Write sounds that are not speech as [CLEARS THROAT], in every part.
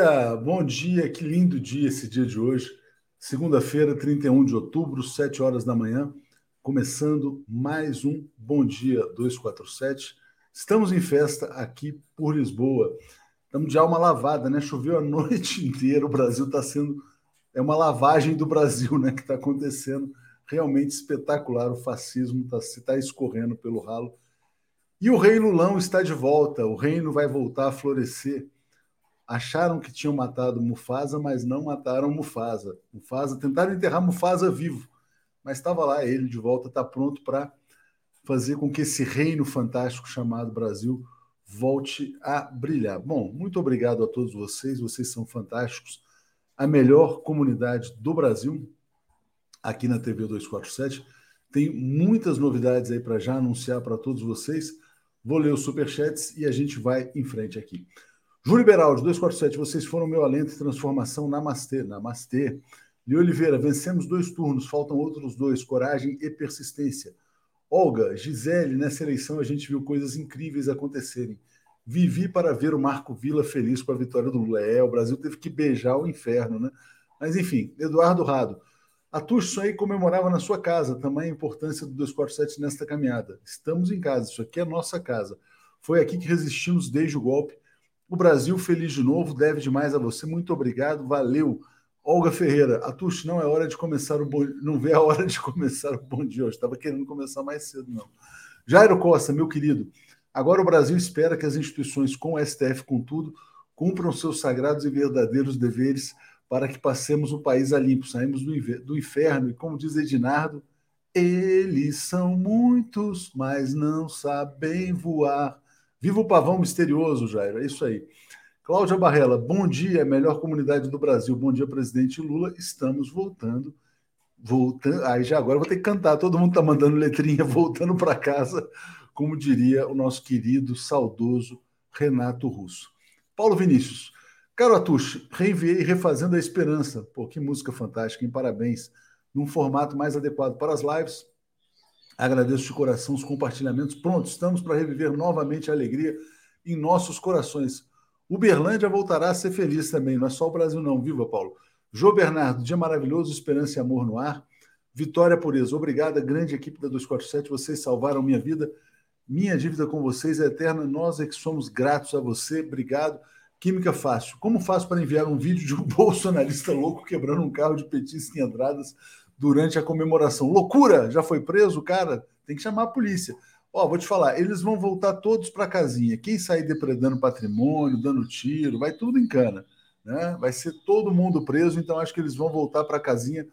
Dia, bom dia, que lindo dia esse dia de hoje. Segunda-feira, 31 de outubro, 7 horas da manhã, começando mais um Bom Dia 247. Estamos em festa aqui por Lisboa. Estamos de alma lavada, né? Choveu a [LAUGHS] noite inteira, o Brasil está sendo. É uma lavagem do Brasil, né? Que está acontecendo. Realmente espetacular. O fascismo está tá escorrendo pelo ralo. E o rei Lulão está de volta. O reino vai voltar a florescer acharam que tinham matado Mufasa, mas não mataram Mufasa. Mufasa tentaram enterrar Mufasa vivo, mas estava lá ele de volta, está pronto para fazer com que esse reino fantástico chamado Brasil volte a brilhar. Bom, muito obrigado a todos vocês, vocês são fantásticos. A melhor comunidade do Brasil aqui na TV 247. Tem muitas novidades aí para já anunciar para todos vocês. Vou ler os superchats e a gente vai em frente aqui. Júlio Beraldi, 247, vocês foram meu alento e transformação. Namastê. Namastê. Li Oliveira, vencemos dois turnos, faltam outros dois, coragem e persistência. Olga, Gisele, nessa eleição a gente viu coisas incríveis acontecerem. Vivi para ver o Marco Vila feliz com a vitória do Lula. É, o Brasil teve que beijar o inferno, né? Mas enfim, Eduardo Rado. Atucho aí comemorava na sua casa também a importância do 247 nesta caminhada. Estamos em casa, isso aqui é nossa casa. Foi aqui que resistimos desde o golpe o Brasil feliz de novo, deve demais a você. Muito obrigado, valeu. Olga Ferreira, Atush, não é hora de começar o bom não vê a hora de [LAUGHS] começar o bom dia hoje. Estava querendo começar mais cedo, não. Jairo Costa, meu querido, agora o Brasil espera que as instituições, com o STF, com tudo, cumpram seus sagrados e verdadeiros deveres para que passemos o país a limpo, saímos do inferno, e como diz Edinardo, eles são muitos, mas não sabem voar. Viva o pavão misterioso, Jair. É isso aí. Cláudia Barrela, bom dia, melhor comunidade do Brasil. Bom dia, presidente Lula. Estamos voltando. Voltando. Aí já agora vou ter que cantar. Todo mundo está mandando letrinha [LAUGHS] voltando para casa, como diria o nosso querido, saudoso Renato Russo. Paulo Vinícius. Caro Atush, reenviei refazendo a esperança. Pô, que música fantástica, hein? Parabéns. Num formato mais adequado para as lives Agradeço de coração os compartilhamentos. Pronto, estamos para reviver novamente a alegria em nossos corações. Uberlândia voltará a ser feliz também, não é só o Brasil, não. Viva, Paulo. Jô Bernardo, dia maravilhoso, esperança e amor no ar. Vitória Pureza, obrigada, grande equipe da 247, vocês salvaram minha vida. Minha dívida com vocês é eterna, nós é que somos gratos a você, obrigado. Química Fácil, como faço para enviar um vídeo de um [LAUGHS] bolsonarista louco quebrando um carro de petista em Andradas durante a comemoração. Loucura! Já foi preso cara? Tem que chamar a polícia. Ó, vou te falar, eles vão voltar todos para casinha. Quem sair depredando patrimônio, dando tiro, vai tudo em cana. Né? Vai ser todo mundo preso, então acho que eles vão voltar para casinha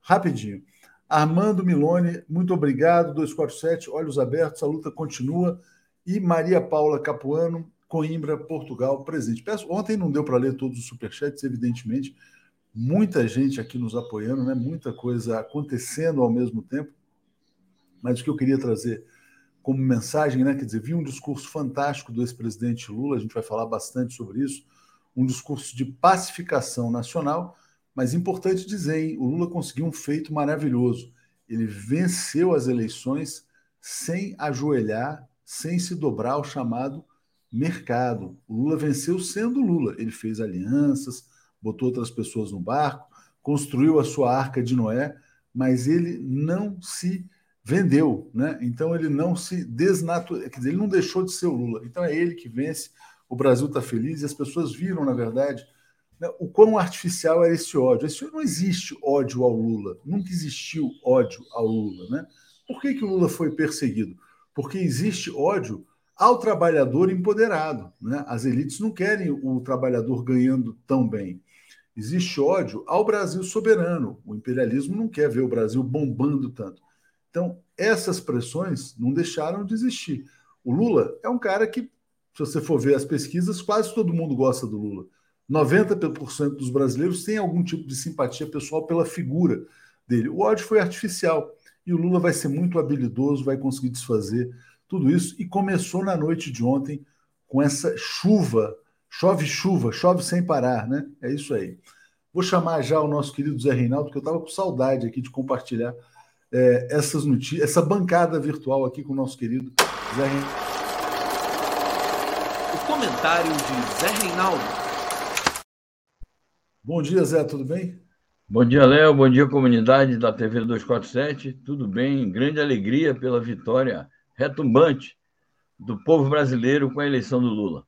rapidinho. Armando Milone, muito obrigado. 247, olhos abertos, a luta continua. E Maria Paula Capuano, Coimbra, Portugal, presente. Peço, ontem não deu para ler todos os superchats, evidentemente muita gente aqui nos apoiando, né? muita coisa acontecendo ao mesmo tempo. Mas o que eu queria trazer como mensagem, né? quer dizer, vi um discurso fantástico do ex-presidente Lula, a gente vai falar bastante sobre isso, um discurso de pacificação nacional, mas importante dizer, hein? o Lula conseguiu um feito maravilhoso. Ele venceu as eleições sem ajoelhar, sem se dobrar ao chamado mercado. O Lula venceu sendo Lula. Ele fez alianças, botou outras pessoas no barco, construiu a sua arca de Noé, mas ele não se vendeu, né? Então ele não se desnaturou, ele não deixou de ser o Lula. Então é ele que vence. O Brasil está feliz e as pessoas viram, na verdade, né, o quão artificial é esse ódio. Esse, não existe ódio ao Lula, nunca existiu ódio ao Lula, né? Por que, que o Lula foi perseguido? Porque existe ódio ao trabalhador empoderado. Né? As elites não querem o trabalhador ganhando tão bem. Existe ódio ao Brasil soberano. O imperialismo não quer ver o Brasil bombando tanto. Então, essas pressões não deixaram de existir. O Lula é um cara que, se você for ver as pesquisas, quase todo mundo gosta do Lula. 90% dos brasileiros têm algum tipo de simpatia pessoal pela figura dele. O ódio foi artificial e o Lula vai ser muito habilidoso, vai conseguir desfazer tudo isso. E começou na noite de ontem com essa chuva Chove chuva, chove sem parar, né? É isso aí. Vou chamar já o nosso querido Zé Reinaldo, que eu estava com saudade aqui de compartilhar é, essas notícias, essa bancada virtual aqui com o nosso querido Zé Reinaldo. O comentário de Zé Reinaldo. Bom dia, Zé, tudo bem? Bom dia, Léo. Bom dia, comunidade da TV 247. Tudo bem? Grande alegria pela vitória retumbante do povo brasileiro com a eleição do Lula.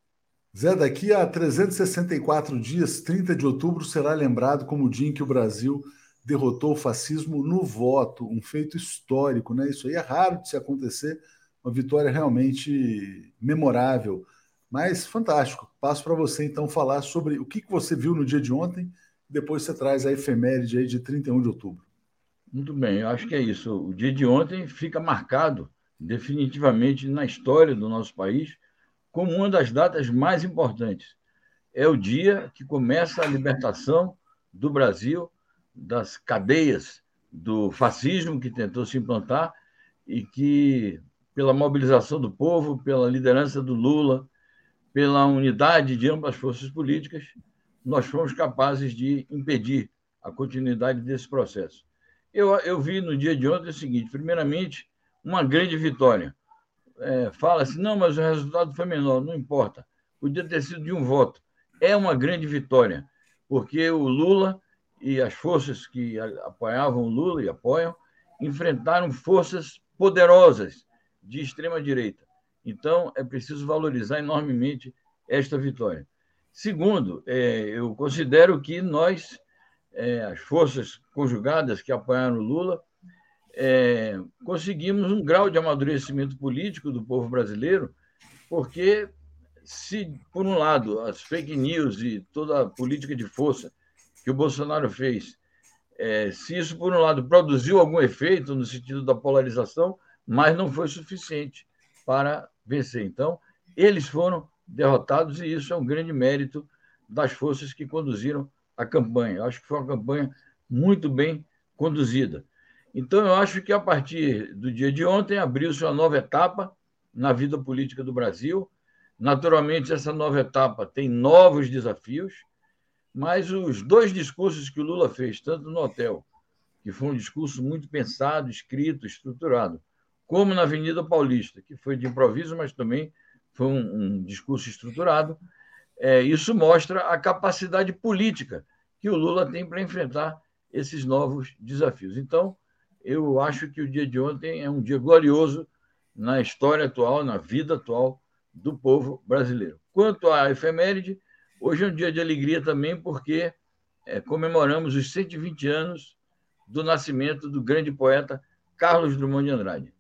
Zé, daqui a 364 dias, 30 de outubro, será lembrado como o dia em que o Brasil derrotou o fascismo no voto, um feito histórico, né? Isso aí é raro de se acontecer, uma vitória realmente memorável, mas fantástico. Passo para você então falar sobre o que você viu no dia de ontem, depois você traz a efeméride aí de 31 de outubro. Muito bem, eu acho que é isso. O dia de ontem fica marcado definitivamente na história do nosso país como uma das datas mais importantes. É o dia que começa a libertação do Brasil das cadeias do fascismo que tentou se implantar e que, pela mobilização do povo, pela liderança do Lula, pela unidade de ambas as forças políticas, nós fomos capazes de impedir a continuidade desse processo. Eu, eu vi no dia de ontem o seguinte: primeiramente, uma grande vitória é, fala assim, não, mas o resultado foi menor, não importa. Podia ter sido de um voto. É uma grande vitória, porque o Lula e as forças que apoiavam o Lula e apoiam enfrentaram forças poderosas de extrema direita. Então, é preciso valorizar enormemente esta vitória. Segundo, é, eu considero que nós, é, as forças conjugadas que apoiaram o Lula, é, conseguimos um grau de amadurecimento político do povo brasileiro, porque se, por um lado, as fake news e toda a política de força que o Bolsonaro fez, é, se isso, por um lado, produziu algum efeito no sentido da polarização, mas não foi suficiente para vencer. Então, eles foram derrotados e isso é um grande mérito das forças que conduziram a campanha. Eu acho que foi uma campanha muito bem conduzida. Então, eu acho que a partir do dia de ontem abriu-se uma nova etapa na vida política do Brasil. Naturalmente, essa nova etapa tem novos desafios, mas os dois discursos que o Lula fez, tanto no hotel, que foi um discurso muito pensado, escrito, estruturado, como na Avenida Paulista, que foi de improviso, mas também foi um, um discurso estruturado, é, isso mostra a capacidade política que o Lula tem para enfrentar esses novos desafios. Então, eu acho que o dia de ontem é um dia glorioso na história atual, na vida atual do povo brasileiro. Quanto à efeméride, hoje é um dia de alegria também, porque é, comemoramos os 120 anos do nascimento do grande poeta Carlos Drummond de Andrade.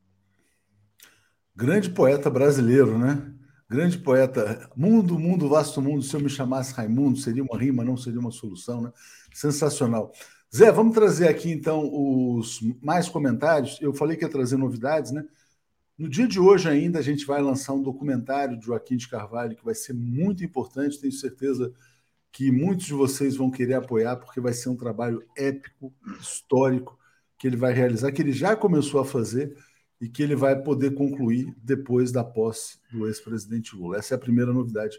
Grande poeta brasileiro, né? Grande poeta. Mundo, mundo, vasto mundo. Se eu me chamasse Raimundo, seria uma rima, não seria uma solução, né? Sensacional. Zé, vamos trazer aqui então os mais comentários. Eu falei que ia trazer novidades, né? No dia de hoje ainda a gente vai lançar um documentário de Joaquim de Carvalho que vai ser muito importante, tenho certeza que muitos de vocês vão querer apoiar porque vai ser um trabalho épico, histórico que ele vai realizar, que ele já começou a fazer e que ele vai poder concluir depois da posse do ex-presidente Lula. Essa é a primeira novidade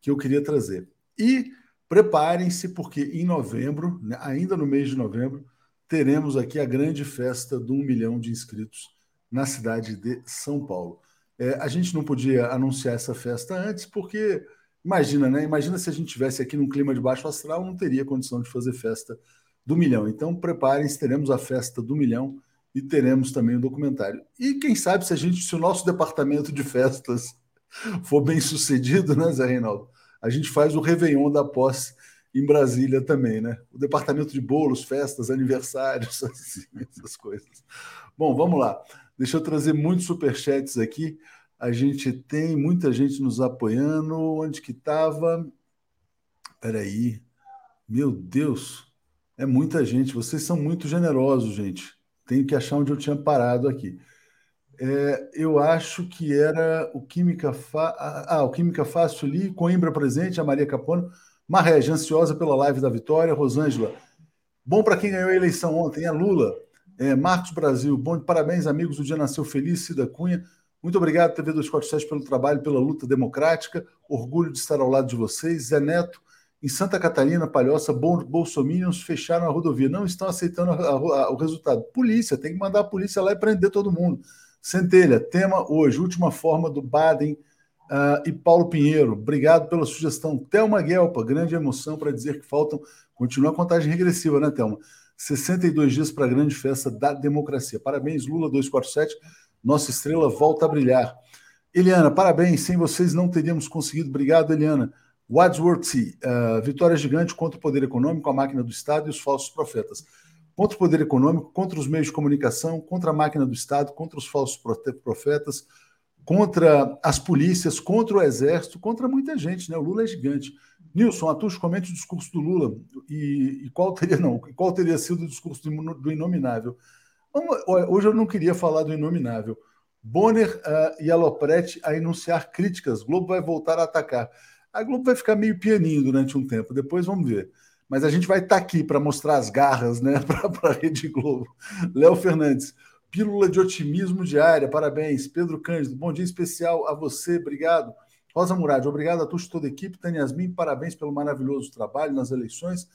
que eu queria trazer. E Preparem-se, porque em novembro, né, ainda no mês de novembro, teremos aqui a grande festa do um milhão de inscritos na cidade de São Paulo. É, a gente não podia anunciar essa festa antes, porque imagina, né? Imagina se a gente tivesse aqui num clima de baixo astral, não teria condição de fazer festa do milhão. Então, preparem-se, teremos a festa do milhão e teremos também o documentário. E quem sabe se a gente, se o nosso departamento de festas for bem sucedido, né, Zé Reinaldo? A gente faz o Réveillon da posse em Brasília também, né? O departamento de bolos, festas, aniversários, [LAUGHS] assim, essas coisas. Bom, vamos lá. Deixa eu trazer muitos superchats aqui. A gente tem muita gente nos apoiando. Onde que estava? Peraí. Meu Deus. É muita gente. Vocês são muito generosos, gente. Tenho que achar onde eu tinha parado aqui. É, eu acho que era o Química, Fa... ah, o Química Fácil ali, Coimbra presente, a Maria Capone, Marrege, ansiosa pela live da vitória, Rosângela. Bom para quem ganhou a eleição ontem, é Lula. É, Marcos Brasil, bom, parabéns, amigos. O dia nasceu feliz, Cida Cunha. Muito obrigado, TV 247, pelo trabalho, pela luta democrática. Orgulho de estar ao lado de vocês. Zé Neto, em Santa Catarina, Palhoça, bolsominions fecharam a rodovia. Não estão aceitando a, a, o resultado. Polícia, tem que mandar a polícia lá e prender todo mundo. Centelha, tema hoje, última forma do Baden Uh, e Paulo Pinheiro, obrigado pela sugestão. Thelma Guelpa, grande emoção para dizer que faltam. Continua a contagem regressiva, né, Thelma? 62 dias para a grande festa da democracia. Parabéns, Lula 247. Nossa estrela volta a brilhar. Eliana, parabéns. Sem vocês não teríamos conseguido. Obrigado, Eliana. Wadsworth, uh, vitória gigante contra o poder econômico, a máquina do Estado e os falsos profetas. Contra o poder econômico, contra os meios de comunicação, contra a máquina do Estado, contra os falsos profetas, contra as polícias, contra o exército, contra muita gente, né? O Lula é gigante. Nilson, Atush, comente o discurso do Lula e, e, qual teria não, qual teria sido o discurso do, do Inominável. Hoje eu não queria falar do Inominável. Bonner uh, e Aloprete a enunciar críticas. Globo vai voltar a atacar. A Globo vai ficar meio pianinho durante um tempo, depois vamos ver. Mas a gente vai estar tá aqui para mostrar as garras né, [LAUGHS] para a Rede Globo. Léo Fernandes, pílula de otimismo diária, parabéns. Pedro Cândido, bom dia especial a você, obrigado. Rosa Murad, obrigado a todos, toda a equipe. Tânia Yasmin, parabéns pelo maravilhoso trabalho nas eleições.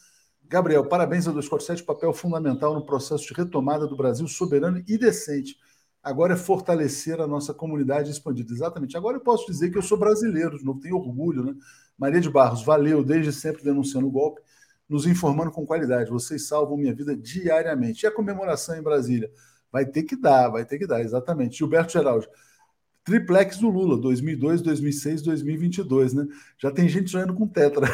Gabriel, parabéns a 247, papel fundamental no processo de retomada do Brasil soberano e decente. Agora é fortalecer a nossa comunidade expandida. Exatamente. Agora eu posso dizer que eu sou brasileiro, de novo, tenho orgulho, né? Maria de Barros, valeu, desde sempre denunciando o golpe, nos informando com qualidade. Vocês salvam minha vida diariamente. E a comemoração em Brasília? Vai ter que dar, vai ter que dar, exatamente. Gilberto Geraldo, triplex do Lula, 2002, 2006, 2022, né? Já tem gente sonhando com tetra.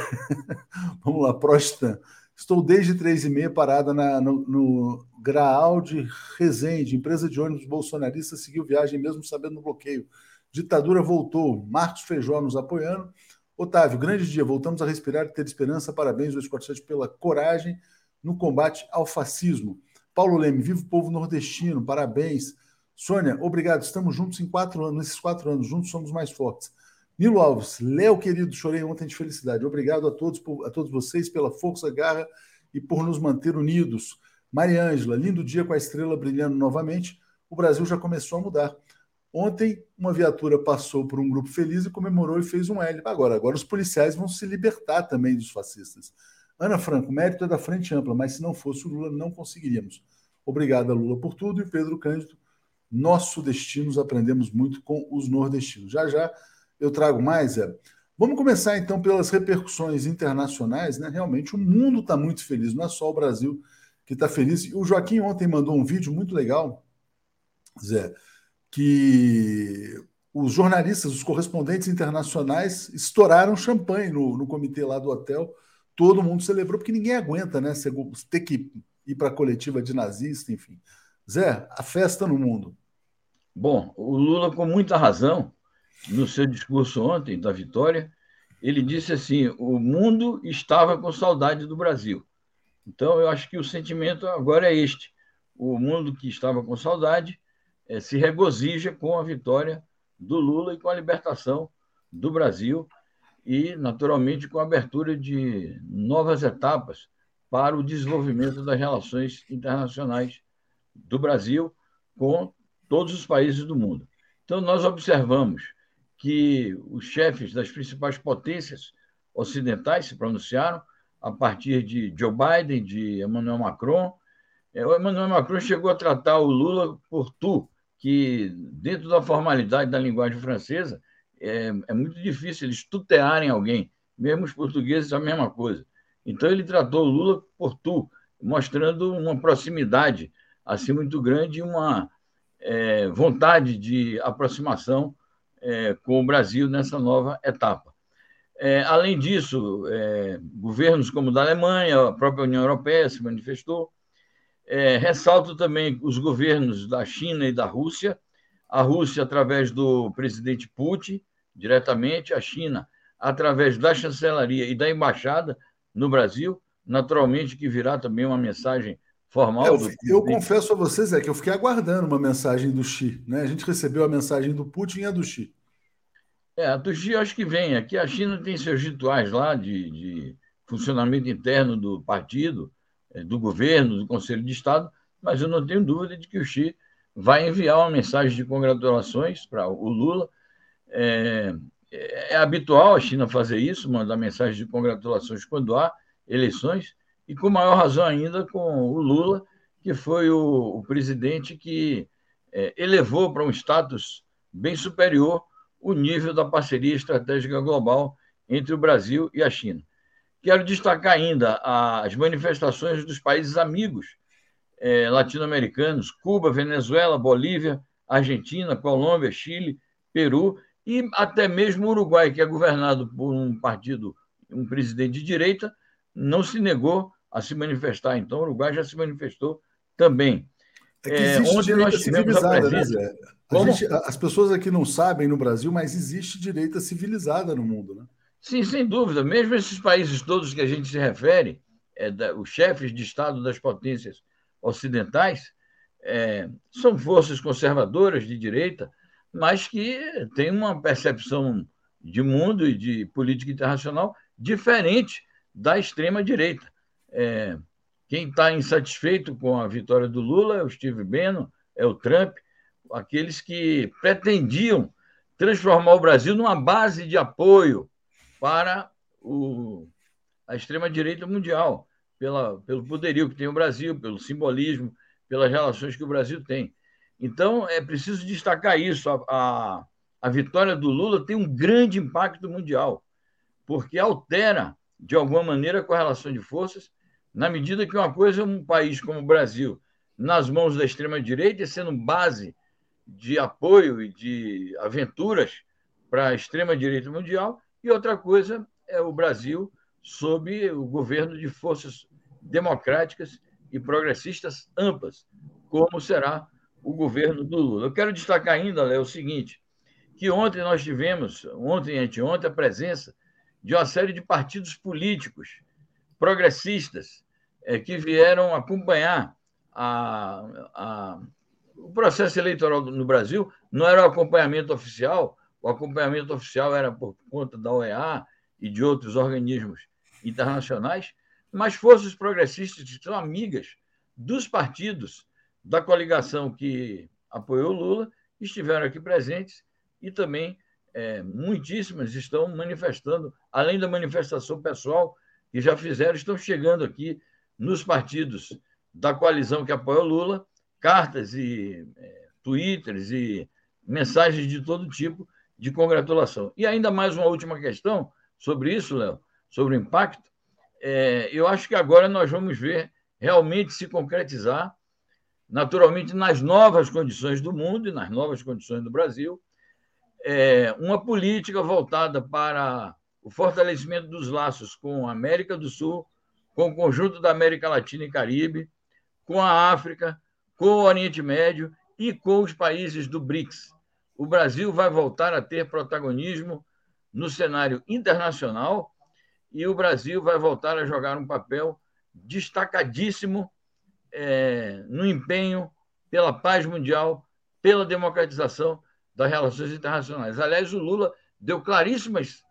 [LAUGHS] Vamos lá, Prostan. Estou desde três e meia parada na, no, no Graal de Resende, empresa de ônibus bolsonarista, seguiu viagem mesmo sabendo do bloqueio. Ditadura voltou, Marcos Feijó nos apoiando. Otávio, grande dia, voltamos a respirar e ter esperança. Parabéns, 247, pela coragem no combate ao fascismo. Paulo Leme, viva o povo nordestino, parabéns. Sônia, obrigado, estamos juntos em quatro anos, nesses quatro anos, juntos somos mais fortes. Nilo Alves, Léo querido, chorei ontem de felicidade. Obrigado a todos, a todos vocês pela força, garra e por nos manter unidos. Mariângela, lindo dia com a estrela brilhando novamente. O Brasil já começou a mudar. Ontem, uma viatura passou por um grupo feliz e comemorou e fez um L. Agora, agora os policiais vão se libertar também dos fascistas. Ana Franco, mérito é da Frente Ampla, mas se não fosse o Lula, não conseguiríamos. Obrigado, Lula, por tudo. E Pedro Cândido, nosso destino, aprendemos muito com os nordestinos. Já já eu trago mais, é. Vamos começar então pelas repercussões internacionais, né? Realmente o mundo está muito feliz, não é só o Brasil que está feliz. O Joaquim ontem mandou um vídeo muito legal, Zé, que os jornalistas, os correspondentes internacionais estouraram champanhe no, no comitê lá do hotel. Todo mundo celebrou, porque ninguém aguenta, né? Ter que ir para a coletiva de nazista, enfim. Zé, a festa no mundo. Bom, o Lula, com muita razão, no seu discurso ontem, da vitória, ele disse assim: o mundo estava com saudade do Brasil. Então, eu acho que o sentimento agora é este: o mundo que estava com saudade é, se regozija com a vitória do Lula e com a libertação do Brasil e, naturalmente, com a abertura de novas etapas para o desenvolvimento das relações internacionais do Brasil com todos os países do mundo. Então, nós observamos que os chefes das principais potências ocidentais se pronunciaram a partir de Joe Biden, de Emmanuel Macron. É, o Emmanuel Macron chegou a tratar o Lula por tu, que dentro da formalidade da linguagem francesa é, é muito difícil eles tutearem alguém, mesmo os portugueses a mesma coisa. Então ele tratou Lula por tu, mostrando uma proximidade assim muito grande e uma é, vontade de aproximação é, com o Brasil nessa nova etapa. É, além disso, é, governos como o da Alemanha, a própria União Europeia se manifestou. É, ressalto também os governos da China e da Rússia. A Rússia, através do presidente Putin, diretamente, a China, através da chancelaria e da embaixada no Brasil, naturalmente que virá também uma mensagem formal. Eu, eu confesso a vocês é que eu fiquei aguardando uma mensagem do Xi. Né? A gente recebeu a mensagem do Putin e a do Xi. É, a do Xi acho que vem. Aqui a China tem seus rituais lá de, de funcionamento interno do partido, é, do governo, do Conselho de Estado, mas eu não tenho dúvida de que o Xi vai enviar uma mensagem de congratulações para o Lula. É, é, é habitual a China fazer isso, mandar mensagem de congratulações quando há eleições, e com maior razão ainda com o Lula, que foi o, o presidente que é, elevou para um status bem superior o nível da parceria estratégica global entre o Brasil e a China. Quero destacar ainda as manifestações dos países amigos eh, latino-americanos: Cuba, Venezuela, Bolívia, Argentina, Colômbia, Chile, Peru e até mesmo o Uruguai, que é governado por um partido, um presidente de direita, não se negou a se manifestar. Então, o Uruguai já se manifestou também. É, é ontem nós tivemos a presença. Né, a gente, as pessoas aqui não sabem no Brasil, mas existe direita civilizada no mundo, né? Sim, sem dúvida. Mesmo esses países todos que a gente se refere, é, da, os chefes de Estado das potências ocidentais, é, são forças conservadoras de direita, mas que têm uma percepção de mundo e de política internacional diferente da extrema-direita. É, quem está insatisfeito com a vitória do Lula é o Steve Bannon, é o Trump, aqueles que pretendiam transformar o Brasil numa base de apoio para o, a extrema-direita mundial, pela, pelo poderio que tem o Brasil, pelo simbolismo, pelas relações que o Brasil tem. Então, é preciso destacar isso. A, a, a vitória do Lula tem um grande impacto mundial, porque altera, de alguma maneira, a correlação de forças, na medida que uma coisa é um país como o Brasil, nas mãos da extrema-direita, sendo base de apoio e de aventuras para a extrema-direita mundial, e outra coisa é o Brasil sob o governo de forças democráticas e progressistas amplas, como será o governo do Lula. Eu quero destacar ainda, Léo, o seguinte, que ontem nós tivemos, ontem e anteontem, a presença de uma série de partidos políticos progressistas é, que vieram acompanhar a, a, o processo eleitoral no Brasil. Não era o acompanhamento oficial, o acompanhamento oficial era por conta da OEA e de outros organismos internacionais, mas forças progressistas que são amigas dos partidos da coligação que apoiou Lula estiveram aqui presentes e também é, muitíssimas estão manifestando, além da manifestação pessoal que já fizeram, estão chegando aqui nos partidos da coalizão que apoia Lula, cartas e é, twitters e mensagens de todo tipo de congratulação. E ainda mais uma última questão sobre isso, Léo, sobre o impacto. É, eu acho que agora nós vamos ver realmente se concretizar naturalmente nas novas condições do mundo e nas novas condições do Brasil, é, uma política voltada para o fortalecimento dos laços com a América do Sul, com o conjunto da América Latina e Caribe, com a África, com o Oriente Médio e com os países do BRICS. O Brasil vai voltar a ter protagonismo no cenário internacional e o Brasil vai voltar a jogar um papel destacadíssimo é, no empenho pela paz mundial, pela democratização das relações internacionais. Aliás, o Lula deu claríssimas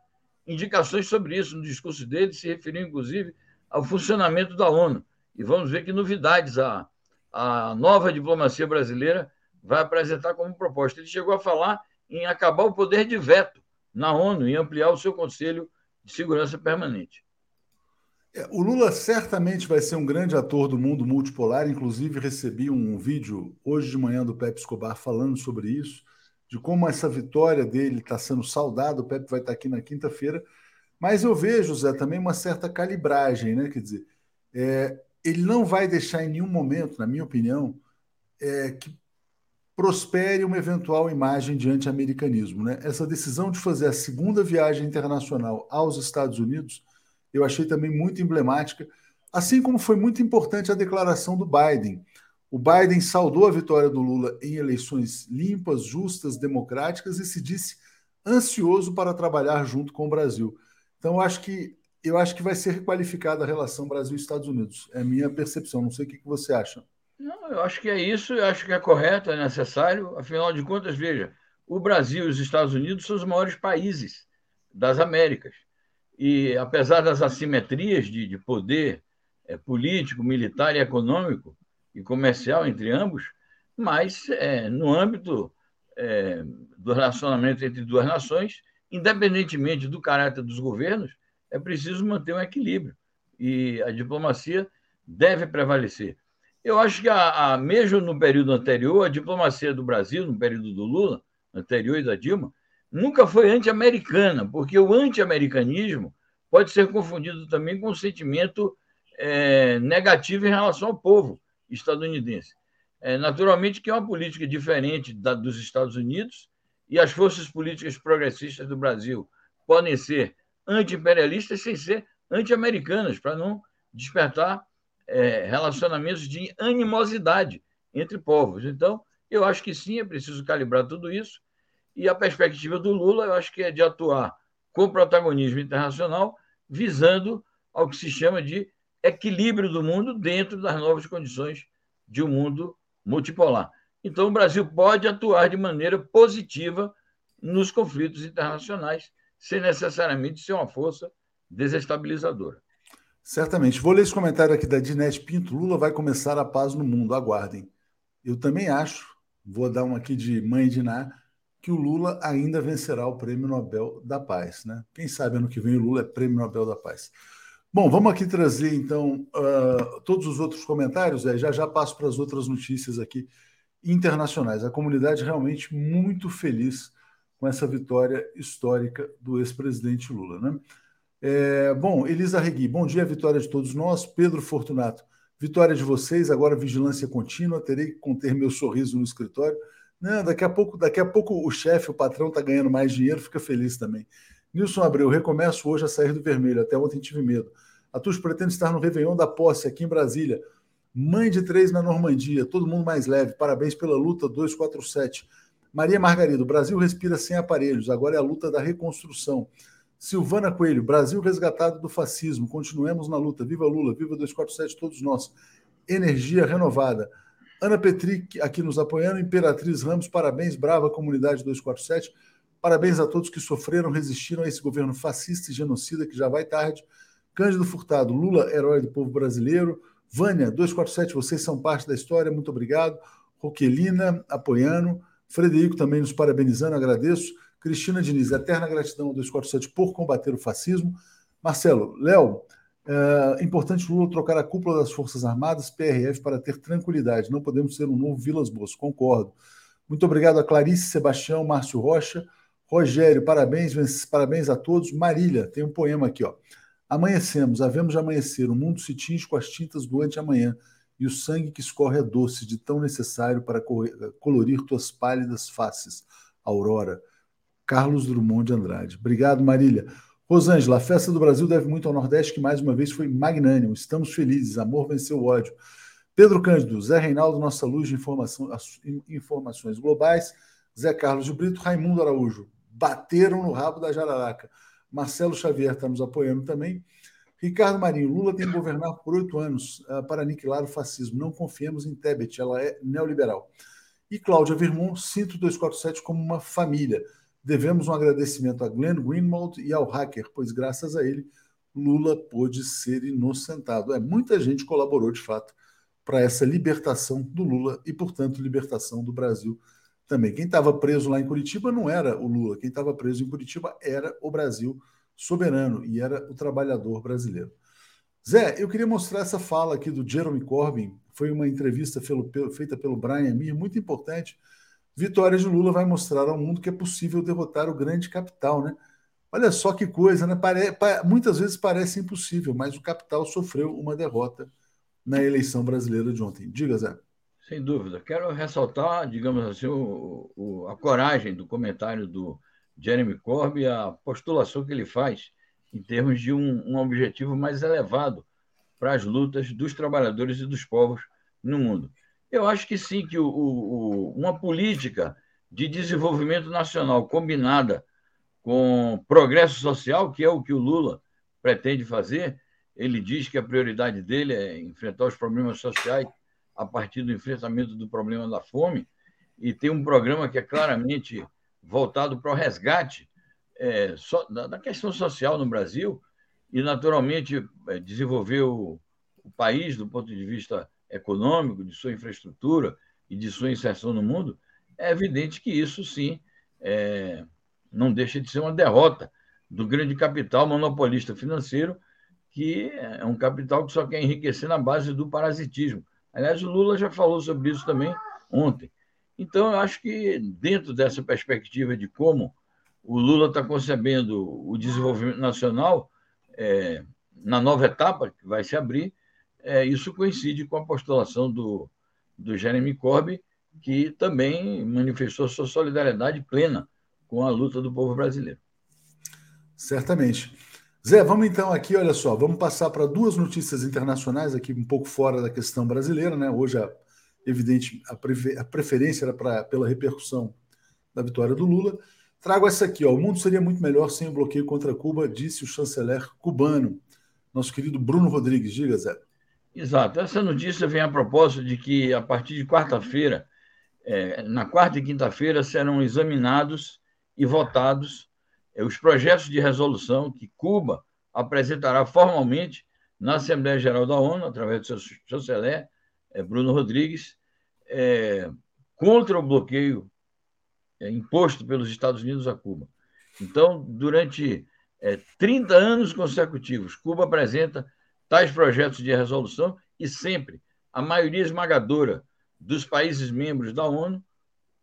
indicações sobre isso no discurso dele, se referiu, inclusive, ao funcionamento da ONU. E vamos ver que novidades a, a nova diplomacia brasileira vai apresentar como proposta. Ele chegou a falar em acabar o poder de veto na ONU e ampliar o seu Conselho de Segurança Permanente. É, o Lula certamente vai ser um grande ator do mundo multipolar. Inclusive, recebi um vídeo hoje de manhã do Pepe Escobar falando sobre isso, de como essa vitória dele está sendo saudada. O Pepe vai estar aqui na quinta-feira. Mas eu vejo, Zé, também uma certa calibragem, né? Quer dizer, é, ele não vai deixar em nenhum momento, na minha opinião, é, que prospere uma eventual imagem de anti-americanismo. Né? Essa decisão de fazer a segunda viagem internacional aos Estados Unidos eu achei também muito emblemática, assim como foi muito importante a declaração do Biden. O Biden saudou a vitória do Lula em eleições limpas, justas, democráticas e se disse ansioso para trabalhar junto com o Brasil. Então, eu acho que eu acho que vai ser requalificada a relação Brasil-Estados Unidos. É a minha percepção. Não sei o que você acha. Não, eu acho que é isso, eu acho que é correto, é necessário. Afinal de contas, veja, o Brasil e os Estados Unidos são os maiores países das Américas. E, apesar das assimetrias de, de poder é, político, militar e econômico e comercial entre ambos, mas é, no âmbito é, do relacionamento entre duas nações, independentemente do caráter dos governos, é preciso manter um equilíbrio e a diplomacia deve prevalecer. Eu acho que, a, a, mesmo no período anterior, a diplomacia do Brasil, no período do Lula, anterior e da Dilma, nunca foi anti-americana, porque o anti-americanismo pode ser confundido também com um sentimento é, negativo em relação ao povo estadunidense. É, naturalmente que é uma política diferente da dos Estados Unidos e as forças políticas progressistas do Brasil podem ser anti-imperialistas sem ser anti-americanas, para não despertar é, relacionamentos de animosidade entre povos. Então, eu acho que sim, é preciso calibrar tudo isso. E a perspectiva do Lula, eu acho que é de atuar com protagonismo internacional, visando ao que se chama de equilíbrio do mundo dentro das novas condições de um mundo multipolar. Então, o Brasil pode atuar de maneira positiva nos conflitos internacionais, sem necessariamente ser uma força desestabilizadora. Certamente. Vou ler esse comentário aqui da Dinete Pinto. Lula vai começar a paz no mundo. Aguardem. Eu também acho, vou dar um aqui de mãe de Ná, que o Lula ainda vencerá o Prêmio Nobel da Paz. Né? Quem sabe ano que vem o Lula é Prêmio Nobel da Paz. Bom, vamos aqui trazer então uh, todos os outros comentários. É, já já passo para as outras notícias aqui internacionais. A comunidade realmente muito feliz com essa vitória histórica do ex-presidente Lula. Né? É, bom, Elisa Regui, bom dia, vitória de todos nós. Pedro Fortunato, vitória de vocês, agora vigilância contínua, terei que conter meu sorriso no escritório. Não, daqui a pouco, daqui a pouco o chefe, o patrão está ganhando mais dinheiro, fica feliz também. Nilson Abreu, recomeço hoje a sair do vermelho. Até ontem tive medo. A pretende estar no Réveillon da Posse, aqui em Brasília. Mãe de três na Normandia, todo mundo mais leve. Parabéns pela luta 247. Maria Margarida, o Brasil respira sem aparelhos, agora é a luta da reconstrução. Silvana Coelho, Brasil resgatado do fascismo. Continuemos na luta. Viva Lula, viva 247, todos nós. Energia renovada. Ana Petri, aqui nos apoiando. Imperatriz Ramos, parabéns, brava comunidade 247. Parabéns a todos que sofreram, resistiram a esse governo fascista e genocida que já vai tarde. Cândido Furtado, Lula, herói do povo brasileiro. Vânia, 247, vocês são parte da história, muito obrigado. Roquelina, apoiando. Frederico também nos parabenizando, agradeço. Cristina Diniz, eterna gratidão ao 247 por combater o fascismo. Marcelo, Léo, é importante Lula trocar a cúpula das Forças Armadas, PRF, para ter tranquilidade. Não podemos ser um novo Vilas Boas, concordo. Muito obrigado a Clarice, Sebastião, Márcio Rocha. Rogério, parabéns, parabéns a todos. Marília, tem um poema aqui, ó. Amanhecemos, havemos de amanhecer, o mundo se tinge com as tintas do anteamanhã, e o sangue que escorre é doce, de tão necessário para colorir tuas pálidas faces, Aurora. Carlos Drummond de Andrade. Obrigado, Marília. Rosângela, a festa do Brasil deve muito ao Nordeste, que mais uma vez foi magnânimo. Estamos felizes, amor venceu o ódio. Pedro Cândido, Zé Reinaldo, nossa luz de informações globais. Zé Carlos de Brito, Raimundo Araújo, bateram no rabo da jararaca. Marcelo Xavier está nos apoiando também. Ricardo Marinho, Lula tem que governar por oito anos uh, para aniquilar o fascismo. Não confiemos em Tebet, ela é neoliberal. E Cláudia Vermont, sinto 247 como uma família. Devemos um agradecimento a Glenn Greenwald e ao hacker, pois graças a ele Lula pôde ser inocentado. É, muita gente colaborou de fato para essa libertação do Lula e, portanto, libertação do Brasil também. Quem estava preso lá em Curitiba não era o Lula, quem estava preso em Curitiba era o Brasil soberano e era o trabalhador brasileiro. Zé, eu queria mostrar essa fala aqui do Jeremy Corbyn, foi uma entrevista feita pelo Brian Mir, muito importante, Vitória de Lula vai mostrar ao mundo que é possível derrotar o grande capital, né? Olha só que coisa, né? Pare... Muitas vezes parece impossível, mas o capital sofreu uma derrota na eleição brasileira de ontem. Diga, Zé. Sem dúvida. Quero ressaltar, digamos assim, o, o, a coragem do comentário do Jeremy Corbyn, a postulação que ele faz em termos de um, um objetivo mais elevado para as lutas dos trabalhadores e dos povos no mundo. Eu acho que sim, que o, o, uma política de desenvolvimento nacional combinada com progresso social, que é o que o Lula pretende fazer, ele diz que a prioridade dele é enfrentar os problemas sociais a partir do enfrentamento do problema da fome, e tem um programa que é claramente voltado para o resgate é, so, da, da, questão social no Brasil, e naturalmente é, desenvolver o, o país do ponto de vista econômico, de sua infraestrutura e de sua inserção no mundo, é evidente que isso sim é, não deixa de ser uma derrota do grande capital monopolista financeiro, que é um capital que só quer enriquecer na base do parasitismo. Aliás, o Lula já falou sobre isso também ontem. Então, eu acho que, dentro dessa perspectiva de como o Lula está concebendo o desenvolvimento nacional é, na nova etapa que vai se abrir. É, isso coincide com a postulação do, do Jeremy Corbyn, que também manifestou sua solidariedade plena com a luta do povo brasileiro. Certamente. Zé, vamos então aqui, olha só, vamos passar para duas notícias internacionais aqui, um pouco fora da questão brasileira, né? Hoje, a, evidente, a, prefer, a preferência era pra, pela repercussão da vitória do Lula. Trago essa aqui, ó. O mundo seria muito melhor sem o bloqueio contra Cuba, disse o chanceler cubano, nosso querido Bruno Rodrigues. Diga, Zé. Exato. Essa notícia vem a propósito de que, a partir de quarta-feira, é, na quarta e quinta-feira, serão examinados e votados é, os projetos de resolução que Cuba apresentará formalmente na Assembleia Geral da ONU, através do seu chanceler, é, Bruno Rodrigues, é, contra o bloqueio é, imposto pelos Estados Unidos a Cuba. Então, durante é, 30 anos consecutivos, Cuba apresenta tais projetos de resolução e sempre a maioria esmagadora dos países membros da ONU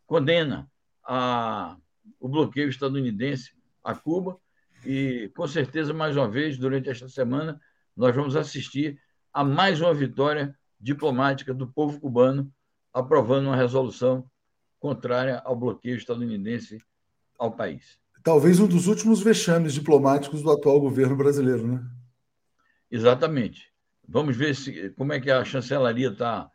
condena a, o bloqueio estadunidense a Cuba e, com certeza, mais uma vez, durante esta semana, nós vamos assistir a mais uma vitória diplomática do povo cubano aprovando uma resolução contrária ao bloqueio estadunidense ao país. Talvez um dos últimos vexames diplomáticos do atual governo brasileiro, né? Exatamente. Vamos ver se, como é que a chancelaria está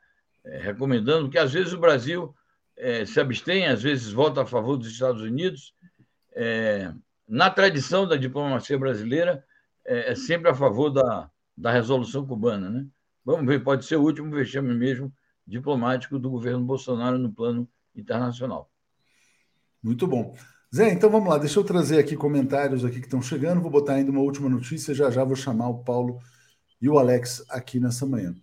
é, recomendando, que às vezes o Brasil é, se abstém, às vezes vota a favor dos Estados Unidos. É, na tradição da diplomacia brasileira, é, é, sempre a favor da, da resolução cubana. Né? Vamos ver, pode ser o último vexame mesmo diplomático do governo Bolsonaro no plano internacional. Muito bom. Zé, então vamos lá, deixa eu trazer aqui comentários aqui que estão chegando, vou botar ainda uma última notícia, já já vou chamar o Paulo e o Alex aqui nessa manhã.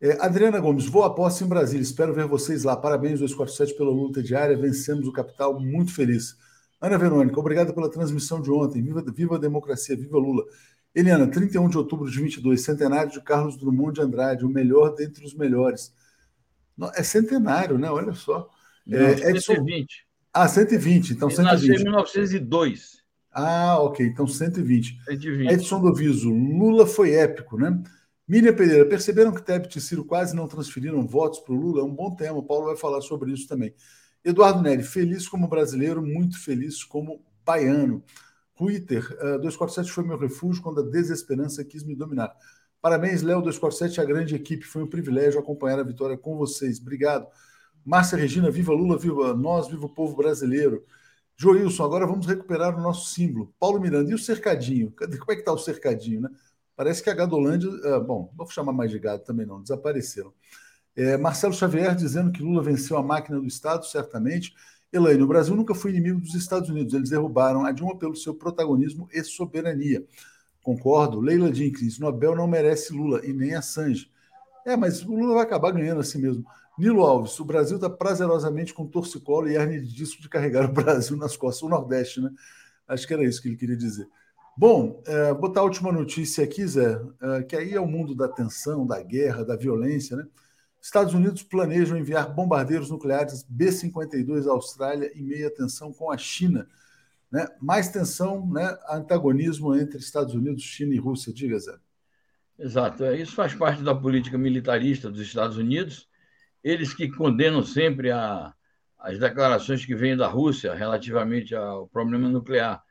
É, Adriana Gomes, vou à posse em Brasília, espero ver vocês lá. Parabéns, 247, pela luta diária, vencemos o capital, muito feliz. Ana Verônica, obrigado pela transmissão de ontem, viva, viva a democracia, viva Lula. Eliana, 31 de outubro de 22, centenário de Carlos Drummond de Andrade, o melhor dentre os melhores. É centenário, né? Olha só. É, Edson... 120. Ah, 120, então Ele 120. Nasceu em 1902. Ah, ok, então 120. 120. Edson Doviso, Lula foi épico, né? Miriam Pereira, perceberam que Tebet e Ciro quase não transferiram votos para o Lula? É um bom tema, o Paulo vai falar sobre isso também. Eduardo Neri, feliz como brasileiro, muito feliz como baiano. Twitter, uh, 247 foi meu refúgio quando a desesperança quis me dominar. Parabéns, Léo 247, a grande equipe. Foi um privilégio acompanhar a vitória com vocês. Obrigado. Márcia Regina, viva Lula, viva nós, viva o povo brasileiro. Joilson, agora vamos recuperar o nosso símbolo. Paulo Miranda, e o cercadinho? Como é que está o cercadinho, né? Parece que a Gadolândia, uh, bom, não vou chamar mais de gado também não, desapareceram. É, Marcelo Xavier dizendo que Lula venceu a máquina do Estado, certamente. Elaine, o Brasil nunca foi inimigo dos Estados Unidos, eles derrubaram a Dilma pelo seu protagonismo e soberania. Concordo. Leila Jenkins, Nobel não merece Lula e nem Assange. É, mas o Lula vai acabar ganhando assim mesmo. Nilo Alves, o Brasil está prazerosamente com torcicolo e hernia de disco de carregar o Brasil nas costas, o Nordeste, né? Acho que era isso que ele queria dizer. Bom, é, botar a última notícia aqui, Zé, é, que aí é o mundo da tensão, da guerra, da violência, né? Estados Unidos planejam enviar bombardeiros nucleares B-52 à Austrália em meia tensão com a China. Né? Mais tensão, né? antagonismo entre Estados Unidos, China e Rússia. Diga, Zé. Exato. É, isso faz parte da política militarista dos Estados Unidos eles que condenam sempre a, as declarações que vêm da Rússia relativamente ao problema nuclear,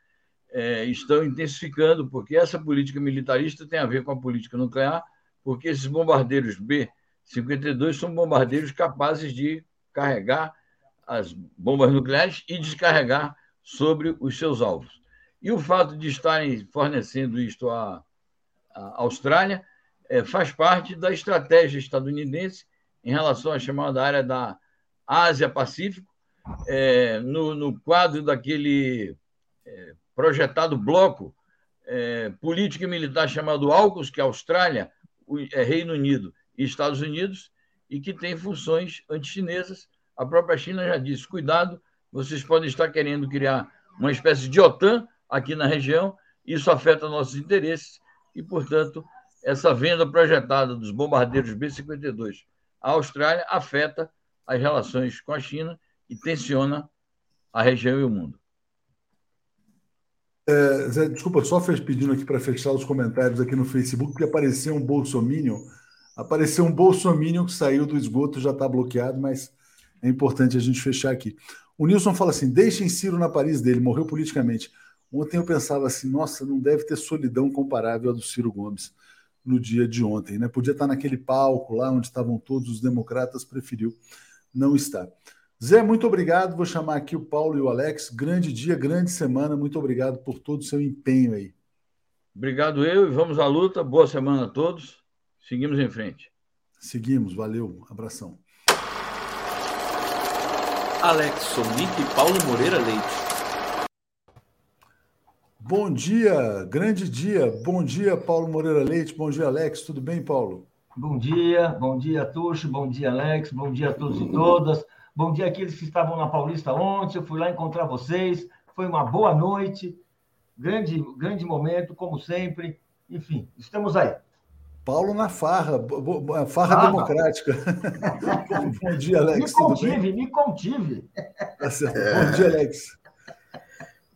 é, estão intensificando, porque essa política militarista tem a ver com a política nuclear, porque esses bombardeiros B-52 são bombardeiros capazes de carregar as bombas nucleares e descarregar sobre os seus alvos. E o fato de estarem fornecendo isto à, à Austrália é, faz parte da estratégia estadunidense em relação à chamada área da Ásia-Pacífico, é, no, no, quadro daquele é, projetado bloco é, político e militar chamado AUKUS, que é Austrália, é Reino Unido e Estados Unidos, e que tem funções antichinesas. A própria China já disse: cuidado, vocês podem estar querendo criar uma espécie de OTAN aqui na região, isso afeta nossos interesses, e, portanto, essa venda projetada dos bombardeiros B-52 a Austrália afeta as relações com a China e tensiona a região e o mundo. É, Zé, desculpa, só pedindo aqui para fechar os comentários aqui no Facebook, porque apareceu um bolsominion. Apareceu um bolsominion que saiu do esgoto, já está bloqueado, mas é importante a gente fechar aqui. O Nilson fala assim: deixem Ciro na Paris dele, morreu politicamente. Ontem eu pensava assim, nossa, não deve ter solidão comparável à do Ciro Gomes no dia de ontem, né? Podia estar naquele palco lá onde estavam todos os democratas, preferiu não estar. Zé, muito obrigado. Vou chamar aqui o Paulo e o Alex. Grande dia, grande semana. Muito obrigado por todo o seu empenho aí. Obrigado eu e vamos à luta. Boa semana a todos. Seguimos em frente. Seguimos, valeu. Abração. Alex Sonic e Paulo Moreira Leite. Bom dia, grande dia. Bom dia, Paulo Moreira Leite. Bom dia, Alex. Tudo bem, Paulo? Bom dia, bom dia, Tuxo. Bom dia, Alex. Bom dia a todos e todas. Bom dia àqueles que estavam na Paulista ontem. Eu fui lá encontrar vocês. Foi uma boa noite. Grande, grande momento, como sempre. Enfim, estamos aí. Paulo na farra, farra ah, democrática. [LAUGHS] bom dia, Alex. Me contive, me contive. Tá certo. Bom dia, Alex.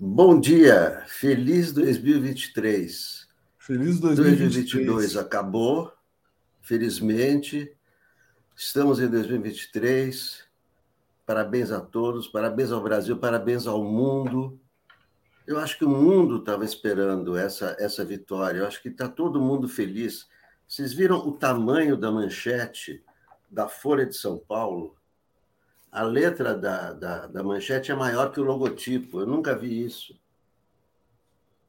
Bom dia, feliz 2023. Feliz 2023. 2022 acabou, felizmente. Estamos em 2023. Parabéns a todos, parabéns ao Brasil, parabéns ao mundo. Eu acho que o mundo estava esperando essa, essa vitória. Eu acho que está todo mundo feliz. Vocês viram o tamanho da manchete da Folha de São Paulo? A letra da, da, da, manchete é maior que o logotipo. Eu nunca vi isso.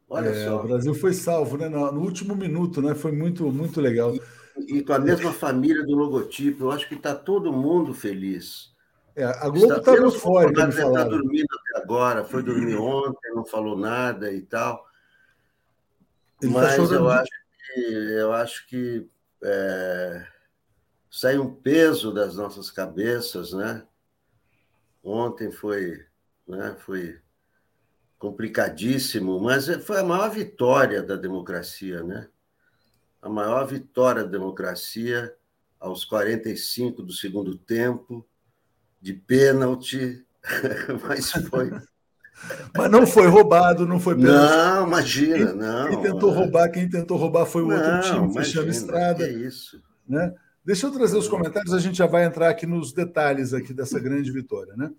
Olha é, só. O Brasil foi salvo, né? No, no, último minuto, né? Foi muito, muito legal. E, e com a mesma família do logotipo. Eu acho que está todo mundo feliz. É, a Globo está eufórica. Está dormindo até agora, foi dormir ontem, não falou nada e tal. Ele tá Mas tá eu acho que, eu acho que é, sai um peso das nossas cabeças, né? Ontem foi, né, foi complicadíssimo, mas foi a maior vitória da democracia, né? A maior vitória da democracia aos 45 do segundo tempo, de pênalti, [LAUGHS] mas foi. [LAUGHS] Mas não foi roubado, não foi pênalti. Não, imagina, quem, não. Quem tentou roubar, quem tentou roubar foi o não, outro time, fechando estrada. É isso. Né? Deixa eu trazer os comentários, a gente já vai entrar aqui nos detalhes aqui dessa grande vitória, né?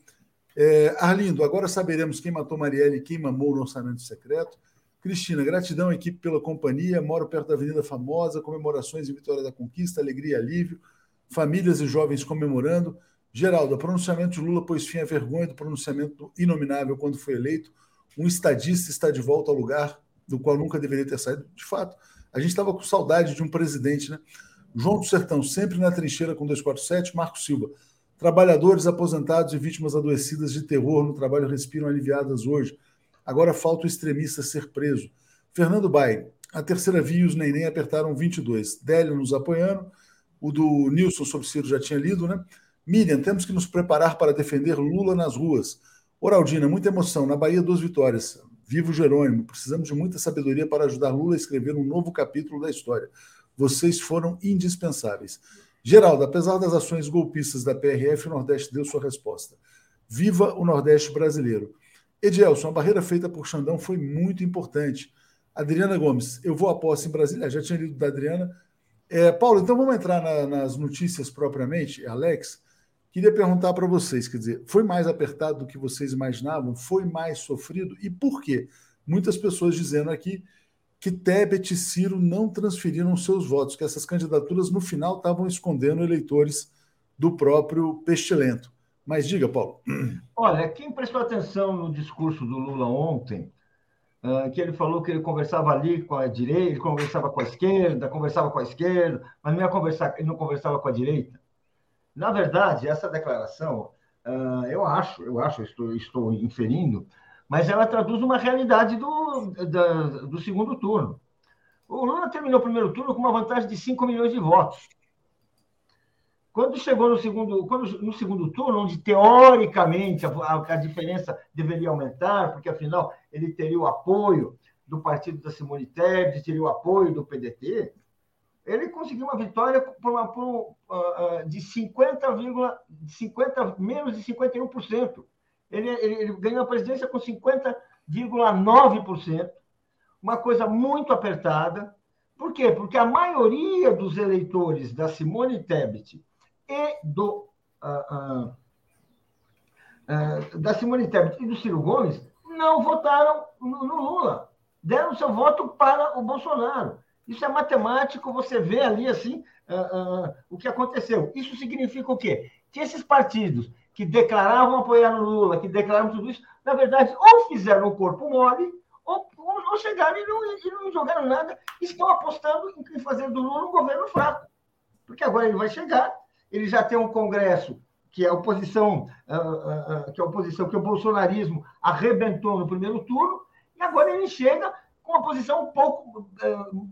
É, Arlindo, agora saberemos quem matou Marielle e quem mamou no orçamento secreto. Cristina, gratidão, equipe, pela companhia. Moro perto da Avenida Famosa, comemorações em Vitória da Conquista, alegria e alívio. Famílias e jovens comemorando. Geraldo, pronunciamento de Lula pôs fim à vergonha do pronunciamento inominável quando foi eleito. Um estadista está de volta ao lugar do qual nunca deveria ter saído. De fato, a gente estava com saudade de um presidente, né? João do Sertão, sempre na trincheira com 247. Marco Silva, trabalhadores aposentados e vítimas adoecidas de terror no trabalho respiram aliviadas hoje. Agora falta o extremista ser preso. Fernando Bai, a terceira via e os Neném apertaram 22. Délio nos apoiando. O do Nilson sobre Ciro já tinha lido, né? Miriam, temos que nos preparar para defender Lula nas ruas. Oraldina, muita emoção. Na Bahia, duas vitórias. Vivo Jerônimo. Precisamos de muita sabedoria para ajudar Lula a escrever um novo capítulo da história. Vocês foram indispensáveis. Geraldo, apesar das ações golpistas da PRF, o Nordeste deu sua resposta. Viva o Nordeste brasileiro. Edielson, a barreira feita por Xandão foi muito importante. Adriana Gomes, eu vou à posse em Brasília, já tinha lido da Adriana. É, Paulo, então vamos entrar na, nas notícias propriamente. Alex, queria perguntar para vocês, quer dizer, foi mais apertado do que vocês imaginavam? Foi mais sofrido? E por quê? Muitas pessoas dizendo aqui que Tebet e Ciro não transferiram seus votos, que essas candidaturas no final estavam escondendo eleitores do próprio Pestilento. Mas diga, Paulo. Olha, quem prestou atenção no discurso do Lula ontem, uh, que ele falou que ele conversava ali com a direita, conversava com a esquerda, conversava com a esquerda, mas não ia conversar, ele não conversava com a direita. Na verdade, essa declaração, uh, eu acho, eu acho, estou, estou inferindo, mas ela traduz uma realidade do, da, do segundo turno. O Lula terminou o primeiro turno com uma vantagem de 5 milhões de votos. Quando chegou no segundo, quando, no segundo turno, onde teoricamente a, a, diferença deveria aumentar, porque afinal ele teria o apoio do partido da Simone Tebet, teria o apoio do PDT, ele conseguiu uma vitória por uma, por, uh, de 50, 50, menos de 51% ele, ele, ele ganhou a presidência com 50, 2,9%, uma coisa muito apertada. Por quê? Porque a maioria dos eleitores da Simone Tebet e do uh, uh, uh, da Simone Tebet e do Ciro Gomes não votaram no, no Lula, deram seu voto para o Bolsonaro. Isso é matemático, você vê ali assim o que aconteceu. Isso significa o quê? Que esses partidos que declaravam apoiar o Lula, que declararam tudo isso, na verdade, ou fizeram o corpo mole, ou, ou chegaram e não, e não jogaram nada, estão apostando em fazer do Lula um governo fraco. Porque agora ele vai chegar, ele já tem um Congresso que é a oposição, uh, uh, que é a oposição, que o bolsonarismo arrebentou no primeiro turno, e agora ele chega com uma posição um pouco. Uh,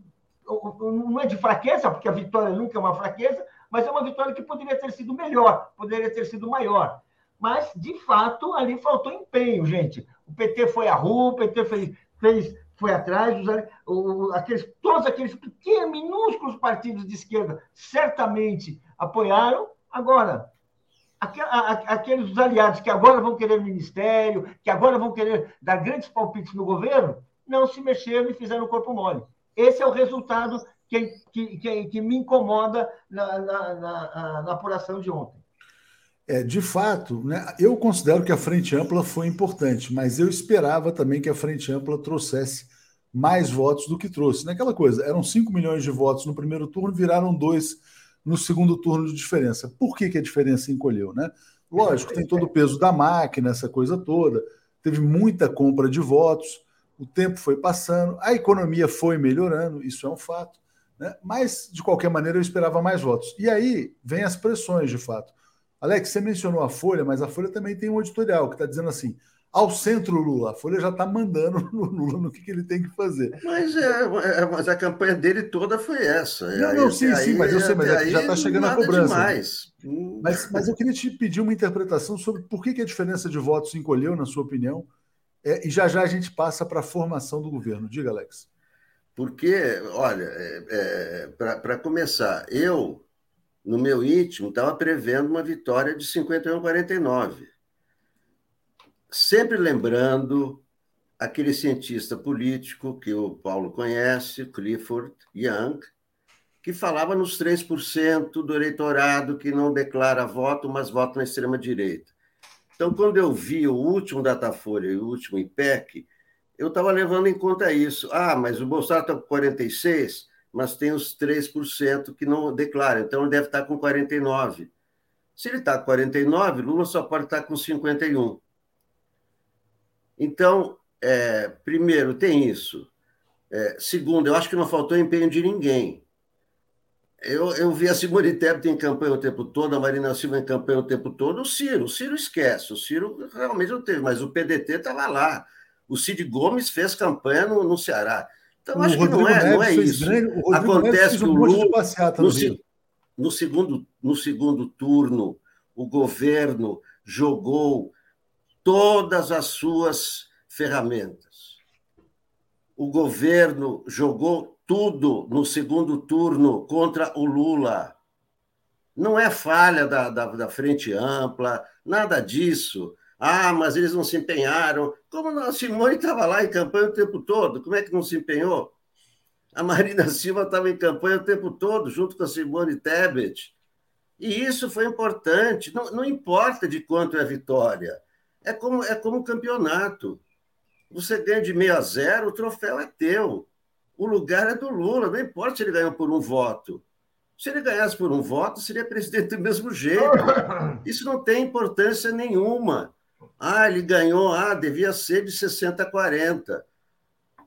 não é de fraqueza, porque a vitória nunca é uma fraqueza, mas é uma vitória que poderia ter sido melhor, poderia ter sido maior. Mas, de fato, ali faltou empenho, gente. O PT foi à rua, o PT fez, fez foi atrás, os, aqueles, todos aqueles pequenos, minúsculos partidos de esquerda certamente apoiaram. Agora, aqueles aliados que agora vão querer ministério, que agora vão querer dar grandes palpites no governo, não se mexeram e fizeram o corpo mole. Esse é o resultado que, que, que, me incomoda na, na, na, na, apuração de ontem. É, de fato, né, eu considero que a Frente Ampla foi importante, mas eu esperava também que a Frente Ampla trouxesse mais votos do que trouxe. Naquela coisa, eram 5 milhões de votos no primeiro turno, viraram dois no segundo turno de diferença. Por que, que a diferença encolheu? Né? Lógico, tem todo o peso da máquina, essa coisa toda, teve muita compra de votos, o tempo foi passando, a economia foi melhorando, isso é um fato. Né? Mas, de qualquer maneira, eu esperava mais votos. E aí vem as pressões, de fato. Alex, você mencionou a Folha, mas a Folha também tem um editorial que está dizendo assim: ao centro Lula. A Folha já está mandando [LAUGHS] no Lula no que, que, ele tem que fazer. Mas, é, é, mas a campanha dele toda foi essa. Não, não, sim, sim, mas eu sei, mas é já está chegando a cobrança. Demais. Mas, mas eu queria te pedir uma interpretação sobre por que, que a diferença de votos encolheu, na sua opinião, é, e já já a gente passa para a formação do governo. Diga, Alex. Porque, olha, é, é para começar, eu, no meu íntimo, estava prevendo uma vitória de 51 a 49 sempre lembrando aquele cientista político que o Paulo conhece, Clifford Young, que falava nos 3% do eleitorado que não declara voto, mas vota na extrema-direita. Então, quando eu vi o último Datafolha e o último IPEC, eu estava levando em conta isso. Ah, mas o Bolsonaro está com 46%, mas tem os 3% que não declaram, então ele deve estar com 49%. Se ele está com 49%, Lula só pode estar com 51%. Então, é, primeiro, tem isso. É, segundo, eu acho que não faltou empenho de ninguém. Eu, eu vi a Simone Tebet em campanha o tempo todo, a Marina Silva em campanha o tempo todo, o Ciro, o Ciro esquece, o Ciro realmente não teve, mas o PDT estava lá. O Cid Gomes fez campanha no, no Ceará. Então, o acho que não é, não é isso. Grande, Acontece que o Lula, no, no, no, segundo, no segundo turno, o governo jogou todas as suas ferramentas. O governo jogou tudo no segundo turno contra o Lula. Não é falha da, da, da frente ampla, nada disso. Ah, mas eles não se empenharam. Como a Simone estava lá em campanha o tempo todo, como é que não se empenhou? A Marina [LAUGHS] Silva estava em campanha o tempo todo, junto com a Simone Tebet. E isso foi importante. Não, não importa de quanto é a vitória. É como, é como um campeonato. Você ganha de meio a zero, o troféu é teu. O lugar é do Lula, não importa se ele ganhou por um voto. Se ele ganhasse por um voto, seria presidente do mesmo jeito. [LAUGHS] Isso não tem importância nenhuma. Ah, ele ganhou, ah, devia ser de 60 a 40.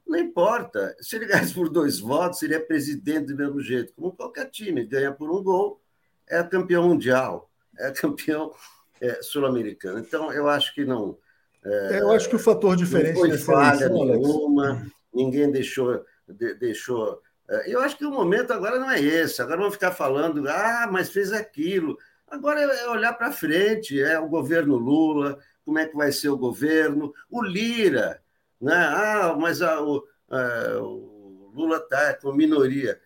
Não importa. Se ele [LAUGHS] ganhasse por dois votos, seria presidente do mesmo jeito. Como qualquer time, ganha por um gol, é campeão mundial, é campeão é, sul-americana. Então, eu acho que não. É, eu acho que o fator diferente não foi falha nenhuma, Alex. ninguém deixou. De, deixou é, eu acho que o momento agora não é esse. Agora vamos ficar falando, ah, mas fez aquilo. Agora é olhar para frente, é o governo Lula, como é que vai ser o governo, o Lira, né? Ah, mas a, o, a, o Lula está com minoria.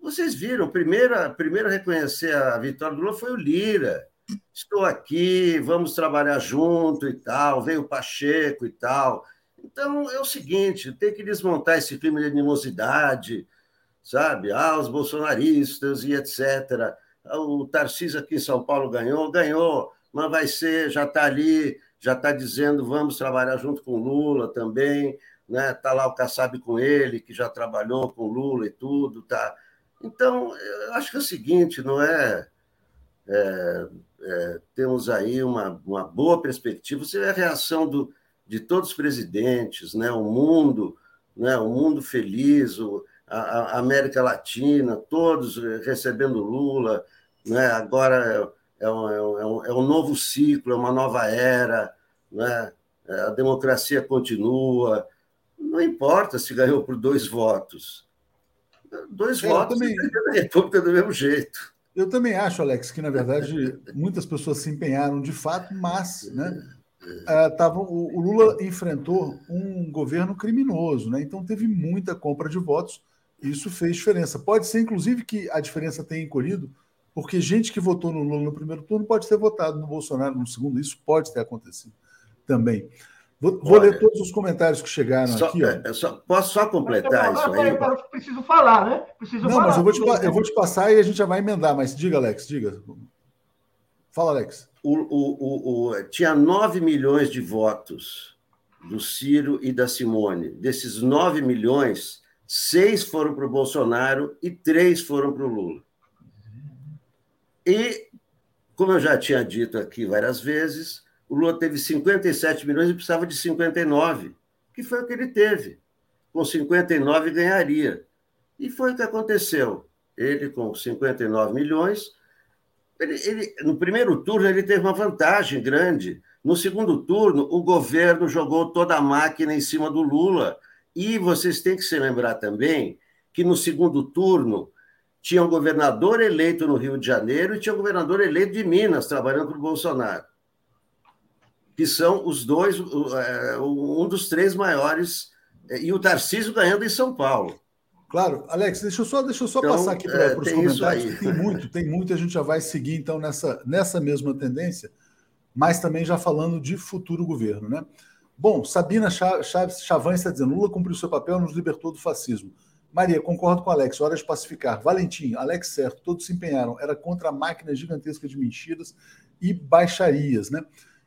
Vocês viram, primeiro, primeiro a reconhecer a vitória do Lula foi o Lira estou aqui, vamos trabalhar junto e tal, veio o Pacheco e tal. Então, é o seguinte: tem que desmontar esse clima de animosidade, sabe? Ah, os bolsonaristas e etc. O Tarcísio aqui em São Paulo ganhou, ganhou, mas vai ser, já está ali, já está dizendo vamos trabalhar junto com Lula também, né? Está lá o Kassab com ele, que já trabalhou com Lula e tudo, tá? Então, eu acho que é o seguinte, não é, é, é temos aí uma, uma boa perspectiva. Você vê a reação do, de todos os presidentes, né? O mundo, né? O mundo feliz, o, a, a América Latina, todos recebendo Lula, né? Agora é, é um, é, um, é um novo ciclo, é uma nova era, né? A democracia continua. Não importa se ganhou por dois votos. Dois é, votos também... a República do mesmo jeito. Eu também acho, Alex, que na verdade muitas pessoas se empenharam de fato, mas né, uh, tava, o, o, Lula enfrentou um governo criminoso, né? então teve muita compra de votos. Isso fez diferença. Pode ser, inclusive, que a diferença tenha encolhido, porque gente que votou no Lula no primeiro turno pode ter votado no Bolsonaro no segundo. Isso pode ter acontecido também. Vou, vou ler todos os comentários que chegaram só, aqui. Ó. É, só, posso só completar isso aí? Eu preciso falar, né? Preciso Não, falar. mas eu vou, te, eu vou te passar e a gente já vai emendar. Mas diga, Alex, diga. Fala, Alex. O, o, o, tinha 9 milhões de votos do Ciro e da Simone. Desses 9 milhões, seis foram para o Bolsonaro e três foram para o Lula. E, como eu já tinha dito aqui várias vezes, o Lula teve 57 milhões e precisava de 59, que foi o que ele teve. Com 59 ganharia. E foi o que aconteceu. Ele, com 59 milhões, ele, ele, no primeiro turno ele teve uma vantagem grande. No segundo turno, o governo jogou toda a máquina em cima do Lula. E vocês têm que se lembrar também que no segundo turno tinha um governador eleito no Rio de Janeiro e tinha um governador eleito de Minas trabalhando para o Bolsonaro que são os dois, é, um dos três maiores, é, e o Tarcísio ganhando em São Paulo. Claro, Alex, deixa eu só, deixa eu só então, passar aqui para é, os comentários. Tem muito, tem muito, a gente já vai seguir então nessa, nessa mesma tendência, mas também já falando de futuro governo, né? Bom, Sabina Chaves Chavan está dizendo: Lula cumpriu seu papel, nos libertou do fascismo. Maria, concordo com Alex, hora de pacificar. Valentim, Alex certo, todos se empenharam, era contra a máquina gigantesca de mentiras e baixarias, né?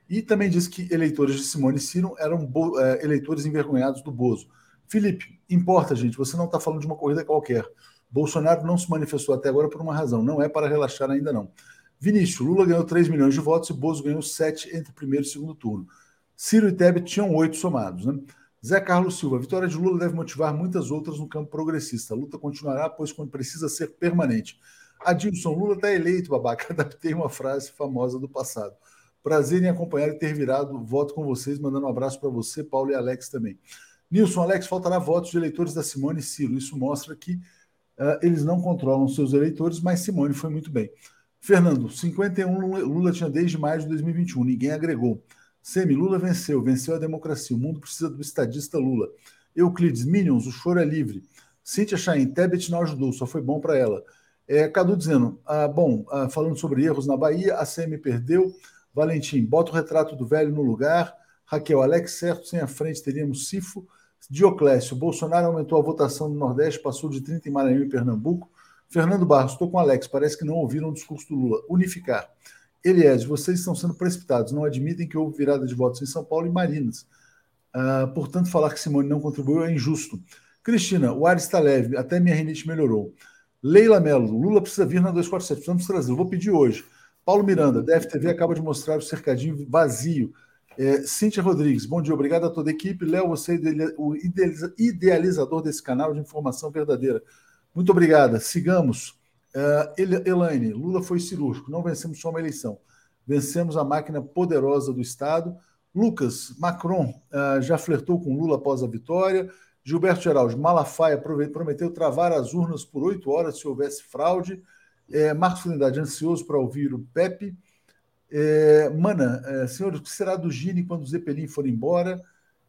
E também disse que eleitores de Simone Ciro eram é, eleitores envergonhados do Bozo. Felipe, importa, gente, você não está falando de uma corrida qualquer. Bolsonaro não se manifestou até agora por uma razão, não é para relaxar ainda não. Vinícius, Lula ganhou 3 milhões de votos e Bozo ganhou 7 entre primeiro e segundo turno. Ciro e Tebet tinham 8 somados. Né? Zé Carlos Silva, a vitória de Lula deve motivar muitas outras no campo progressista. A luta continuará, pois quando precisa ser permanente. Adilson, Lula está eleito, babaca. [LAUGHS] Adaptei uma frase famosa do passado. Prazer em acompanhar e ter virado voto com vocês. Mandando um abraço para você, Paulo e Alex também. Nilson, Alex, faltará votos de eleitores da Simone e Ciro. Isso mostra que uh, eles não controlam seus eleitores, mas Simone foi muito bem. Fernando, 51 Lula tinha desde maio de 2021, ninguém agregou. Semi, Lula venceu, venceu a democracia. O mundo precisa do estadista Lula. Euclides, Minions, o choro é livre. Cíntia Chain, Tebet não ajudou, só foi bom para ela. É, Cadu dizendo, ah, bom, ah, falando sobre erros na Bahia, a Semi perdeu, Valentim, bota o retrato do velho no lugar. Raquel, Alex certo, sem a frente teríamos Cifo. Dioclésio, Bolsonaro aumentou a votação no Nordeste, passou de 30 em Maranhão e Pernambuco. Fernando Barros, estou com Alex, parece que não ouviram o discurso do Lula. Unificar. Eliés, vocês estão sendo precipitados, não admitem que houve virada de votos em São Paulo e Marinas. Uh, portanto, falar que Simone não contribuiu é injusto. Cristina, o ar está leve, até minha rinite melhorou. Leila Mello, Lula precisa vir na 247, precisamos trazer, vou pedir hoje. Paulo Miranda, DFTV acaba de mostrar o cercadinho vazio. É, Cíntia Rodrigues, bom dia, obrigado a toda a equipe. Léo, você é o idealizador desse canal de informação verdadeira. Muito obrigada. Sigamos. Uh, Elaine, Lula foi cirúrgico, não vencemos só uma eleição, vencemos a máquina poderosa do Estado. Lucas, Macron uh, já flertou com Lula após a vitória. Gilberto Geraldo, Malafaia prometeu travar as urnas por oito horas se houvesse fraude. É, Marcos Trindade, ansioso para ouvir o Pepe. É, Mana, é, senhores, o que será do Gini quando o Zeppelin for embora?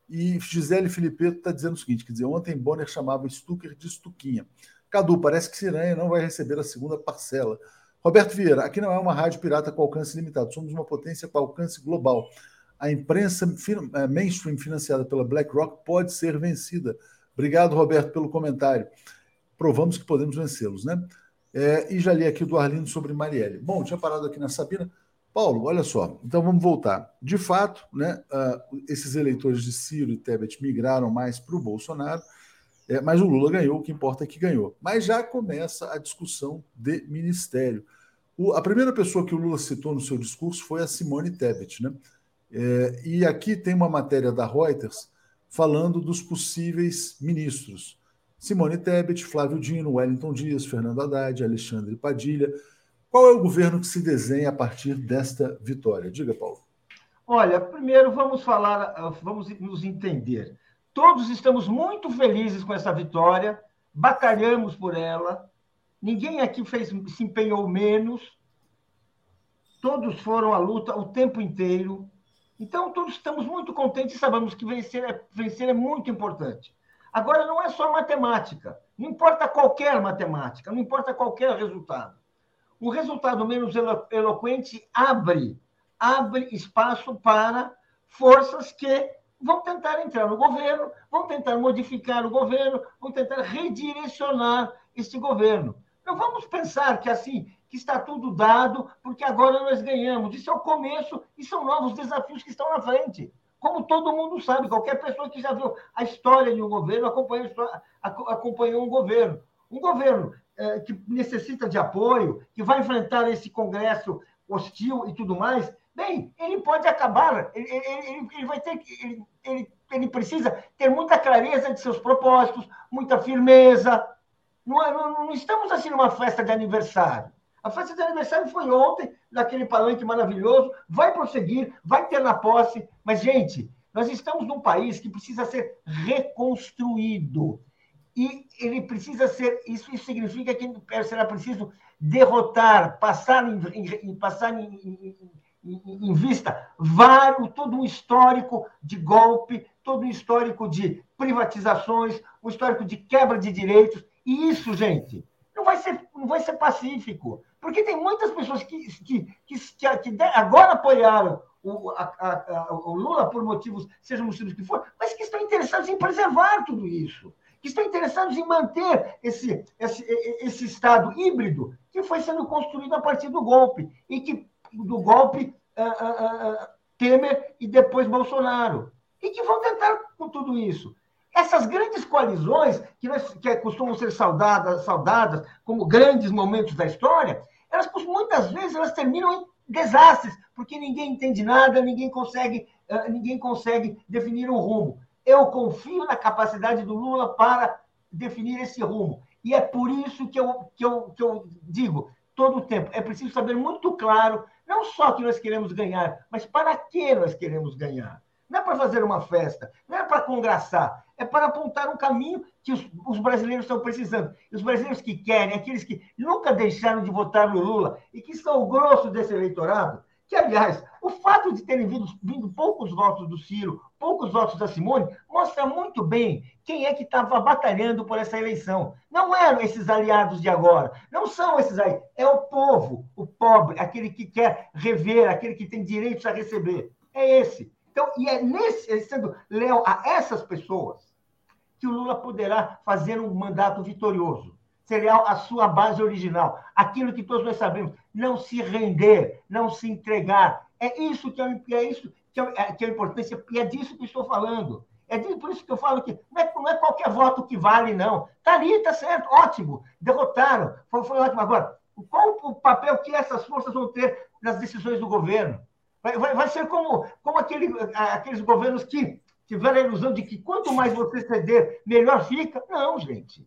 E Gisele Filipe está dizendo o seguinte: quer dizer, ontem Bonner chamava Stucker de Stuquinha. Cadu, parece que Ciranha não vai receber a segunda parcela. Roberto Vieira, aqui não é uma rádio pirata com alcance limitado, somos uma potência com alcance global. a imprensa eh, mainstream financiada pela BlackRock pode ser vencida. Obrigado, Roberto, pelo comentário. Provamos que podemos vencê-los, né? É, e já li aqui do Arlindo sobre Marielle. Bom, tinha parado aqui na Sabina. Paulo, olha só, então vamos voltar. De fato, né, uh, esses eleitores de Ciro e Tebet migraram mais para o Bolsonaro, é, mas o Lula ganhou, o que importa é que ganhou. Mas já começa a discussão de ministério. O, a primeira pessoa que o Lula citou no seu discurso foi a Simone Tebet. Né? É, e aqui tem uma matéria da Reuters falando dos possíveis ministros. Simone Tebet, Flávio Dino, Wellington Dias, Fernando Haddad, Alexandre Padilha. Qual é o governo que se desenha a partir desta vitória? Diga, Paulo. Olha, primeiro vamos falar, vamos nos entender. Todos estamos muito felizes com essa vitória, batalhamos por ela, Ninguém aqui fez, se empenhou menos. Todos foram à luta o tempo inteiro. Então, todos estamos muito contentes e sabemos que vencer é, vencer é muito importante. Agora, não é só matemática. Não importa qualquer matemática, não importa qualquer resultado. Um resultado menos elo eloquente abre, abre espaço para forças que vão tentar entrar no governo, vão tentar modificar o governo, vão tentar redirecionar este governo. Não vamos pensar que assim que está tudo dado, porque agora nós ganhamos. Isso é o começo e são novos desafios que estão na frente. Como todo mundo sabe, qualquer pessoa que já viu a história de um governo acompanhou, acompanhou um governo. Um governo é, que necessita de apoio, que vai enfrentar esse Congresso hostil e tudo mais, bem, ele pode acabar, ele, ele, ele vai ter ele, ele, ele precisa ter muita clareza de seus propósitos, muita firmeza, não, é, não, não, estamos assim numa festa de aniversário. A festa de aniversário foi ontem, naquele palanque maravilhoso, vai prosseguir, vai ter na posse. Mas, gente, nós estamos num país que precisa ser reconstruído. E ele precisa ser. Isso, isso significa que será preciso derrotar, passar em, em passar em, em, em, vista vários, todo um histórico de golpe, todo um histórico de privatizações, um histórico de quebra de direitos. E isso, gente, não vai ser, não vai ser pacífico. Porque tem muitas pessoas que, que, que, que agora apoiaram o, a, a, o, Lula por motivos, sejam motivos que for, mas que estão interessados em preservar tudo isso. Que estão interessados em manter esse, esse, esse Estado híbrido que foi sendo construído a partir do golpe. E que do golpe uh, uh, Temer e depois Bolsonaro. E que vão tentar com tudo isso. Essas grandes coalizões, que, nós, que costumam ser saudadas, saudadas como grandes momentos da história, elas muitas vezes elas terminam em desastres, porque ninguém entende nada, ninguém consegue, uh, ninguém consegue definir um rumo. Eu confio na capacidade do Lula para definir esse rumo. E é por isso que eu, que eu, que eu digo todo o tempo: é preciso saber muito claro, não só que nós queremos ganhar, mas para que nós queremos ganhar. Não é para fazer uma festa, não é para congraçar, é para apontar um caminho que os, os, brasileiros estão precisando. E os brasileiros que querem, aqueles que nunca deixaram de votar no Lula e que são o grosso desse eleitorado, que, aliás, o fato de terem vindo, vindo poucos votos do Ciro, poucos votos da Simone, mostra muito bem quem é que estava batalhando por essa eleição. Não eram esses aliados de agora, não são esses aí, é o povo, o pobre, aquele que quer rever, aquele que tem direitos a receber. É esse. Então, e é nesse, é sendo leal a essas pessoas que o Lula poderá fazer um mandato vitorioso. Ser leal à sua base original. Aquilo que todos nós sabemos. Não se render, não se entregar. É isso que é, é isso que é, é que é a importância, e é disso que estou falando. É por isso que eu falo que não é, não é qualquer voto que vale, não. Está ali, está certo, ótimo. Derrotaram, foi, foi ótimo. Agora, qual o papel que essas forças vão ter nas decisões do governo? Vai, vai, vai ser como, como aquele, aqueles governos que tiveram a ilusão de que quanto mais você ceder, melhor fica. Não, gente.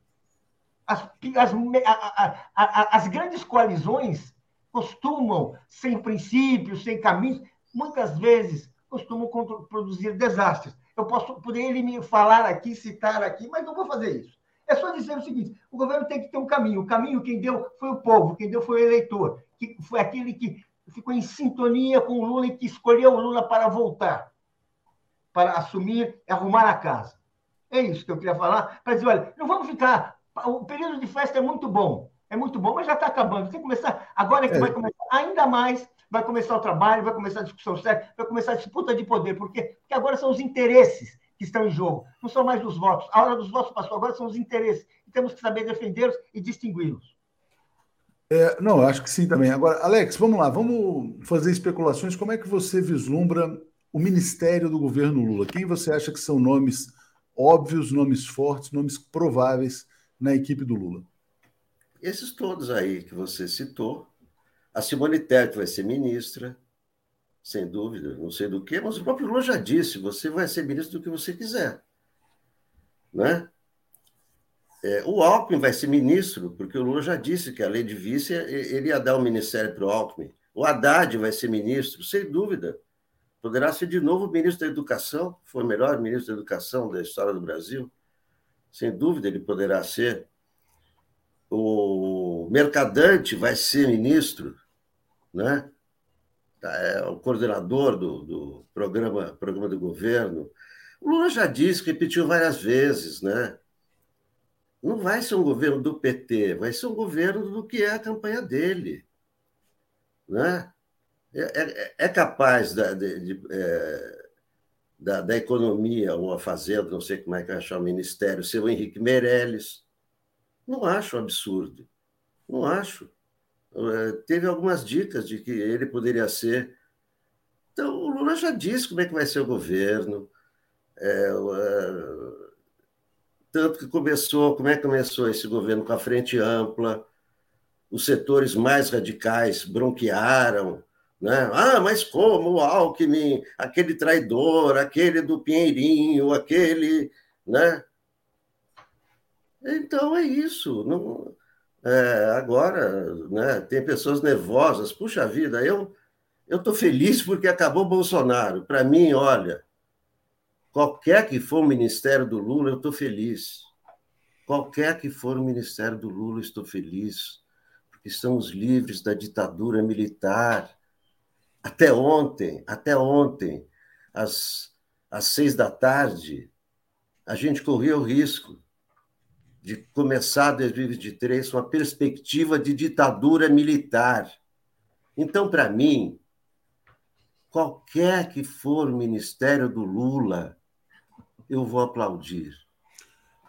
As, as, a, a, as grandes coalizões costumam, sem princípios, sem caminhos, muitas vezes costumam produzir desastres. Eu posso poderia me falar aqui, citar aqui, mas não vou fazer isso. É só dizer o seguinte: o governo tem que ter um caminho. O caminho quem deu foi o povo, quem deu foi o eleitor, que foi aquele que ficou em sintonia com o Lula e que escolheu o Lula para voltar, para assumir arrumar a casa. É isso que eu queria falar, para dizer, olha, não vamos ficar. O período de festa é muito bom, é muito bom, mas já está acabando. Tem que começar. Agora é que é. vai começar ainda mais vai começar o trabalho, vai começar a discussão séria, vai começar a disputa de poder. Por quê? Porque agora são os interesses que estão em jogo, não são mais os votos. A hora dos votos passou, agora são os interesses. E temos que saber defendê-los e distingui-los. É, não, acho que sim também. Agora, Alex, vamos lá, vamos fazer especulações. Como é que você vislumbra o ministério do governo Lula? Quem você acha que são nomes óbvios, nomes fortes, nomes prováveis na equipe do Lula? Esses todos aí que você citou. A Simone Tebet vai ser ministra, sem dúvida, não sei do que, mas o próprio Lula já disse: você vai ser ministro do que você quiser. Né? É, o Alckmin vai ser ministro, porque o Lula já disse que a lei de vice ele ia dar o ministério para o Alckmin. O Haddad vai ser ministro, sem dúvida. Poderá ser de novo ministro da Educação, foi o melhor ministro da Educação da história do Brasil. Sem dúvida, ele poderá ser. O Mercadante vai ser ministro, né? É o coordenador do, do programa, programa do governo. O Lula já disse, repetiu várias vezes, né? Não vai ser um governo do PT, vai ser um governo do que é a campanha dele. Né? É, é, é capaz da, de, de, é, da, da, economia, uma fazenda, não sei como é que vai achar o ministério, ser o Henrique Meirelles. Não acho absurdo. Não acho. É, teve algumas dicas de que ele poderia ser. Então, o Lula já disse como é que vai ser o governo. É, é, tanto que começou, como é que começou esse governo com a frente ampla, os setores mais radicais bronquearam, né? Ah, mas como o Alckmin, aquele traidor, aquele do Pinheirinho, aquele, né? Então é isso. Não, é, agora, né? Tem pessoas nervosas. Puxa vida, eu estou feliz porque acabou Bolsonaro. Para mim, olha, qualquer que for o ministério do Lula, eu estou feliz. Qualquer que for o ministério do Lula, estou feliz, porque estamos livres da ditadura militar até ontem, até ontem, às, às seis da tarde, a gente corria o risco de começar 2023 com a perspectiva de ditadura militar. Então, para mim, qualquer que for o ministério do Lula, eu vou aplaudir.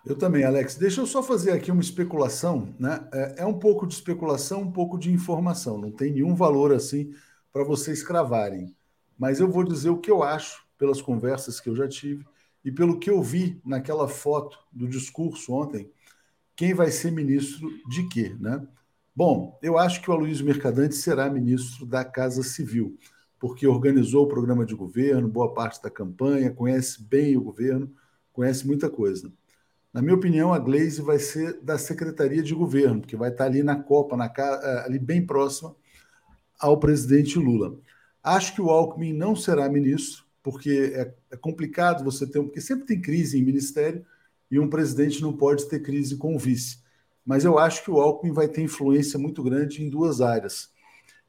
Eu também, Alex. Deixa eu só fazer aqui uma especulação, né? É, é um pouco de especulação, um pouco de informação. Não tem nenhum valor assim para vocês cravarem. Mas eu vou dizer o que eu acho pelas conversas que eu já tive e pelo que eu vi naquela foto do discurso ontem, quem vai ser ministro de quê, né? Bom, eu acho que o Aloysio Mercadante será ministro da Casa Civil, porque organizou o programa de governo, boa parte da campanha, conhece bem o governo, conhece muita coisa. Na minha opinião, a Glaze vai ser da Secretaria de Governo, que vai estar ali na Copa, na, eh, ali bem próxima ao presidente Lula. Acho que o Alckmin não será ministro, porque é, é complicado você ter, porque sempre tem crise em ministério e um presidente não pode ter crise com o vice. Mas eu acho que o Alckmin vai ter influência muito grande em duas áreas.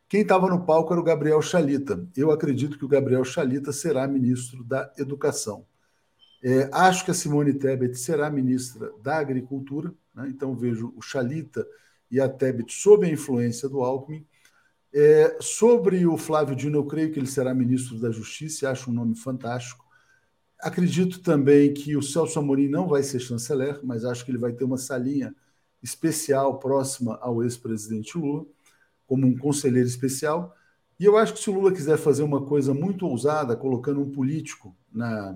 Quem estava no palco era o Gabriel Chalita. Eu acredito que o Gabriel Chalita será ministro da Educação. É, acho que a Simone Tebet será ministra da Agricultura, né? então vejo o Chalita e a Tebet sob a influência do Alckmin. É, sobre o Flávio Dino, eu creio que ele será ministro da Justiça, acho um nome fantástico. Acredito também que o Celso Amorim não vai ser chanceler, mas acho que ele vai ter uma salinha especial próxima ao ex-presidente Lula, como um conselheiro especial. E eu acho que se o Lula quiser fazer uma coisa muito ousada, colocando um político na,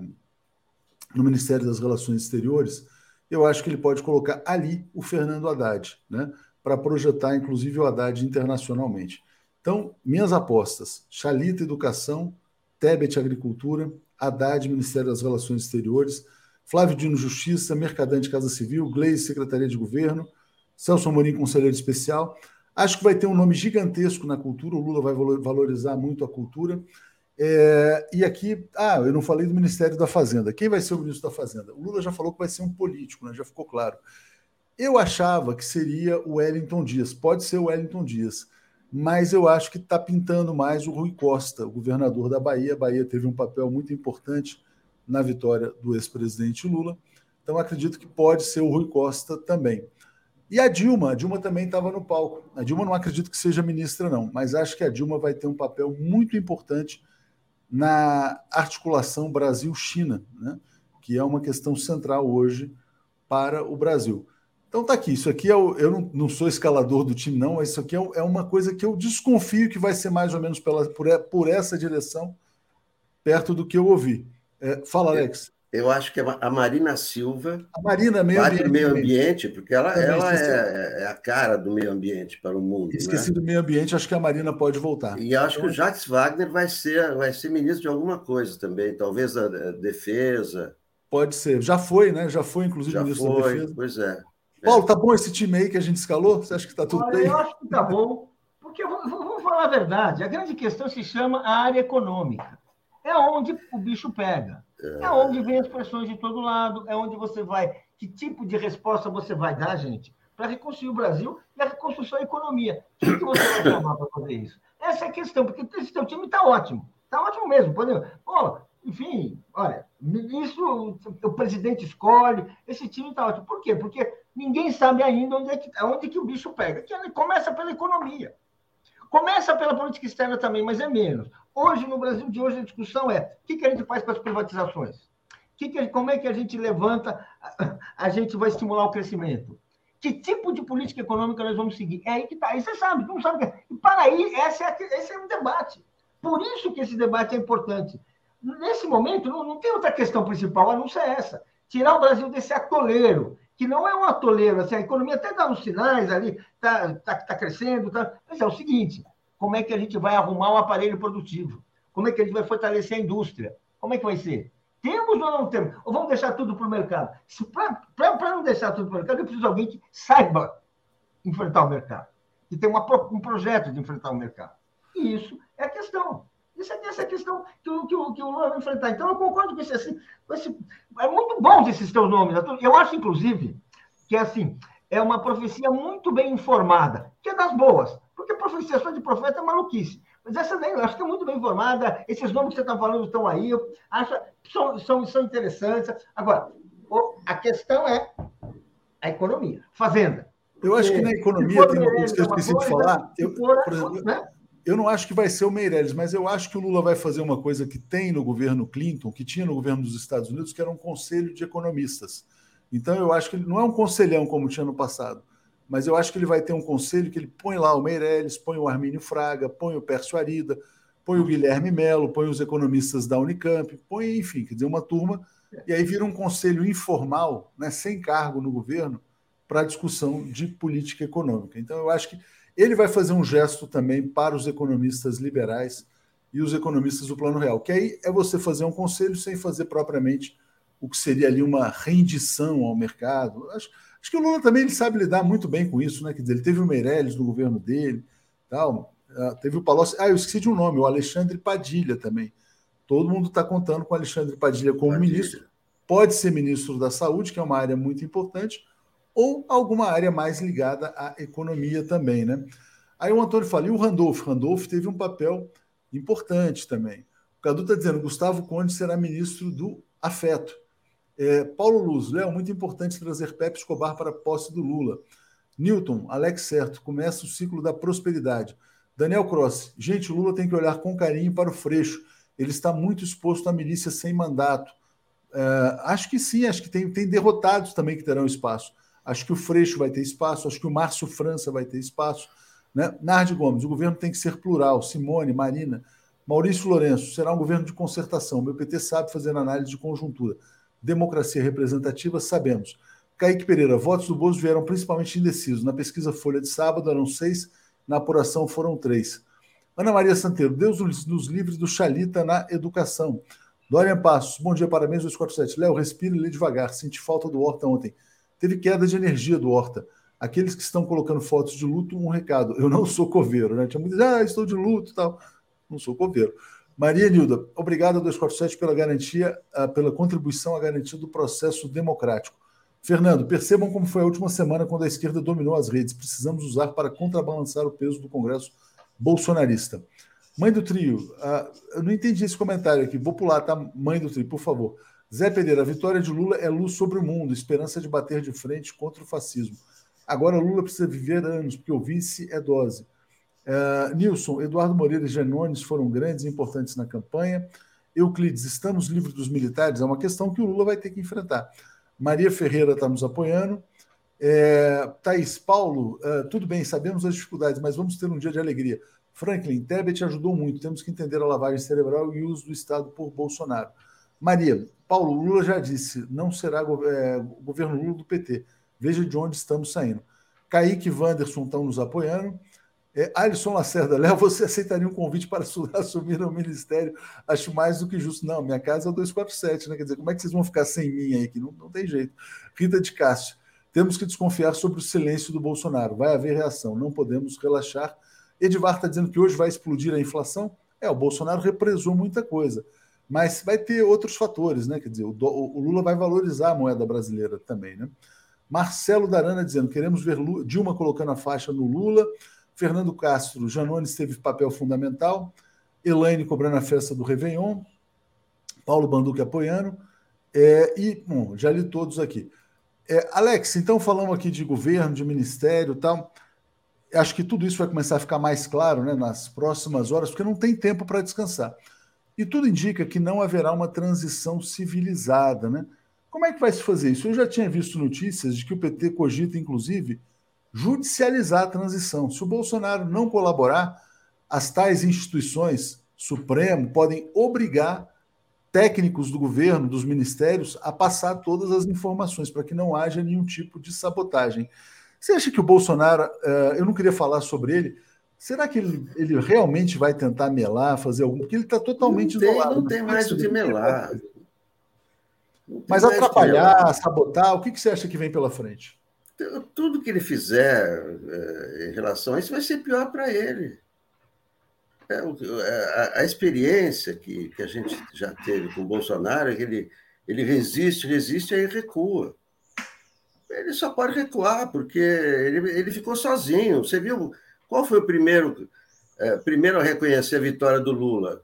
no Ministério das Relações Exteriores, eu acho que ele pode colocar ali o Fernando Haddad, né, para projetar, inclusive, o Haddad internacionalmente. Então, minhas apostas: Chalita Educação, Tebet Agricultura, Haddad Ministério das Relações Exteriores, Flávio Dino Justiça, Mercadante Casa Civil, Gleisi Secretaria de Governo, Celso Amorim Conselheiro Especial. Acho que vai ter um nome gigantesco na cultura, o Lula vai valorizar muito a cultura. É, e aqui, ah, eu não falei do Ministério da Fazenda. Quem vai ser o ministro da Fazenda? O Lula já falou que vai ser um político, né? já ficou claro. Eu achava que seria o Wellington Dias, pode ser o Wellington Dias mas eu acho que está pintando mais o Rui Costa, o governador da Bahia. A Bahia teve um papel muito importante na vitória do ex-presidente Lula, então acredito que pode ser o Rui Costa também. E a Dilma, a Dilma também estava no palco. A Dilma não acredito que seja ministra, não, mas acho que a Dilma vai ter um papel muito importante na articulação Brasil-China, né? que é uma questão central hoje para o Brasil. Então tá aqui, isso aqui é o, eu não, não, sou escalador do time, não, mas isso aqui é, é, uma coisa que eu desconfio que vai ser mais ou menos pela, por, por essa direção, perto do que eu ouvi. É, fala, Alex. Eu acho que a Marina Silva. A Marina meio ambiente. meio ambiente, porque ela, ela é, é, a cara do meio ambiente para o mundo. Né? Esqueci né? do meio ambiente, acho que a Marina pode voltar. E acho que o Jacques Wagner vai ser, vai ser ministro de alguma coisa também, talvez da defesa. Pode ser. Já foi, né? Já foi, inclusive, Já ministro foi, da defesa. Pois é. Paulo, tá bom esse time aí que a gente escalou? Você acha que está tudo Olha, bem? Eu acho que tá bom, porque vamos falar a verdade. A grande questão se chama a área econômica é onde o bicho pega. É onde vem as pressões de todo lado, é onde você vai. Que tipo de resposta você vai dar, gente, para reconstruir o Brasil e a reconstrução da economia? Quem que você vai chamar para fazer isso? Essa é a questão, porque esse teu time está ótimo. Está ótimo mesmo. Pode... Pô, enfim, olha, isso o presidente escolhe, esse time está ótimo. Por quê? Porque ninguém sabe ainda onde é que, onde é que o bicho pega. Que começa pela economia. Começa pela política externa também, mas é menos. Hoje, no Brasil de hoje, a discussão é o que, que a gente faz com as privatizações? Que que, como é que a gente levanta, a, gente vai estimular o crescimento? Que tipo de política econômica nós vamos seguir? É aí que está. Aí você sabe, não sabe. É. E para aí, esse é, esse é um debate. Por isso que esse debate é importante. Nesse momento, não, não tem outra questão principal a não ser essa. Tirar o Brasil desse atoleiro, que não é um atoleiro. Assim, a economia até dá uns sinais ali, está tá, tá crescendo, tá, mas é o seguinte: como é que a gente vai arrumar o um aparelho produtivo? Como é que a gente vai fortalecer a indústria? Como é que vai ser? Temos ou não temos? Ou vamos deixar tudo para o mercado? Para não deixar tudo para o mercado, eu preciso de alguém que saiba enfrentar o mercado, que tenha uma, um projeto de enfrentar o mercado. E isso é a questão. Isso é essa questão que o, que, o, que o Lula vai enfrentar. Então, eu concordo com isso. Assim, esse, é muito bom esses teus nomes. Eu acho, inclusive, que assim, é uma profecia muito bem informada, que é das boas. Porque profecia só de profeta é maluquice. Mas essa daí eu acho que é muito bem informada. Esses nomes que você está falando estão aí. Eu acho, são, são, são interessantes. Agora, a questão é a economia, fazenda. Eu acho que na economia tem uma coisa que eu esqueci de falar. Eu, por exemplo, né? Eu não acho que vai ser o Meirelles, mas eu acho que o Lula vai fazer uma coisa que tem no governo Clinton, que tinha no governo dos Estados Unidos, que era um conselho de economistas. Então eu acho que ele não é um conselhão como tinha no passado mas eu acho que ele vai ter um conselho que ele põe lá o Meirelles, põe o Armínio Fraga, põe o Pércio Arida, põe o Guilherme Melo, põe os economistas da Unicamp, põe, enfim, quer dizer, uma turma, e aí vira um conselho informal, né, sem cargo no governo, para discussão de política econômica. Então, eu acho que ele vai fazer um gesto também para os economistas liberais e os economistas do Plano Real, que aí é você fazer um conselho sem fazer propriamente o que seria ali uma rendição ao mercado. Acho, Acho que o Lula também ele sabe lidar muito bem com isso, né? Quer dizer, ele teve o Meirelles no governo dele, tal. Uh, teve o Palocci. Ah, eu esqueci de um nome, o Alexandre Padilha também. Todo mundo está contando com o Alexandre Padilha como Padilha. ministro. Pode ser ministro da Saúde, que é uma área muito importante, ou alguma área mais ligada à economia também, né? Aí o Antônio fala, e o Randolph? Randolph teve um papel importante também. O Cadu está dizendo, Gustavo Conde será ministro do afeto. É, Paulo Luz, Léo, muito importante trazer Pepe Escobar para a posse do Lula. Newton, Alex Certo, começa o ciclo da prosperidade. Daniel Cross, gente, Lula tem que olhar com carinho para o Freixo. Ele está muito exposto à milícia sem mandato. É, acho que sim, acho que tem, tem derrotados também que terão espaço. Acho que o Freixo vai ter espaço, acho que o Márcio França vai ter espaço. Né? Nardi Gomes, o governo tem que ser plural. Simone, Marina, Maurício Lourenço, será um governo de concertação. O meu PT sabe fazer análise de conjuntura democracia representativa, sabemos. Kaique Pereira, votos do Bozo vieram principalmente indecisos. Na pesquisa Folha de sábado eram seis, na apuração foram três. Ana Maria Santeiro, Deus nos livre do Chalita na educação. Dorian Passos, bom dia, parabéns, 247. Léo, respire e lê devagar. Senti falta do Horta ontem. Teve queda de energia do Horta. Aqueles que estão colocando fotos de luto, um recado. Eu não sou coveiro, né? Tinha muitos, ah, estou de luto tal. Não sou coveiro. Maria Nilda, obrigado 247 pela garantia, ah, pela contribuição à garantia do processo democrático. Fernando, percebam como foi a última semana quando a esquerda dominou as redes. Precisamos usar para contrabalançar o peso do Congresso bolsonarista. Mãe do trio, uh, eu não entendi esse comentário aqui. Vou pular, tá? Mãe do trio, por favor. Zé Pereira, a vitória de Lula é luz sobre o mundo, esperança de bater de frente contra o fascismo. Agora Lula precisa viver anos, porque o vice é dose. Uh, Nilson, Eduardo Moreira e Genones foram grandes e importantes na campanha. Euclides, estamos livres dos militares? É uma questão que o Lula vai ter que enfrentar. Maria Ferreira está nos apoiando. É, Thaís, Paulo, uh, tudo bem, sabemos as dificuldades, mas vamos ter um dia de alegria. Franklin, Tebet ajudou muito, temos que entender a lavagem cerebral e o uso do Estado por Bolsonaro. Maria, Paulo, Lula já disse, não será é, governo Lula do PT. Veja de onde estamos saindo. Kaique e Wanderson estão nos apoiando. É, Alisson Lacerda, [LAUGHS] Léo, você aceitaria um convite para [LAUGHS] assumir o ministério? Acho mais do que justo. Não, minha casa é o 247, né? Quer dizer, como é que vocês vão ficar sem mim aí? Que não, não tem jeito. Rita de Cássio, temos que desconfiar sobre o silêncio do Bolsonaro. Vai haver reação, não podemos relaxar. Edivar está dizendo que hoje vai explodir a inflação. É, o Bolsonaro represou muita coisa. Mas vai ter outros fatores, né? Quer dizer, o, o Lula vai valorizar a moeda brasileira também, né? Marcelo Darana dizendo: queremos ver Lula, Dilma colocando a faixa no Lula. Fernando Castro, Janones teve papel fundamental. Elaine cobrando a festa do Réveillon. Paulo Banduque apoiando. É, e, bom, já li todos aqui. É, Alex, então falamos aqui de governo, de ministério tal. Acho que tudo isso vai começar a ficar mais claro né, nas próximas horas, porque não tem tempo para descansar. E tudo indica que não haverá uma transição civilizada. Né? Como é que vai se fazer isso? Eu já tinha visto notícias de que o PT cogita, inclusive, judicializar a transição. Se o Bolsonaro não colaborar, as tais instituições, Supremo, podem obrigar técnicos do governo, dos ministérios, a passar todas as informações para que não haja nenhum tipo de sabotagem. Você acha que o Bolsonaro, eh, eu não queria falar sobre ele, será que ele, ele realmente vai tentar melar, fazer algum? Porque ele está totalmente não tem, isolado. Não tem mais o que melar. Mas atrapalhar, sabotar, o que, que você acha que vem pela frente? Tudo que ele fizer é, em relação a isso vai ser pior para ele. É, é, a, a, experiência que, que a gente já teve com o Bolsonaro é que ele, ele resiste, resiste e aí recua. Ele só pode recuar, porque ele, ele ficou sozinho. Você viu qual foi o primeiro, é, primeiro a reconhecer a vitória do Lula?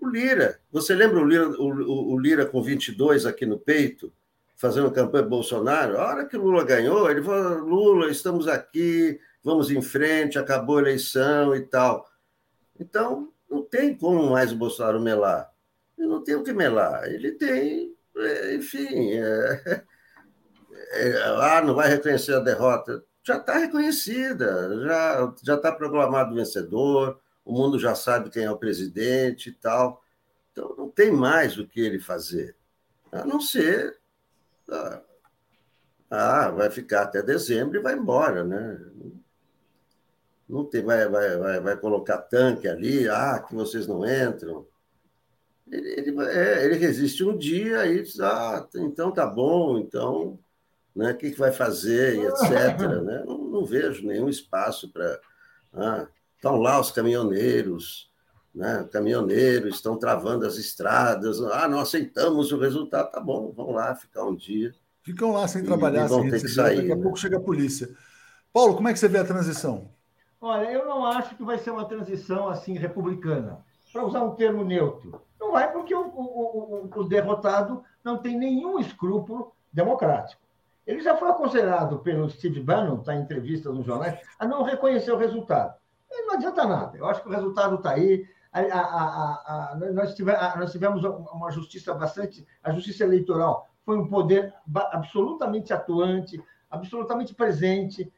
O Lira. Você lembra o Lira, o, o Lira com 22 aqui no peito? fazendo campanha Bolsonaro, a hora que o Lula ganhou, ele falou: Lula, estamos aqui, vamos em frente, acabou a eleição e tal. Então, não tem como mais o Bolsonaro melar. Ele não tem o que melar. Ele tem, é, enfim. É, [LAUGHS] é, ah, não vai reconhecer a derrota. Já está reconhecida, já já está proclamado vencedor, o mundo já sabe quem é o presidente e tal. Então, não tem mais o que ele fazer, a não ser ah, ah, vai ficar até dezembro e vai embora, né? Não tem, vai, vai, vai, vai colocar tanque ali, ah, que vocês não entram. Ele, ele, é, ele resiste um dia e diz, ah, então tá bom, então, né, o que, que vai fazer, e [LAUGHS] etc. né? Não, não vejo nenhum espaço para. Ah, estão lá os caminhoneiros, né? caminhoneiros estão travando as estradas. Ah, não aceitamos o resultado. Tá bom, vão lá ficar um dia. Ficam lá sem trabalhar, e vão ter que sair. Daqui a né? pouco chega a polícia. Paulo, como é que você vê a transição? Olha, eu não acho que vai ser uma transição assim republicana, para usar um termo neutro. Não vai porque o, o, o, o derrotado não tem nenhum escrúpulo democrático. Ele já foi aconselhado pelo Steve Bannon, está em entrevistas nos jornais, a não reconhecer o resultado. E não adianta nada. Eu acho que o resultado está aí, a, a, a, nós, tivemos, nós tivemos uma justiça bastante. A justiça eleitoral foi um poder absolutamente atuante, absolutamente presente.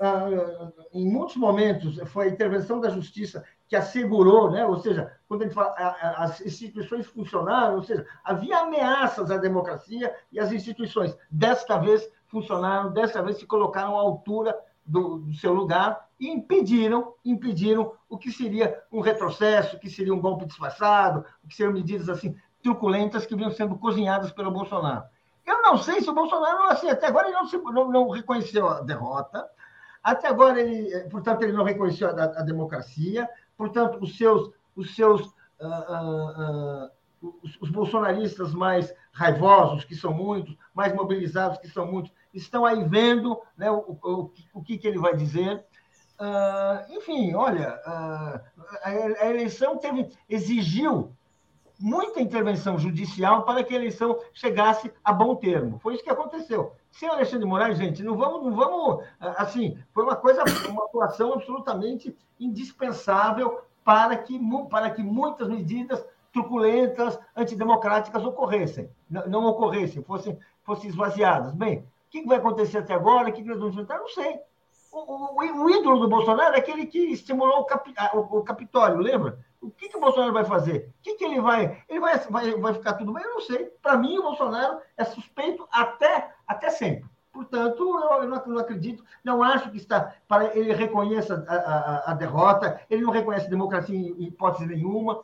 Uh, em muitos momentos, foi a intervenção da justiça que assegurou, né? ou seja, quando a gente fala, as instituições funcionaram, ou seja, havia ameaças à democracia e as instituições, desta vez, funcionaram, desta vez se colocaram à altura do, do seu lugar e impediram, impediram o que seria um retrocesso, o que seria um golpe disfarçado, o que seriam medidas assim truculentas que vinham sendo cozinhadas pelo Bolsonaro. Eu não sei se o Bolsonaro, assim, até agora ele não, se, não, não reconheceu a derrota, até agora ele, portanto, ele não reconheceu a, a democracia, portanto, os seus, os seus uh, uh, uh, os, os bolsonaristas mais raivosos, que são muitos, mais mobilizados, que são muitos, estão aí vendo né, o, o, o que, que ele vai dizer. Uh, enfim, olha, uh, a, a, eleição teve, exigiu muita intervenção judicial para que a eleição chegasse a bom termo. Foi isso que aconteceu. sem Alexandre de Moraes, gente, não vamos, não vamos, assim, foi uma coisa, uma atuação absolutamente indispensável para que, para que muitas medidas truculentas, antidemocráticas ocorressem, não, não ocorressem, fossem, fossem esvaziadas. Bem, o que vai acontecer até agora? O que nós vamos enfrentar? Não sei. O, o, o, ídolo do Bolsonaro é aquele que estimulou o, cap, o, o Capitólio, lembra? O que, que o Bolsonaro vai fazer? O que, que ele vai. Ele vai, vai, vai ficar tudo bem? Eu não sei. Para mim, o Bolsonaro é suspeito até, até sempre. Portanto, eu, eu não, acredito, não acho que está. Para ele reconheça a, a, a derrota, ele não reconhece democracia em hipótese nenhuma.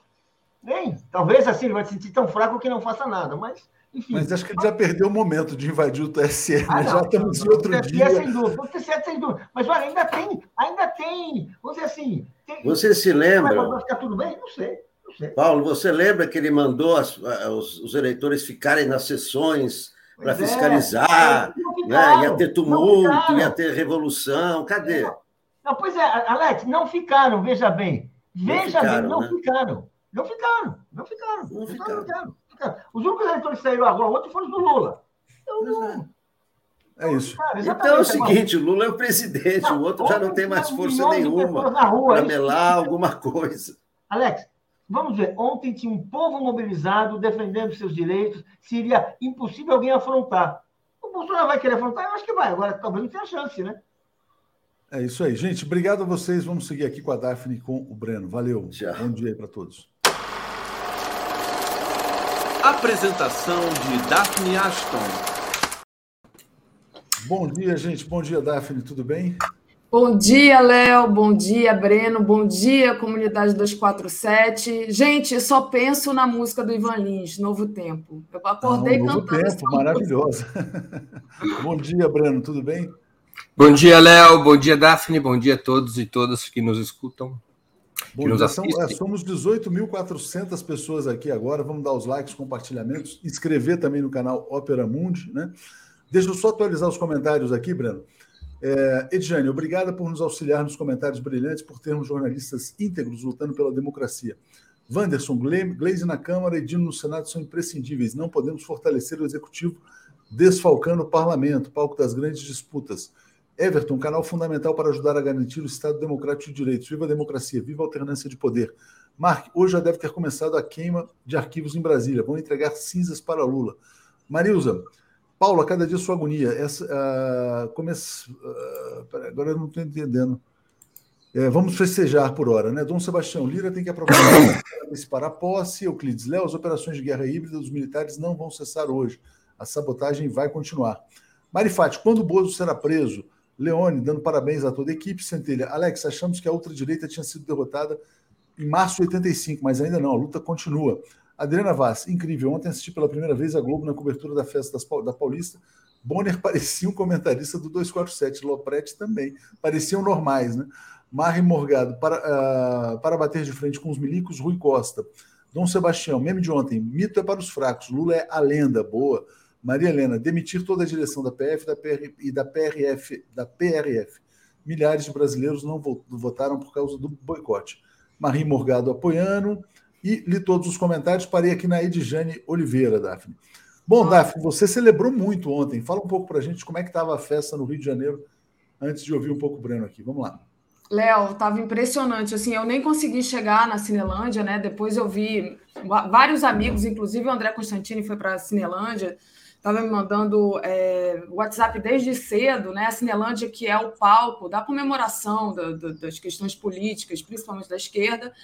Nem. Talvez assim ele vai se sentir tão fraco que não faça nada, mas. Enfim. Mas acho que ele já perdeu o momento de invadir o TSE, ah, né? já estamos em outro TSE, dia. Sem dúvida, o TSE sem dúvida. Mas olha, ainda tem, ainda tem, vamos dizer assim. Tem, você se lembra? Vai ficar tudo bem? Não sei. Paulo, você lembra que ele mandou as, os, os, eleitores ficarem nas sessões para é, fiscalizar? É, né? Ia ter tumulto, ia ter revolução. Cadê? Não, não, pois é, Alex, não ficaram, veja bem. Veja não ficaram, bem, não né? ficaram. Não ficaram, não ficaram. Não ficaram. Não ficaram, ficaram. Os únicos eleitores que saíram agora ontem foram os do Lula. Eu não. É isso. então é o seguinte, o Lula é o presidente, não, o outro já não tem mais força nenhuma para é melar alguma coisa. Alex, vamos ver, ontem tinha um povo mobilizado defendendo seus direitos, seria impossível alguém afrontar. O Bolsonaro vai querer afrontar? Eu acho que vai, agora talvez não tenha chance, né? É isso aí, gente. Obrigado a vocês. Vamos seguir aqui com a Daphne e com o Breno. Valeu. Tchau. Bom dia aí para todos. Apresentação de Daphne Ashton. Bom dia, gente. Bom dia, Daphne. Tudo bem? Bom dia, Léo. Bom dia, Breno. Bom dia, comunidade 247. Gente, só penso na música do Ivan Lins, Novo Tempo. Eu acordei ah, Novo cantando. Tempo, maravilhosa. [LAUGHS] Bom dia, Breno. Tudo bem? Bom dia, Léo. Bom dia, Daphne. Bom dia a todos e todas que nos escutam. Bom, já são, é, somos 18.400 pessoas aqui agora. Vamos dar os likes, compartilhamentos, inscrever também no canal Ópera Mundi, né? Deixa eu só atualizar os comentários aqui, Breno. É, Edjane, obrigada por nos auxiliar nos comentários brilhantes, por termos jornalistas íntegros lutando pela democracia. Wanderson, Glaze na Câmara e Dino no Senado são imprescindíveis. Não podemos fortalecer o Executivo desfalcando o parlamento, palco das grandes disputas. Everton, canal fundamental para ajudar a garantir o Estado Democrático de Direitos. Viva a democracia, viva a alternância de poder. Mark, hoje já deve ter começado a queima de arquivos em Brasília. Vão entregar cinzas para Lula. Marilza, Paulo, a cada dia sua agonia. Essa, uh, come... uh, agora eu não estou entendendo. É, vamos festejar por hora, né? Dom Sebastião Lira tem que aprovar para a posse. Euclides Léo, as operações de guerra híbrida dos militares não vão cessar hoje. A sabotagem vai continuar. Marifate, quando o Bozo será preso? Leone, dando parabéns a toda a equipe. Centelha, Alex, achamos que a ultradireita tinha sido derrotada em março de 85, mas ainda não, a luta continua. Adriana Vaz, incrível. Ontem assisti pela primeira vez a Globo na cobertura da festa das, da Paulista. Bonner [LAUGHS] parecia um comentarista do 247, Lopretti também. Pareciam normais, né? Marre Morgado, para, uh, para bater de frente com os milicos, Rui Costa. Dom Sebastião, meme de ontem, mito é para os fracos, Lula é a lenda, boa. Maria Helena, demitir toda a direção da PF da PR, e da PRF, da PRF. Milhares de brasileiros não votaram por causa do boicote. Marie Morgado apoiando. E li todos os comentários. Parei aqui na Edjane Oliveira, Daphne. Bom, Daphne, você celebrou muito ontem. Fala um pouco para a gente como é que estava a festa no Rio de Janeiro, antes de ouvir um pouco o Breno aqui. Vamos lá. Léo, estava impressionante. Assim, eu nem consegui chegar na Cinelândia, né? Depois eu vi vários amigos, inclusive o André Constantini foi para a Cinelândia estava me mandando é, WhatsApp desde cedo, né? A Cinelândia, que é o palco da comemoração da, da, das questões políticas, principalmente da esquerda.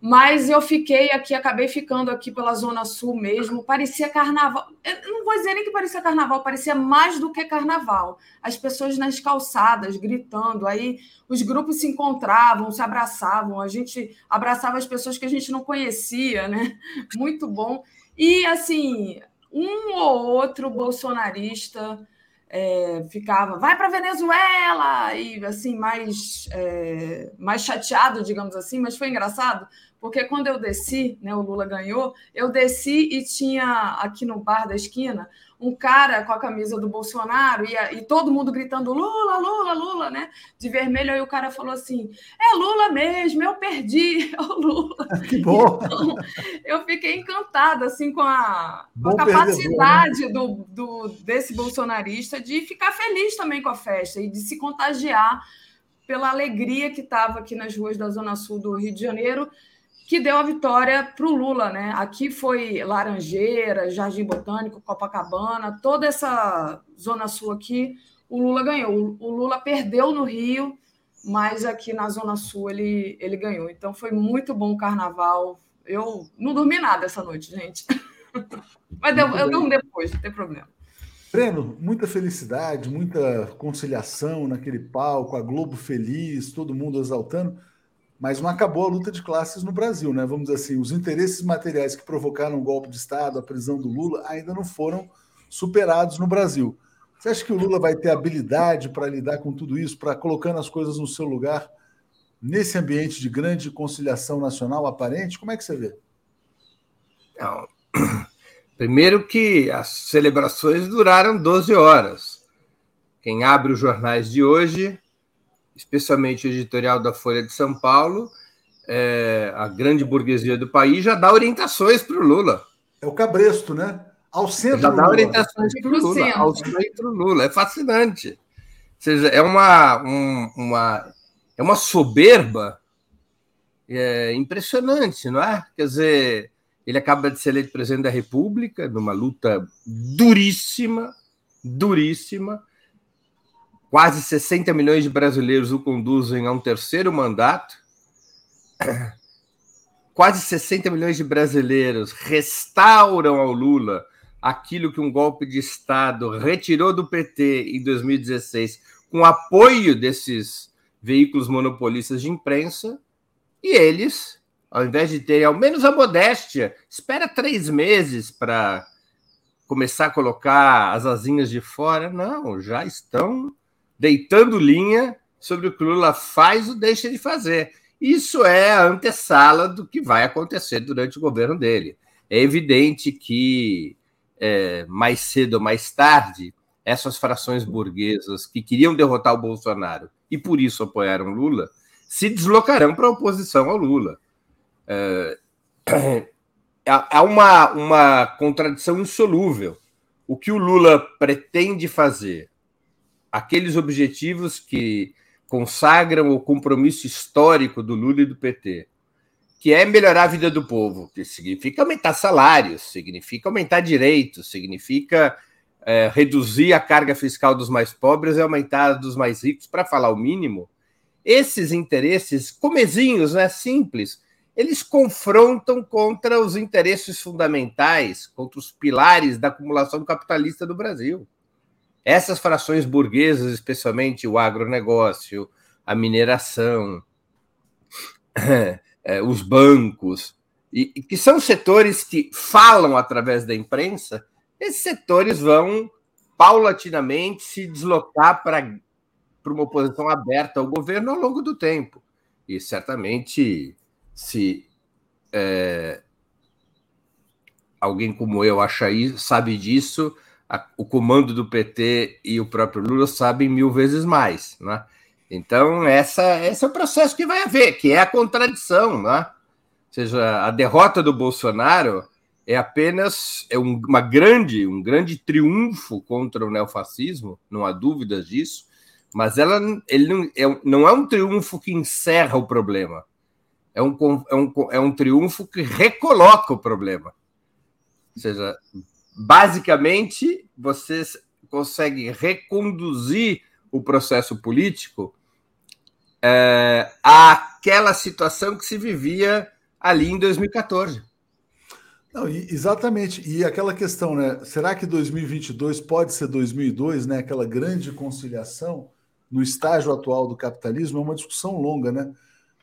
Mas eu fiquei aqui, acabei ficando aqui pela Zona Sul mesmo. Parecia carnaval. Eu não vou dizer nem que parecia carnaval, parecia mais do que carnaval. As pessoas nas calçadas, gritando. Aí os grupos se encontravam, se abraçavam. A gente abraçava as pessoas que a gente não conhecia, né? Muito bom. E assim, um ou outro bolsonarista é, ficava, vai para Venezuela, e assim, mais, é, mais chateado, digamos assim, mas foi engraçado, porque quando eu desci, né, o Lula ganhou, eu desci e tinha aqui no bar da esquina um cara com a camisa do Bolsonaro e, e todo mundo gritando Lula, Lula, Lula, Lula, né? De vermelho, aí o cara falou assim: é Lula mesmo, eu perdi, [LAUGHS] é o Lula. [LAUGHS] Que bom! Então, eu fiquei encantada assim, com a, com a capacidade né? do, do, desse bolsonarista de ficar feliz também com a festa e de se contagiar pela alegria que estava aqui nas ruas da Zona Sul do Rio de Janeiro que deu a vitória para o Lula, né? Aqui foi Laranjeira, Jardim Botânico, Copacabana, toda essa zona sul aqui, o Lula ganhou. O Lula perdeu no Rio, mas aqui na zona sul ele, ele ganhou. Então foi muito bom o carnaval. Eu não dormi nada essa noite, gente. [LAUGHS] Mas eu, eu durmo depois, não tem problema. Breno, muita felicidade, muita conciliação naquele palco, a Globo feliz, todo mundo exaltando mas não acabou a luta de classes no Brasil, né? Vamos dizer assim, os interesses materiais que provocaram o golpe de Estado, a prisão do Lula, ainda não foram superados no Brasil. Você acha que o Lula vai ter habilidade para lidar com tudo isso, para colocando as coisas no seu lugar nesse ambiente de grande conciliação nacional aparente? Como é que você vê? Não. [CLEARS THROAT] Primeiro que as celebrações duraram 12 horas. Quem abre os jornais de hoje especialmente o editorial da Folha de São Paulo, é, a grande burguesia do país já dá orientações para o Lula. É o cabresto, né? Ao centro já dá orientações para o Lula, ao centro Lula. É fascinante. Ou seja, é uma, um, uma, é uma soberba é, impressionante, não é? Quer dizer, ele acaba de ser eleito presidente da República numa luta duríssima, duríssima, Quase 60 milhões de brasileiros o conduzem a um terceiro mandato. Quase 60 milhões de brasileiros restauram ao Lula aquilo que um golpe de Estado retirou do PT em 2016, com apoio desses veículos monopolistas de imprensa, e eles, ao invés de terem ao menos a modéstia, espera três meses para começar a colocar as asinhas de fora, não, já estão deitando linha sobre o que Lula faz ou deixa de fazer. Isso é a antessala do que vai acontecer durante o governo dele. É evidente que é, mais cedo ou mais tarde, essas frações burguesas que queriam derrotar o Bolsonaro e por isso apoiaram Lula, se deslocarão para a oposição ao Lula. É, há uma, uma contradição insolúvel. O que o Lula pretende fazer aqueles objetivos que consagram o compromisso histórico do Lula e do PT, que é melhorar a vida do povo, que significa aumentar salários, significa aumentar direitos, significa é, reduzir a carga fiscal dos mais pobres e aumentar a dos mais ricos, para falar o mínimo. Esses interesses, comezinhos, né, simples, eles confrontam contra os interesses fundamentais, contra os pilares da acumulação capitalista do Brasil. Essas frações burguesas, especialmente o agronegócio, a mineração, é, [CLEARS THROAT] os bancos, e, que são setores que falam através da imprensa, esses setores vão paulatinamente se deslocar para uma oposição aberta ao governo ao longo do tempo. E certamente, se é, alguém como eu acha isso, sabe disso, a, o comando do PT e o próprio Lula sabem mil vezes mais, né? Então, essa, esse é o processo que vai haver, que é a contradição, né? Ou seja, a derrota do Bolsonaro é apenas é um, uma grande, um grande triunfo contra o neofascismo, não há dúvidas disso, mas ela, ele não é, não é um triunfo que encerra o problema, é um, é, um, é um triunfo que recoloca o problema. Ou seja, basicamente, você consegue reconduzir o processo político é, àquela situação que se vivia ali em 2014. Não, exatamente. E aquela questão, né? Será que 2022 pode ser 2002, né? Aquela grande conciliação no estágio atual do capitalismo é uma discussão longa, né?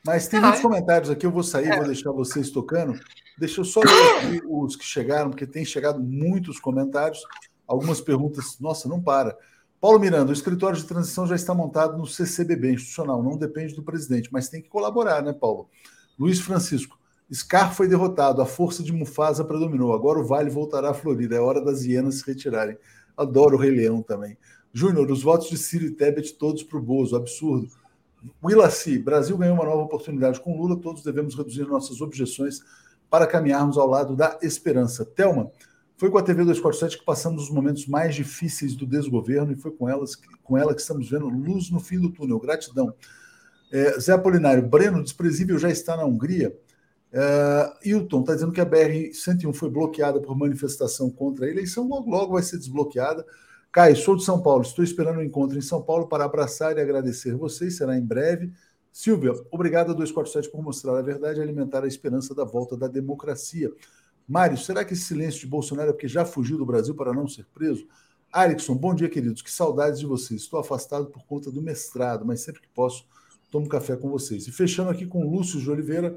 Mas tem muitos é. comentários aqui, eu vou sair, é. vou deixar vocês tocando. Deixa eu só ler aqui [COUGHS] os que chegaram, porque tem chegado muitos comentários, algumas perguntas. Nossa, não para. Paulo Miranda, o escritório de transição já está montado no CCBB institucional, não depende do presidente, mas tem que colaborar, né, Paulo? Luiz Francisco, Scar foi derrotado, a força de Mufasa predominou, agora o Vale voltará à Florida, é hora das hienas se retirarem. Adoro o Rei Leão também. Júnior, os votos de Ciro e Tebet todos para o Bozo, absurdo. Willaci, Brasil ganhou uma nova oportunidade com Lula, todos devemos reduzir nossas objeções para caminharmos ao lado da esperança. Telma, foi com a TV 247 que passamos os momentos mais difíceis do desgoverno e foi com, elas, com ela que estamos vendo luz no fim do túnel. Gratidão. É, Zé Apolinário, Breno, desprezível já está na Hungria. É, Hilton está dizendo que a BR-101 foi bloqueada por manifestação contra a eleição, logo, logo vai ser desbloqueada. Caio, sou de São Paulo, estou esperando o um encontro em São Paulo para abraçar e agradecer vocês, será em breve. Silvia, obrigado a 247 por mostrar a verdade e alimentar a esperança da volta da democracia. Mário, será que esse silêncio de Bolsonaro é porque já fugiu do Brasil para não ser preso? Erickson, bom dia, queridos. Que saudades de vocês. Estou afastado por conta do mestrado, mas sempre que posso, tomo café com vocês. E fechando aqui com Lúcio de Oliveira,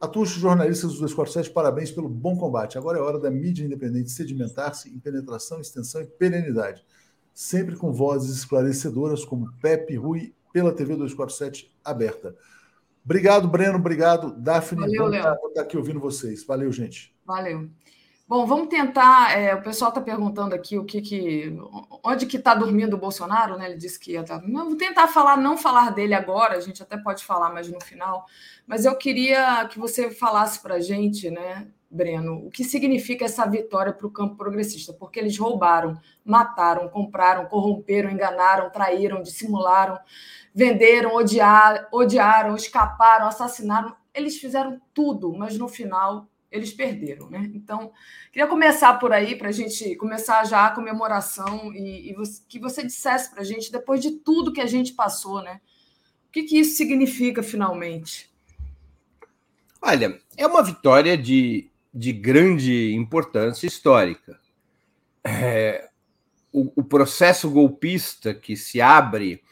Atucho, jornalistas do 247, parabéns pelo bom combate. Agora é hora da mídia independente sedimentar-se em penetração, extensão e perenidade. Sempre com vozes esclarecedoras como Pepe Rui pela TV 247 aberta. Obrigado, Breno. Obrigado, Daphne. Valeu, Léo. estar aqui ouvindo vocês. Valeu, gente. Valeu. Bom, vamos tentar. É, o pessoal está perguntando aqui o que, que onde que está dormindo o Bolsonaro, né? Ele disse que ia estar. Tá... Vou tentar falar, não falar dele agora. A gente até pode falar, mas no final. Mas eu queria que você falasse para a gente, né, Breno, o que significa essa vitória para o campo progressista? Porque eles roubaram, mataram, compraram, corromperam, enganaram, traíram, dissimularam, venderam, odiar, odiaram, escaparam, assassinaram. Eles fizeram tudo, mas no final eles perderam, né? Então, queria começar por aí para a gente começar já a comemoração e, e você, que você dissesse para a gente, depois de tudo que a gente passou, né? O que, que isso significa finalmente? Olha, é uma vitória de, de grande importância histórica. É, o, o processo golpista que se abre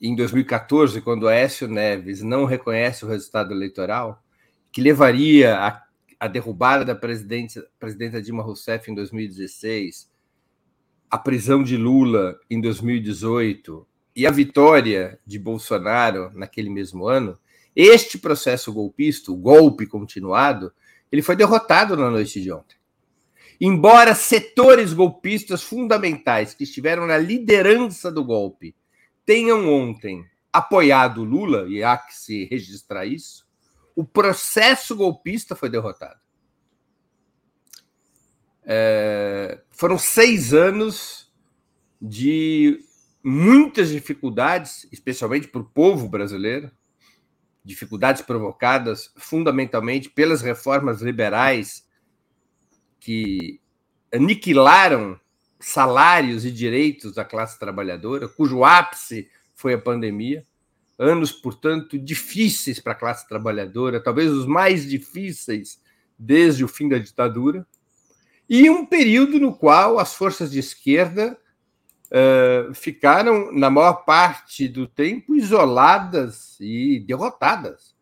em 2014, quando Aécio Neves não reconhece o resultado eleitoral, que levaria a a derrubada da presidenta Dilma Rousseff em 2016, a prisão de Lula em 2018 e a vitória de Bolsonaro naquele mesmo ano, este processo golpista, o golpe continuado, ele foi derrotado na noite de ontem. Embora setores golpistas fundamentais que estiveram na liderança do golpe tenham ontem apoiado Lula, e há que se registrar isso, o processo golpista foi derrotado. É, foram seis anos de muitas dificuldades, especialmente para o povo brasileiro, dificuldades provocadas fundamentalmente pelas reformas liberais que aniquilaram salários e direitos da classe trabalhadora, cujo ápice foi a pandemia anos, portanto, difíceis para a classe trabalhadora, talvez os mais difíceis desde o fim da ditadura, e um período no qual as forças de esquerda uh, ficaram, na maior parte do tempo, isoladas e derrotadas,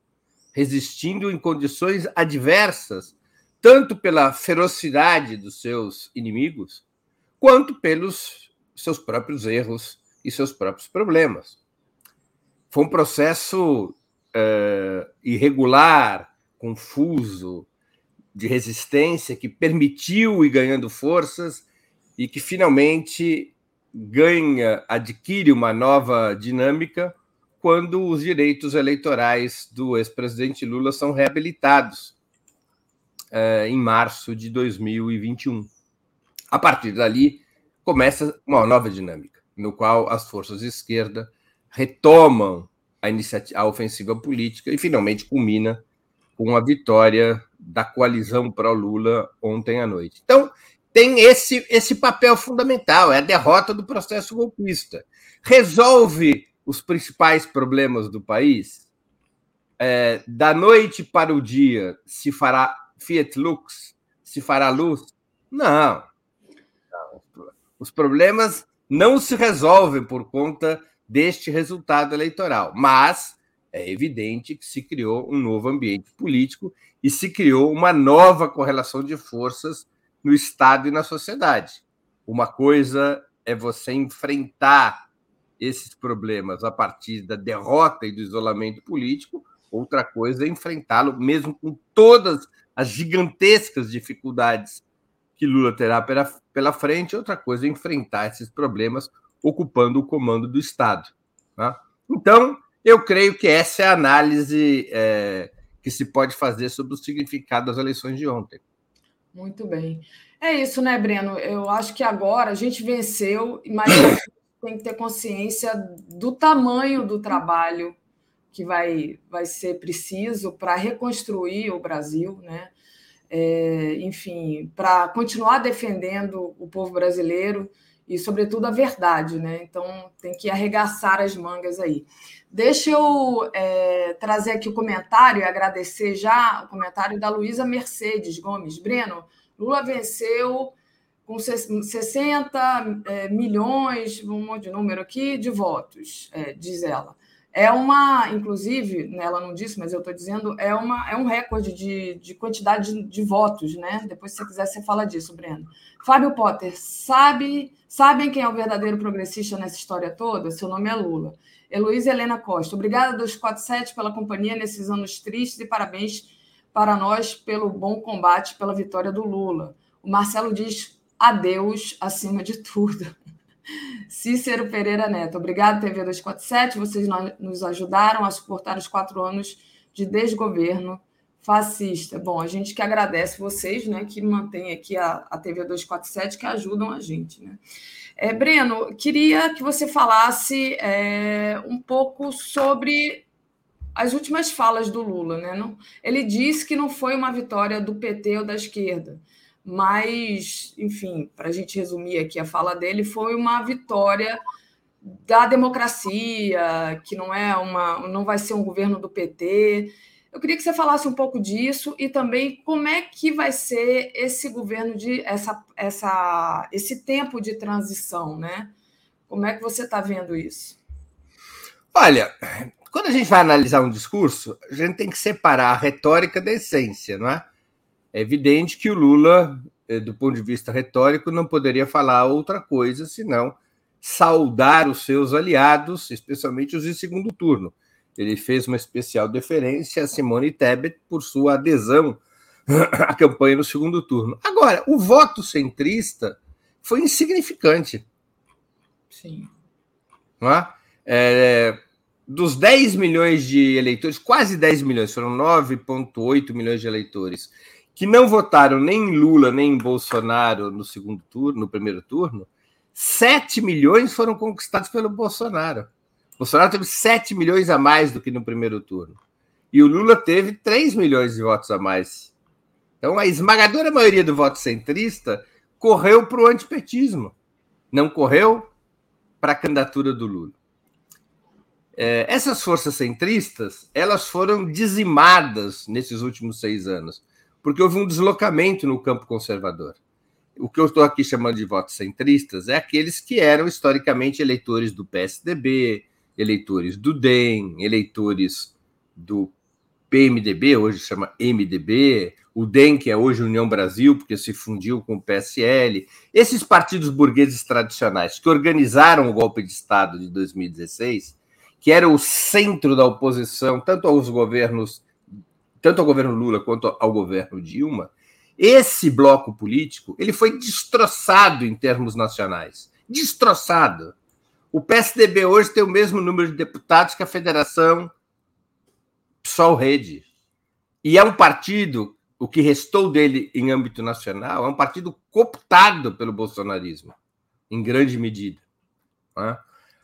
resistindo em condições adversas, tanto pela ferocidade dos seus inimigos, quanto pelos seus próprios erros e seus próprios problemas. Foi um processo uh, irregular, confuso, de resistência que permitiu ir ganhando forças e que finalmente ganha, adquire uma nova dinâmica quando os direitos eleitorais do ex-presidente Lula são reabilitados uh, em março de 2021. A partir dali, começa uma nova dinâmica, no qual as forças de esquerda retomam a, iniciativa, a ofensiva política e finalmente culmina com a vitória da coalizão pró-Lula ontem à noite. Então, tem esse, esse papel fundamental, é a derrota do processo golpista. Resolve os principais problemas do país? É, da noite para o dia se fará Fiat Lux? Se fará luz? Não. Os problemas não se resolvem por conta deste resultado eleitoral. Mas é evidente que se criou um novo ambiente político e se criou uma nova correlação de forças no Estado e na sociedade. Uma coisa é você enfrentar esses problemas a partir da derrota e do isolamento político, outra coisa é enfrentá-lo mesmo com todas as gigantescas dificuldades que Lula terá pela, pela frente, outra coisa é enfrentar esses problemas ocupando o comando do Estado. Tá? Então, eu creio que essa é a análise é, que se pode fazer sobre o significado das eleições de ontem. Muito bem. É isso, né, Breno? Eu acho que agora a gente venceu, mas tem que ter consciência do tamanho do trabalho que vai, vai ser preciso para reconstruir o Brasil, né? É, enfim, para continuar defendendo o povo brasileiro e, sobretudo, a verdade, né? Então, tem que arregaçar as mangas aí. Deixa eu é, trazer aqui o comentário e agradecer já o comentário da Luísa Mercedes Gomes. Breno, Lula venceu com 60 é, milhões, um monte de número aqui, de votos, é, diz ela. É uma, inclusive, né, ela não disse, mas eu estou dizendo, é, uma, é um recorde de, de quantidade de, de, votos, né? Depois, se você quiser, você fala disso, Breno. Fábio Potter, sabe, sabem quem é o verdadeiro progressista nessa história toda? Seu nome é Lula. Heloísa Helena Costa, obrigada, 247, pela companhia nesses anos tristes e parabéns para nós pelo bom combate, pela vitória do Lula. O Marcelo diz a Deus acima de tudo. Cícero Pereira Neto, obrigado, TV 247. Vocês nos ajudaram a suportar os quatro anos de desgoverno fascista. Bom, a gente que agradece vocês, né, que mantêm aqui a, a TV 247, que ajudam a gente, né. É, Breno, queria que você falasse é, um pouco sobre as últimas falas do Lula, né? Ele disse que não foi uma vitória do PT ou da esquerda, mas, enfim, para a gente resumir aqui a fala dele, foi uma vitória da democracia, que não é uma, não vai ser um governo do PT. Eu queria que você falasse um pouco disso e também como é que vai ser esse governo de essa, essa esse tempo de transição, né? Como é que você está vendo isso? Olha, quando a gente vai analisar um discurso, a gente tem que separar a retórica da essência, não é? É evidente que o Lula, eh, do ponto de vista retórico, não poderia falar outra coisa senão saudar os seus aliados, especialmente os de segundo turno. Ele fez uma especial deferência a Simone Tebet por sua adesão à campanha no segundo turno. Agora, o voto centrista foi insignificante. Sim. Não é? É, dos 10 milhões de eleitores, quase 10 milhões, foram 9,8 milhões de eleitores que não votaram nem em Lula nem em Bolsonaro no segundo turno, no primeiro turno, 7 milhões foram conquistados pelo Bolsonaro. O Bolsonaro teve 7 milhões a mais do que no primeiro turno. E o Lula teve 3 milhões de votos a mais. Então, a esmagadora maioria do voto centrista correu para o antipetismo, não correu para a candidatura do Lula. É, essas forças centristas elas foram dizimadas nesses últimos seis anos porque houve um deslocamento no campo conservador. O que eu estou aqui chamando de votos centristas é aqueles que eram historicamente eleitores do PSDB, eleitores do DEM, eleitores do PMDB, hoje chama MDB, o DEM, que é hoje União Brasil, porque se fundiu com o PSL. Esses partidos burgueses tradicionais que organizaram o golpe de Estado de 2016, que era o centro da oposição, tanto aos governos tanto ao governo Lula quanto ao governo Dilma, esse bloco político ele foi destroçado em termos nacionais. Destroçado. O PSDB hoje tem o mesmo número de deputados que a Federação PSOL-Rede. E é um partido, o que restou dele em âmbito nacional, é um partido cooptado pelo bolsonarismo, em grande medida. É?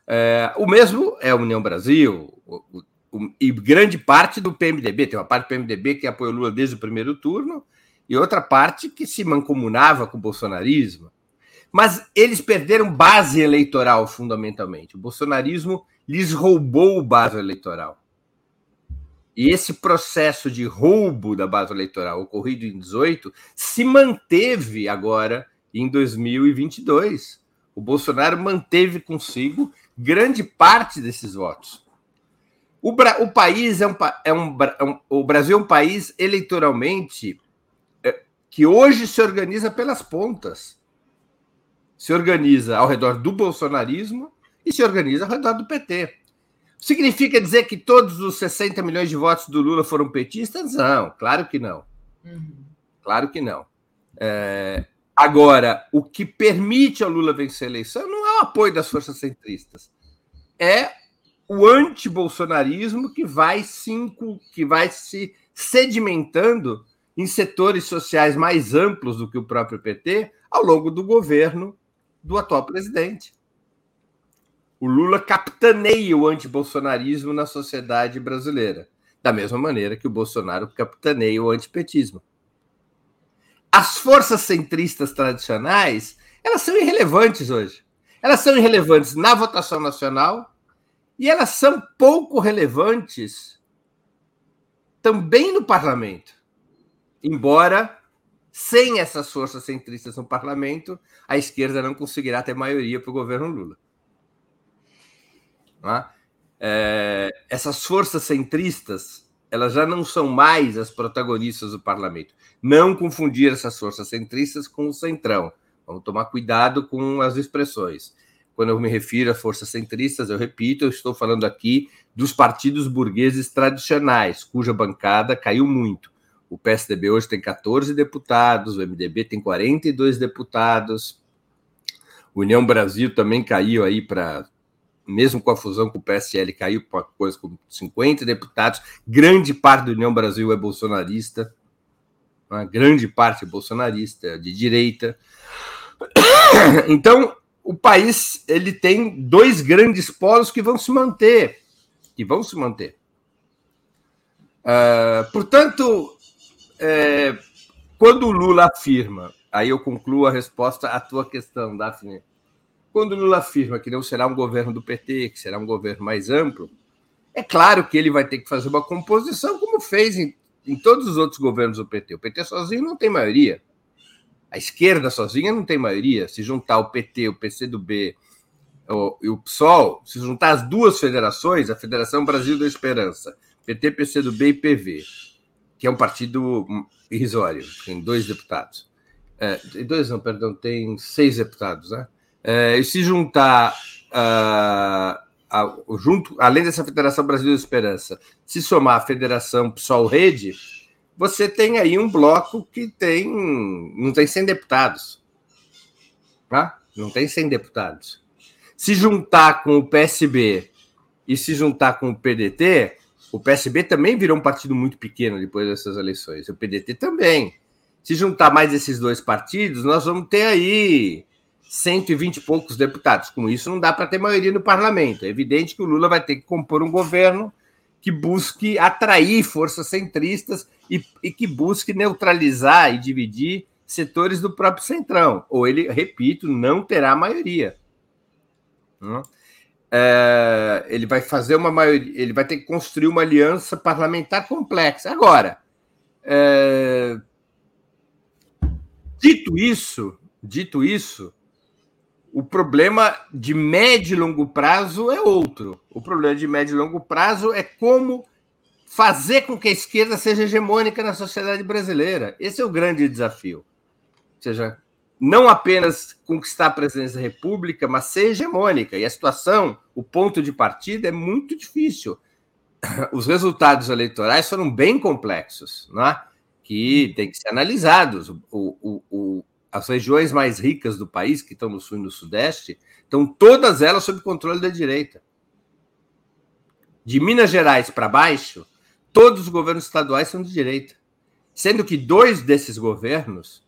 É, o mesmo é a União Brasil, o, e grande parte do PMDB, tem uma parte do PMDB que apoiou Lula desde o primeiro turno, e outra parte que se mancomunava com o bolsonarismo. Mas eles perderam base eleitoral, fundamentalmente. O bolsonarismo lhes roubou base eleitoral. E esse processo de roubo da base eleitoral ocorrido em 18 se manteve agora em 2022. O Bolsonaro manteve consigo grande parte desses votos. O, Bra o país é um, é um, é um, O Brasil é um país eleitoralmente é, que hoje se organiza pelas pontas. Se organiza ao redor do bolsonarismo e se organiza ao redor do PT. Significa dizer que todos os 60 milhões de votos do Lula foram petistas? Não, claro que não. Uhum. Claro que não. É, Agora, o que permite ao Lula vencer a eleição não é o apoio das forças centristas, é o anti-bolsonarismo que vai cinco, que vai se sedimentando em setores sociais mais amplos do que o próprio PT ao longo do governo do atual presidente. O Lula capitaneia o antibolsonarismo na sociedade brasileira, da mesma maneira que o Bolsonaro capitaneia o antipetismo. As forças centristas tradicionais, elas são irrelevantes hoje. Elas são irrelevantes na votação nacional e elas são pouco relevantes também no parlamento. Embora sem essas forças centristas no parlamento, a esquerda não conseguirá ter maioria para o governo Lula. É, essas forças centristas elas já não são mais as protagonistas do parlamento. Não confundir essas forças centristas com o centrão. Vamos tomar cuidado com as expressões. Quando eu me refiro a forças centristas, eu repito, eu estou falando aqui dos partidos burgueses tradicionais, cuja bancada caiu muito. O PSDB hoje tem 14 deputados, o MDB tem 42 deputados. União Brasil também caiu aí para mesmo com a fusão com o PSL, caiu para coisa com 50 deputados. Grande parte da União Brasil é bolsonarista, uma grande parte é bolsonarista, de direita. [COUGHS] Então, o país ele tem dois grandes polos que vão se manter, que vão se manter. Uh, portanto, é, quando o Lula afirma, aí eu concluo a resposta à tua questão, Daphne quando Lula afirma que não será um governo do PT, que será um governo mais amplo, é claro que ele vai ter que fazer uma composição, como fez em, em todos os outros governos do PT. O PT sozinho não tem maioria. A esquerda sozinha não tem maioria. Se juntar o PT, o PCdoB o, e o PSOL, se juntar as duas federações, a Federação Brasil da Esperança, PT, PCdoB e PV, que é um partido irrisório, tem dois deputados. É, dois não, perdão, tem seis deputados, né? é, e se juntar, uh, a, junto, além dessa Federação Brasil de Esperança, se somar a Federação PSOL Rede, você tem aí um bloco que tem não tem 100 deputados. Tá? Não tem 100 deputados. Se juntar com o PSB e se juntar com o PDT, o PSB também virou um partido muito pequeno depois dessas eleições. O PDT também. Se juntar mais esses dois partidos, nós vamos ter aí 120 e poucos deputados. Com isso, não dá para ter maioria no parlamento. É evidente que o Lula vai ter que compor um governo que busque atrair forças centristas e, e que busque neutralizar e dividir setores do próprio centrão. Ou ele, repito, não terá maioria. É, ele vai fazer uma maioria, ele vai ter que construir uma aliança parlamentar complexa. Agora, é, dito isso, dito isso, o problema de médio e longo prazo é outro. O problema de médio e longo prazo é como fazer com que a esquerda seja hegemônica na sociedade brasileira. Esse é o grande desafio. Ou seja, não apenas conquistar a presidência da República, mas ser hegemônica. E a situação, o ponto de partida é muito difícil. [CLEARS THROAT] Os resultados eleitorais foram bem complexos, é? que têm que ser analisados. O, o, o, as regiões mais ricas do país, que estão no sul e no sudeste, estão todas elas sob controle da direita. De Minas Gerais para baixo, todos os governos estaduais são de direita. Sendo que dois desses governos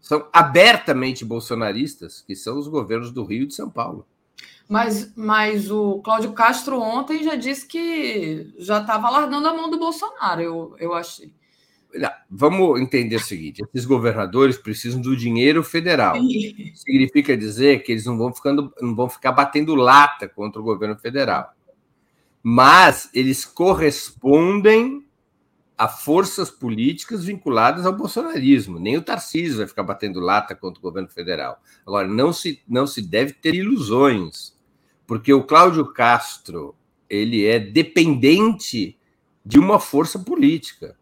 são abertamente bolsonaristas, que são os governos do Rio e de São Paulo. Mas, mas o Cláudio Castro ontem já disse que já estava largando a mão do Bolsonaro, eu, eu achei. Vamos entender o seguinte: esses governadores precisam do dinheiro federal. Significa dizer que eles não vão, ficando, não vão ficar batendo lata contra o governo federal. Mas eles correspondem a forças políticas vinculadas ao bolsonarismo. Nem o Tarcísio vai ficar batendo lata contra o governo federal. Agora, não se, não se deve ter ilusões, porque o Cláudio Castro ele é dependente de uma força política.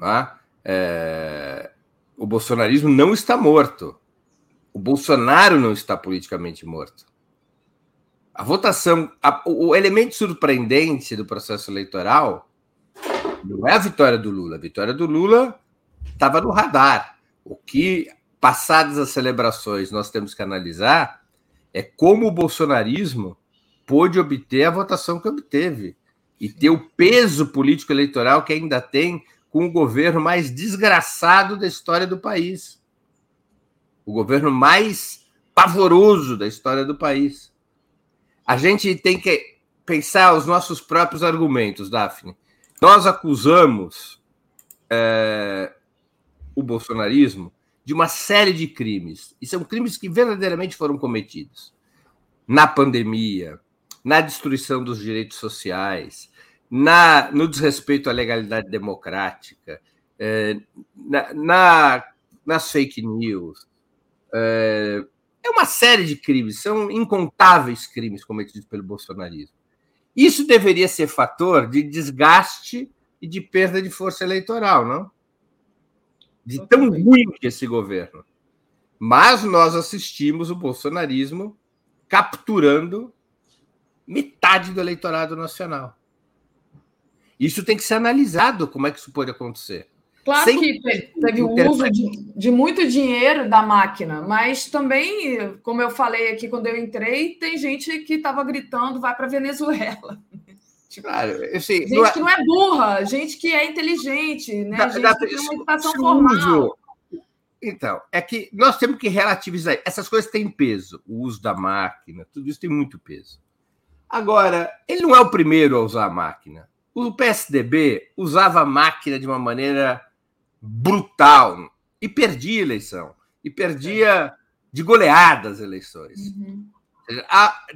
Tá? É, o bolsonarismo não está morto. O Bolsonaro não está politicamente morto. A votação, a, o elemento surpreendente do processo eleitoral não é a vitória do Lula. A vitória do Lula estava no radar. O que, passadas as celebrações, nós temos que analisar é como o bolsonarismo pôde obter a votação que obteve e ter o peso político eleitoral que ainda tem com o governo mais desgraçado da história do país. O governo mais pavoroso da história do país. A gente tem que pensar os nossos próprios argumentos, Daphne. Nós acusamos é, o bolsonarismo de uma série de crimes, e são crimes que verdadeiramente foram cometidos na pandemia, na destruição dos direitos sociais, na, no desrespeito à legalidade democrática, é, na, na, nas fake news. É, é uma série de crimes, são incontáveis crimes cometidos pelo bolsonarismo. Isso deveria ser fator de desgaste e de perda de força eleitoral, não? De tão ruim que esse governo. Mas nós assistimos o bolsonarismo capturando metade do eleitorado nacional. Isso tem que ser analisado, como é que isso pode acontecer. Claro Sem que teve o uso de, de, muito dinheiro da máquina, mas também, como eu falei aqui quando eu entrei, tem gente que estava gritando vai para Venezuela. [LAUGHS] Tipo, claro, sei, gente não é... que não é burra, gente que é inteligente, né? Da, gente da, que tem uma educação formal. Então, é que nós temos que relativizar. Essas coisas têm peso. O uso da máquina, tudo isso tem muito peso. Agora, ele não é o primeiro a usar a máquina. O PSDB usava a máquina de uma maneira brutal e perdia a eleição. E perdia de goleada as eleições. Uhum.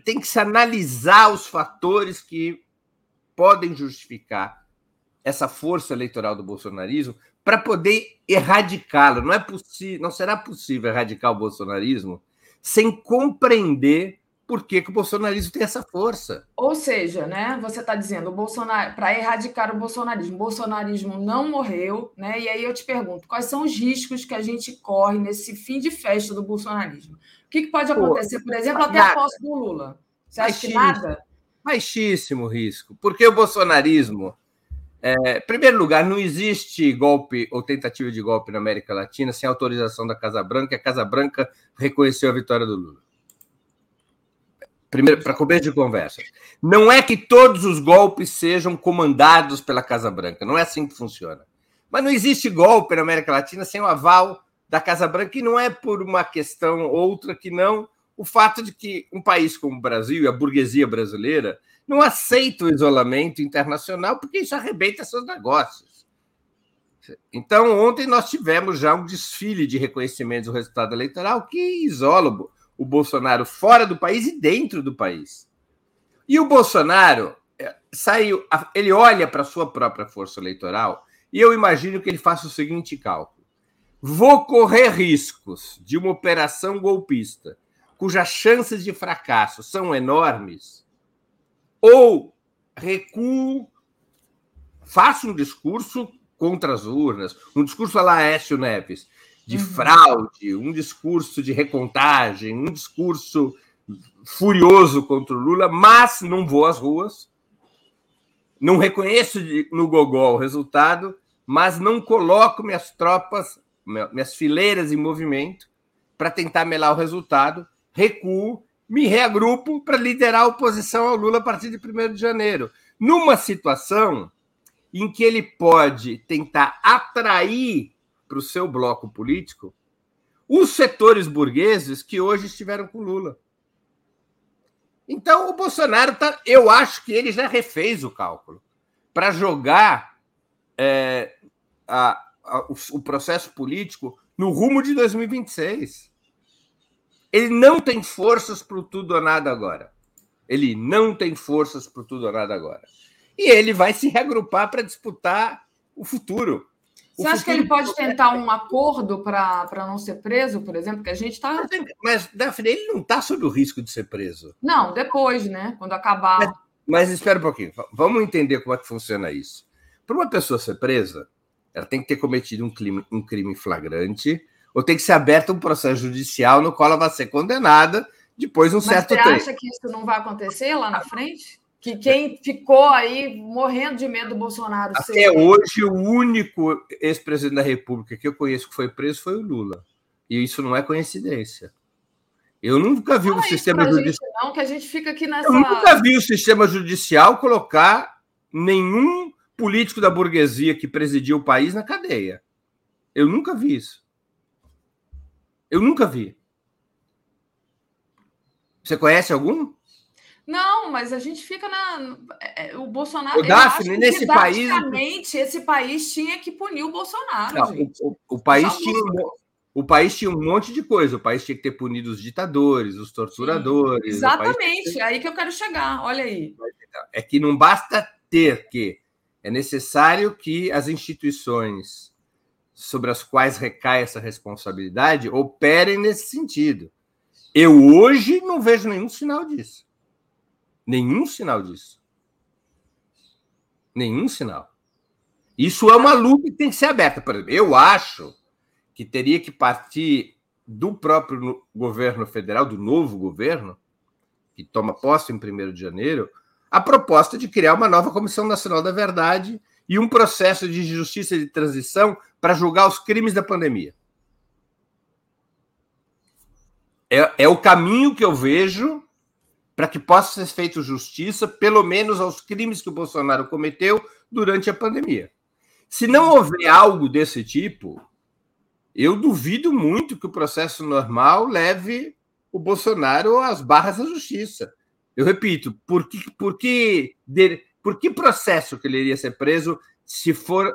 Tem que se analisar os fatores que podem justificar essa força eleitoral do bolsonarismo para poder erradicá-lo. Não é possível, não será possível erradicar o bolsonarismo sem compreender por que, que, o bolsonarismo tem essa força. Ou seja, né, você está dizendo, o Bolsonaro, para erradicar o bolsonarismo, o bolsonarismo não morreu, né? E aí eu te pergunto, quais são os riscos que a gente corre nesse fim de festa do bolsonarismo? O que, que pode acontecer, por exemplo, até nada. a posse do Lula? Você acha Baixíssimo, que nada? Baixíssimo risco, porque o bolsonarismo, é, em primeiro lugar, não existe golpe ou tentativa de golpe na América Latina sem autorização da Casa Branca, e a Casa Branca reconheceu a vitória do Lula primeiro para começo de conversa. Não é que todos os golpes sejam comandados pela Casa Branca, não é assim que funciona. Mas não existe golpe na América Latina sem o aval da Casa Branca, e não é por uma questão outra que não o fato de que um país como o Brasil e a burguesia brasileira não aceita o isolamento internacional porque isso arrebenta seus negócios. Então, ontem nós tivemos já um desfile de reconhecimento do resultado eleitoral que isola o Bolsonaro fora do país e dentro do país. E o Bolsonaro é, saiu, ele olha para a sua própria força eleitoral e eu imagino que ele faça o seguinte cálculo: vou correr riscos de uma operação golpista cujas chances de fracasso são enormes, ou recuo, faço um discurso contra as urnas, um discurso a Laércio Neves, de uhum. fraude, um discurso de recontagem, um discurso furioso contra o Lula, mas não vou às ruas, não reconheço no gogol o resultado, mas não coloco minhas tropas, minhas fileiras em movimento para tentar melar o resultado, recuo, me reagrupo para liderar a oposição ao Lula a partir de 1 de janeiro. Numa situação em que ele pode tentar atrair para o seu bloco político os setores burgueses que hoje estiveram com Lula. Então, o Bolsonaro, tá, eu acho que ele já refez o cálculo para jogar é, a, a, o, o processo político no rumo de 2026. Ele não tem forças para tudo ou nada agora. Ele não tem forças para tudo ou nada agora. E ele vai se reagrupar para disputar o futuro. Você acha que ele pode tentar um acordo para não ser preso, por exemplo? Que a gente está. Mas, mas, Daphne, ele não está sob o risco de ser preso. Não, depois, né? Quando acabar. Mas, mas espera um pouquinho. Vamos entender como é que funciona isso. Para uma pessoa ser presa, ela tem que ter cometido um crime, um crime flagrante, ou tem que ser aberto um processo judicial no qual ela vai ser condenada depois de um mas certo tempo. Você acha que isso não vai acontecer lá na frente? Que quem ficou aí morrendo de medo do Bolsonaro Até hoje, o único ex-presidente da República que eu conheço que foi preso foi o Lula. E isso não é coincidência. Eu nunca vi o sistema judicial. Não, que a gente fica aqui nessa. Eu nunca vi o sistema judicial colocar nenhum político da burguesia que presidiu o país na cadeia. Eu nunca vi isso. Eu nunca vi. Você conhece algum? Não, mas a gente fica na. É, é, o Bolsonaro. O Daphne, nesse país. esse país tinha que punir o Bolsonaro. Não, o, o, país tinha, o país tinha um monte de coisa. O país tinha que ter punido os ditadores, os torturadores. Sim, exatamente, tinha... aí que eu quero chegar. Olha aí. É que não basta ter que. É necessário que as instituições sobre as quais recai essa responsabilidade operem nesse sentido. Eu hoje não vejo nenhum sinal disso. Nenhum sinal disso. Nenhum sinal. Isso é uma luta que tem que ser aberta. Por exemplo, eu acho que teria que partir do próprio governo federal, do novo governo, que toma posse em 1 de janeiro, a proposta de criar uma nova Comissão Nacional da Verdade e um processo de justiça de transição para julgar os crimes da pandemia. É, é o caminho que eu vejo para que possa ser feita justiça, pelo menos aos crimes que o Bolsonaro cometeu durante a pandemia. Se não houver algo desse tipo, eu duvido muito que o processo normal leve o Bolsonaro às barras da justiça. Eu repito, por que, por que, por que processo que ele iria ser preso se for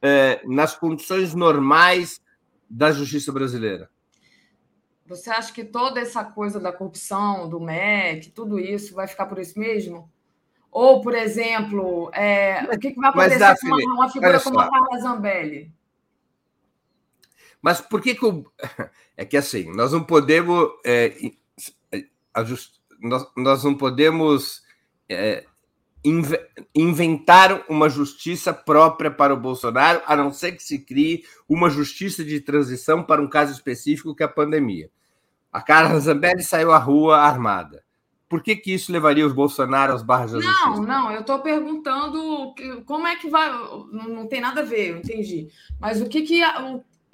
é, nas condições normais da justiça brasileira? Você acha que toda essa coisa da corrupção, do MEC, tudo isso vai ficar por isso mesmo? Ou, por exemplo, é, o que, que vai acontecer Mas, com uma, uma figura como a Carla Zambelli? Mas por que, que o... [LAUGHS] é que assim nós não podemos é, ajust... nós, nós não podemos é, inv... inventar uma justiça própria para o Bolsonaro, a não ser que se crie uma justiça de transição para um caso específico que é a pandemia. A Carla Zambelli saiu à rua armada. Por que, que isso levaria os Bolsonaro às barras da não, justiça? Não, não, eu estou perguntando como é que vai. Não, não, tem nada a ver, eu entendi. Mas o que, que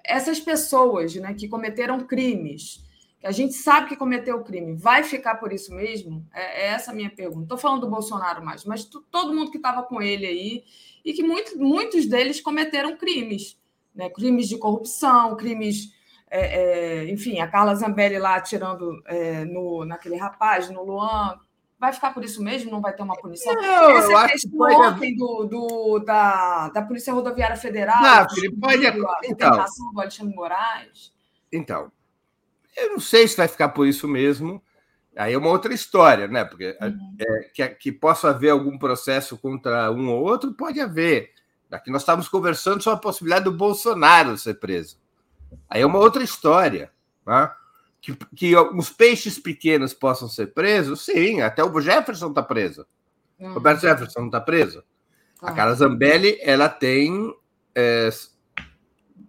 essas pessoas né, que cometeram crimes, que a gente sabe que cometeu crime, vai ficar por isso mesmo? É, é essa a minha pergunta. Estou falando do Bolsonaro mais, mas todo mundo que estava com ele aí, e que muito, muitos deles cometeram crimes, né? crimes de corrupção, crimes é, é, enfim, a Carla Zambelli lá atirando é, no, naquele rapaz, no Luan, vai ficar por isso mesmo? Não vai ter uma punição? Não, Essa eu acho que pode... ontem do, do, da, da Polícia Rodoviária Federal, não, ele pode... a então, do Alexandre Moraes. Então, eu não sei se vai ficar por isso mesmo. Aí é uma outra história, né? Porque uhum. é, que, que possa haver algum processo contra um ou outro, pode haver. Aqui nós estávamos conversando sobre a possibilidade do Bolsonaro ser preso. Aí é uma outra história. Né? Que, que os peixes pequenos possam ser presos, sim, até o Jefferson está preso. Uhum. Roberto Jefferson não está preso. A Carla Zambelli ela tem é,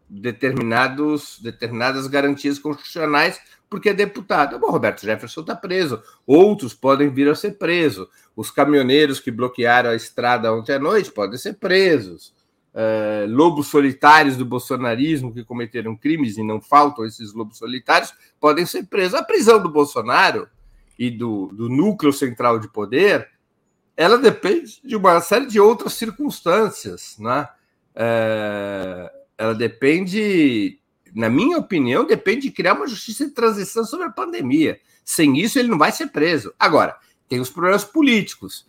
determinados, determinadas garantias constitucionais porque é deputado. Bom, Roberto Jefferson está preso. Outros podem vir a ser presos. Os caminhoneiros que bloquearam a estrada ontem à noite podem ser presos. Eh, lobos solitários do bolsonarismo que cometeram crimes e não faltam esses lobos solitários podem ser presos. A prisão do Bolsonaro e do, do núcleo central de poder ela depende de uma série de outras circunstâncias, né? É, ela depende, na minha opinião, depende de criar uma justiça de transição sobre a pandemia. Sem isso, ele não vai ser preso. Agora, tem os problemas políticos.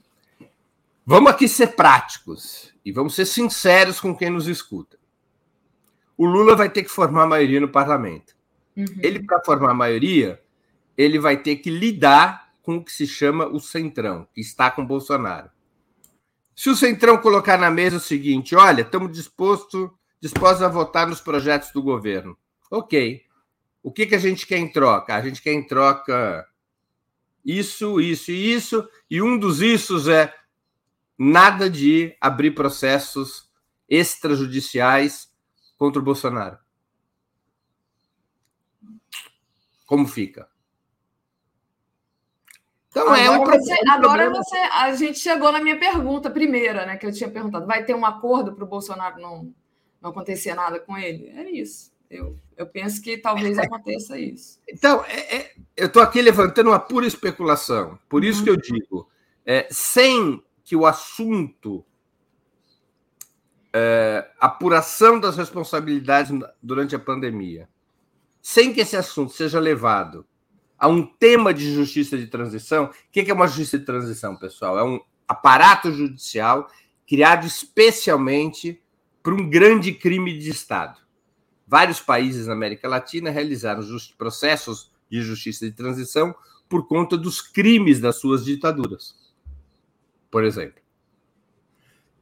Vamos aqui ser práticos e vamos ser sinceros com quem nos escuta. O Lula vai ter que formar maioria no parlamento. Uhum. Ele, para formar maioria, ele vai ter que lidar com o que se chama o centrão, que está com Bolsonaro. Se o centrão colocar na mesa o seguinte: olha, estamos disposto, dispostos a votar nos projetos do governo. Ok. O que, que a gente quer em troca? A gente quer em troca isso, isso e isso, e um dos issos é nada de abrir processos extrajudiciais contra o Bolsonaro. Como fica? Então agora é um, você, um agora você, a gente chegou na minha pergunta primeira, né? Que eu tinha perguntado: vai ter um acordo para o Bolsonaro não, não acontecer nada com ele? É isso. Eu, eu penso que talvez aconteça isso. Então, é, é, eu estou aqui levantando uma pura especulação. Por isso uhum. que eu digo, é, sem que o assunto é, apuração das responsabilidades durante a pandemia, sem que esse assunto seja levado a um tema de justiça de transição. O que é uma justiça de transição, pessoal? É um aparato judicial criado especialmente para um grande crime de Estado. Vários países na América Latina realizaram processos de justiça de transição por conta dos crimes das suas ditaduras. Por exemplo,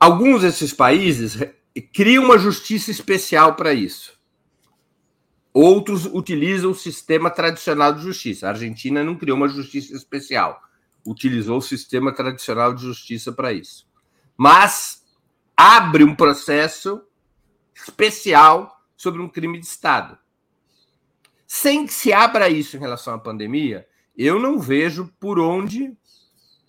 alguns desses países criam uma justiça especial para isso. Outros utilizam o sistema tradicional de justiça. A Argentina não criou uma justiça especial, utilizou o sistema tradicional de justiça para isso. Mas abre um processo especial sobre um crime de Estado. Sem que se abra isso em relação à pandemia, eu não vejo por onde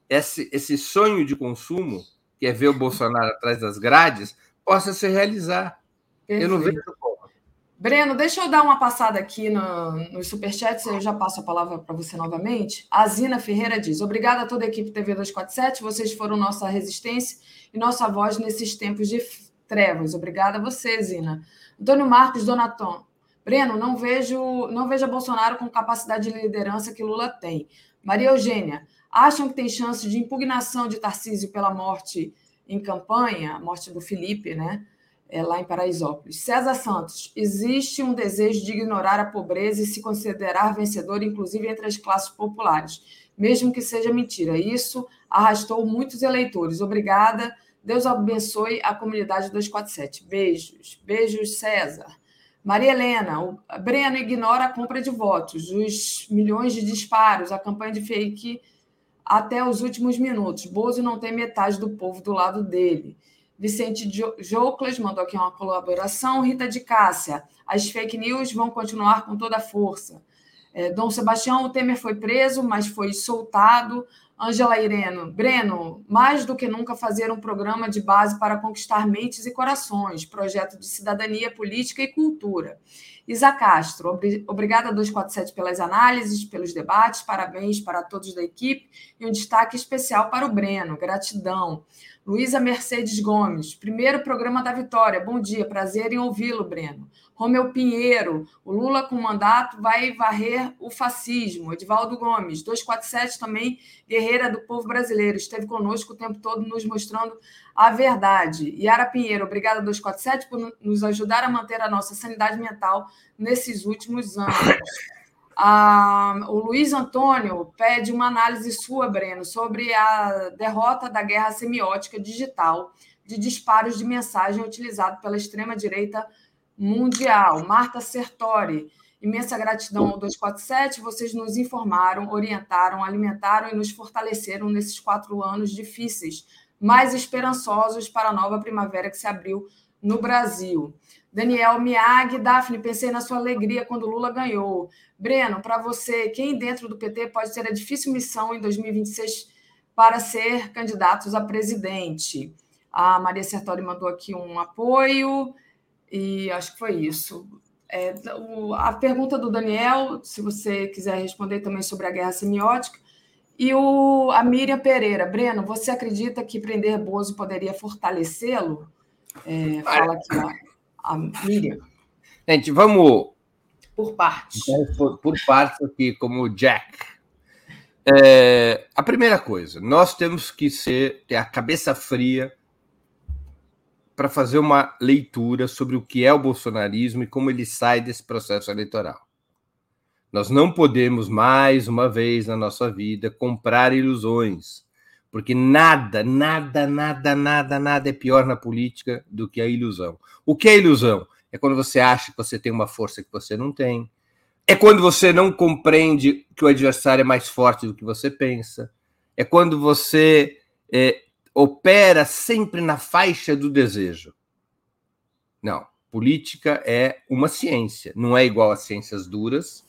esse, esse sonho de consumo, que é ver o Bolsonaro atrás das grades, possa se realizar. Perfeito. Eu não vejo Breno, deixa eu dar uma passada aqui no, nos superchats, eu já passo a palavra para você novamente. A Zina Ferreira diz: Obrigada a toda a equipe TV 247, vocês foram nossa resistência e nossa voz nesses tempos de trevas. Obrigada a você, Zina. Antônio Marcos Donaton. Breno, não vejo, não vejo Bolsonaro com capacidade de liderança que Lula tem. Maria Eugênia, acham que tem chance de impugnação de Tarcísio pela morte em campanha, a morte do Felipe, né? é, lá em Paraisópolis. César Santos, existe um desejo de ignorar a pobreza e se considerar vencedor, inclusive entre as classes populares, mesmo que seja mentira. Isso arrastou muitos eleitores. Obrigada. Deus abençoe a comunidade 247. Beijos. Beijos, César. Maria Helena, o Breno ignora a compra de votos, os milhões de disparos, a campanha de fake até os últimos minutos. Bozo não tem metade do povo do lado dele. Vicente Joclas mandou aqui uma colaboração. Rita de Cássia, as fake news vão continuar com toda a força. É, Dom Sebastião, o Temer foi preso, mas foi soltado. Ângela Ireno, Breno, mais do que nunca fazer um programa de base para conquistar mentes e corações, projeto de cidadania, política e cultura. Isa Castro, obrigada 247 pelas análises, pelos debates, parabéns para todos da equipe e um destaque especial para o Breno, gratidão. Luísa Mercedes Gomes, primeiro programa da Vitória. Bom dia, prazer em ouvi-lo, Breno. Romeu Pinheiro, o Lula com mandato vai varrer o fascismo. Edivaldo Gomes, 247 também, guerreira do povo brasileiro, esteve conosco o tempo todo nos mostrando a verdade. Yara Pinheiro, obrigada 247 por nos ajudar a manter a nossa sanidade mental nesses últimos anos. [LAUGHS] Ah, o Luiz Antônio pede uma análise sua, Breno, sobre a derrota da guerra semiótica digital de disparos de mensagem utilizado pela extrema-direita mundial. Marta Sertori, imensa gratidão ao 247. Vocês nos informaram, orientaram, alimentaram e nos fortaleceram nesses quatro anos difíceis, mais esperançosos para a nova primavera que se abriu no Brasil. Daniel Miag, Daphne, pensei na sua alegria quando Lula ganhou. Breno, para você, quem dentro do PT pode ter a difícil missão em 2026 para ser candidatos a presidente? A Maria Sertori mandou aqui um apoio e acho que foi isso. É, o, a pergunta do Daniel, se você quiser responder também sobre a guerra semiótica, e o, a Miriam Pereira. Breno, você acredita que prender Bozo poderia fortalecê-lo? É, fala aqui a, a Miriam. Gente, vamos. Por partes. Por, por partes aqui, como o Jack. É, a primeira coisa, nós temos que ser, ter a cabeça fria para fazer uma leitura sobre o que é o bolsonarismo e como ele sai desse processo eleitoral. Nós não podemos mais uma vez na nossa vida comprar ilusões porque nada, nada, nada, nada, nada é pior na política do que a ilusão. O que é ilusão? É quando você acha que você tem uma força que você não tem. É quando você não compreende que o adversário é mais forte do que você pensa. É quando você é, opera sempre na faixa do desejo. Não. Política é uma ciência. Não é igual às ciências duras,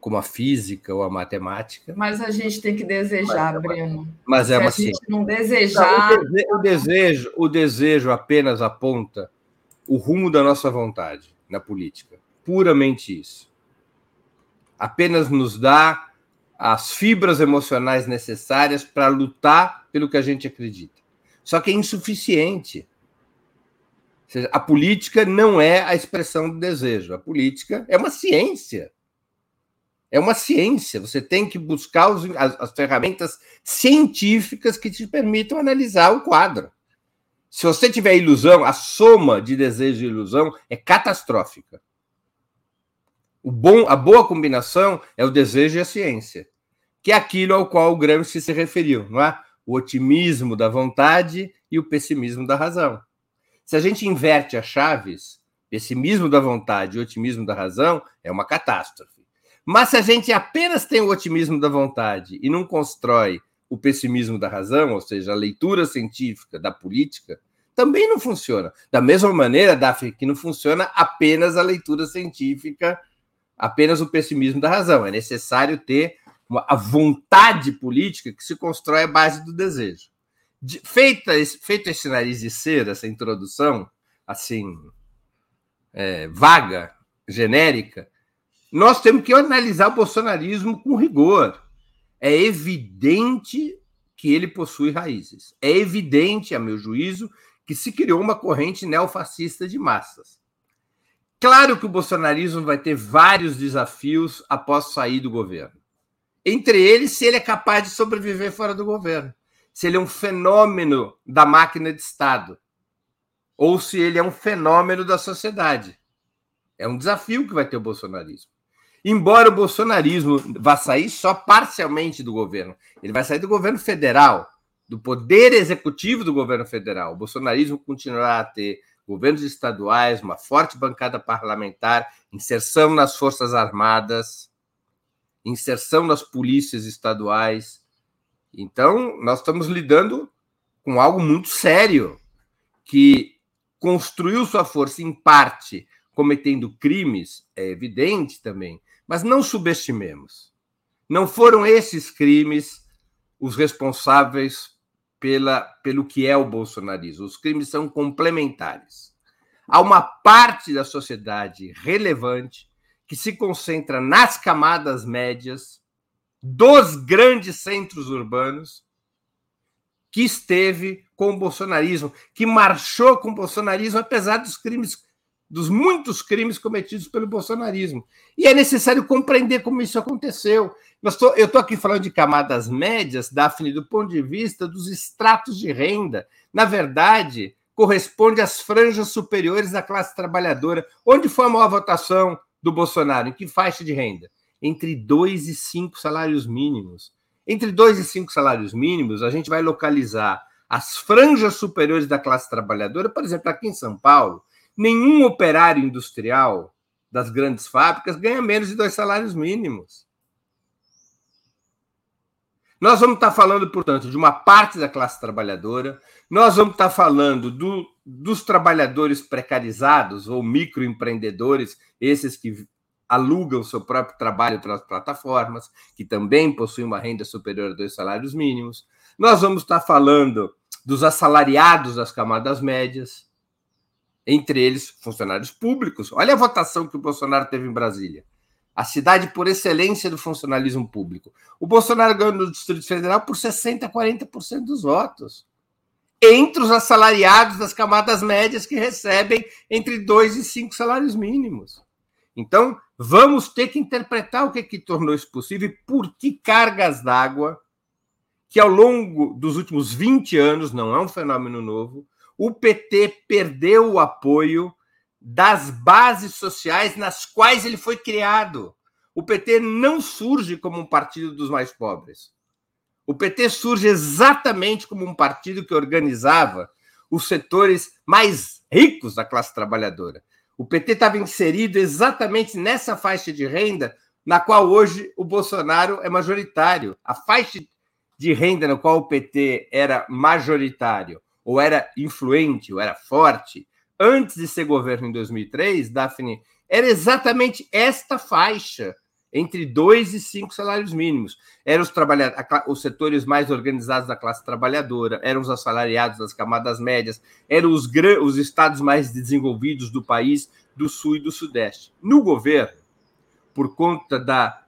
como a física ou a matemática. Mas a gente tem que desejar, mas, Breno. Mas é uma Se a gente não desejar. Não, o, desejo, o desejo apenas aponta o rumo da nossa vontade na política. Puramente isso. Apenas nos dá as fibras emocionais necessárias para lutar pelo que a gente acredita. Só que é insuficiente. Seja, a política não é a expressão do desejo. A política é uma ciência. É uma ciência. Você tem que buscar os, as, as ferramentas científicas que te permitam analisar o quadro. Se você tiver ilusão, a soma de desejo e ilusão é catastrófica. O bom, a boa combinação é o desejo e a ciência, que é aquilo ao qual o Gramsci se referiu, não é? O otimismo da vontade e o pessimismo da razão. Se a gente inverte as chaves, pessimismo da vontade e otimismo da razão, é uma catástrofe. Mas se a gente apenas tem o otimismo da vontade e não constrói o pessimismo da razão, ou seja, a leitura científica da política, também não funciona. Da mesma maneira, Daphne, que não funciona apenas a leitura científica, apenas o pessimismo da razão. É necessário ter uma, a vontade política que se constrói à base do desejo. De, feita, feito esse nariz de cera, essa introdução, assim, é, vaga, genérica, nós temos que analisar o bolsonarismo com rigor. É evidente que ele possui raízes. É evidente, a meu juízo, que se criou uma corrente neofascista de massas. Claro que o bolsonarismo vai ter vários desafios após sair do governo. Entre eles, se ele é capaz de sobreviver fora do governo. Se ele é um fenômeno da máquina de Estado. Ou se ele é um fenômeno da sociedade. É um desafio que vai ter o bolsonarismo. Embora o bolsonarismo vá sair só parcialmente do governo, ele vai sair do governo federal, do poder executivo do governo federal. O bolsonarismo continuará a ter governos estaduais, uma forte bancada parlamentar, inserção nas Forças Armadas, inserção nas polícias estaduais. Então, nós estamos lidando com algo muito sério, que construiu sua força em parte cometendo crimes, é evidente também, mas não subestimemos. Não foram esses crimes os responsáveis pela, pelo que é o bolsonarismo. Os crimes são complementares. Há uma parte da sociedade relevante que se concentra nas camadas médias dos grandes centros urbanos que esteve com o bolsonarismo, que marchou com o bolsonarismo apesar dos crimes dos muitos crimes cometidos pelo bolsonarismo. E é necessário compreender como isso aconteceu. Eu estou aqui falando de camadas médias, Daphne, do ponto de vista dos estratos de renda. Na verdade, corresponde às franjas superiores da classe trabalhadora. Onde foi a maior votação do Bolsonaro? Em que faixa de renda? Entre dois e cinco salários mínimos. Entre dois e cinco salários mínimos, a gente vai localizar as franjas superiores da classe trabalhadora, por exemplo, aqui em São Paulo, nenhum operário industrial das grandes fábricas ganha menos de dois salários mínimos. Nós vamos estar falando, portanto, de uma parte da classe trabalhadora, nós vamos estar falando do, dos trabalhadores precarizados ou microempreendedores, esses que alugam seu próprio trabalho pelas plataformas, que também possuem uma renda superior a dois salários mínimos. Nós vamos estar falando dos assalariados das camadas médias, entre eles funcionários públicos. Olha a votação que o Bolsonaro teve em Brasília. A cidade por excelência do funcionalismo público. O Bolsonaro ganhou no Distrito Federal por 60% a 40% dos votos. Entre os assalariados das camadas médias que recebem entre dois e cinco salários mínimos. Então, vamos ter que interpretar o que, que tornou isso possível e por que cargas d'água que ao longo dos últimos 20 anos, não é um fenômeno novo, o PT perdeu o apoio das bases sociais nas quais ele foi criado. O PT não surge como um partido dos mais pobres. O PT surge exatamente como um partido que organizava os setores mais ricos da classe trabalhadora. O PT estava inserido exatamente nessa faixa de renda na qual hoje o Bolsonaro é majoritário. A faixa de renda na qual o PT era majoritário ou era influente, ou era forte, antes de ser governo em 2003, Daphne, era exatamente esta faixa entre dois e cinco salários mínimos. Eram os, os setores mais organizados da classe trabalhadora, eram os assalariados das camadas médias, eram os, os estados mais desenvolvidos do país, do sul e do sudeste. No governo, por conta da,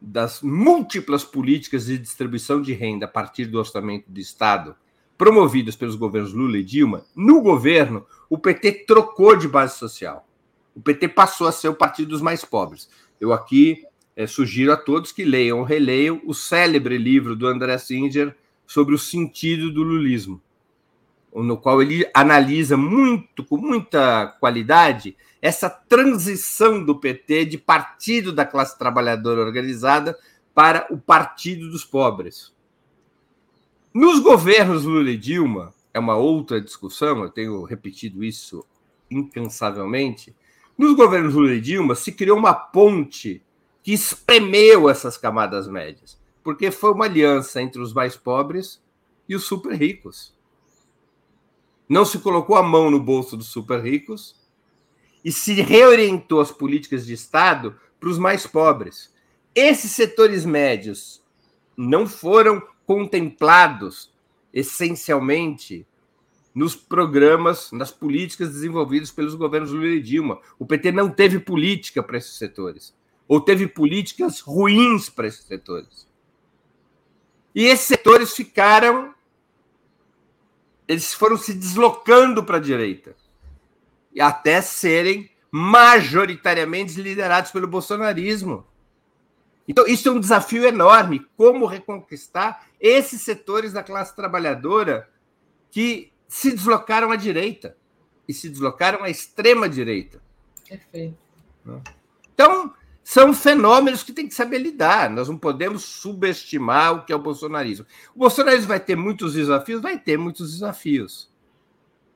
das múltiplas políticas de distribuição de renda a partir do orçamento do Estado, promovidas pelos governos Lula e Dilma, no governo, o PT trocou de base social. O PT passou a ser o partido dos mais pobres. Eu aqui é, sugiro a todos que leiam ou releiam o célebre livro do André Singer sobre o sentido do lulismo, no qual ele analisa muito, com muita qualidade, essa transição do PT de partido da classe trabalhadora organizada para o partido dos pobres. Nos governos Lula e Dilma, é uma outra discussão, eu tenho repetido isso incansavelmente. Nos governos Lula e Dilma se criou uma ponte que espremeu essas camadas médias, porque foi uma aliança entre os mais pobres e os super ricos. Não se colocou a mão no bolso dos super ricos e se reorientou as políticas de Estado para os mais pobres. Esses setores médios não foram contemplados essencialmente nos programas, nas políticas desenvolvidas pelos governos Lula e Dilma. O PT não teve política para esses setores ou teve políticas ruins para esses setores. E esses setores ficaram. Eles foram se deslocando para a direita, e até serem majoritariamente liderados pelo bolsonarismo. Então, isso é um desafio enorme. Como reconquistar esses setores da classe trabalhadora que se deslocaram à direita e se deslocaram à extrema direita. Perfeito. Então, são fenômenos que tem que saber lidar. Nós não podemos subestimar o que é o bolsonarismo. O bolsonarismo vai ter muitos desafios? Vai ter muitos desafios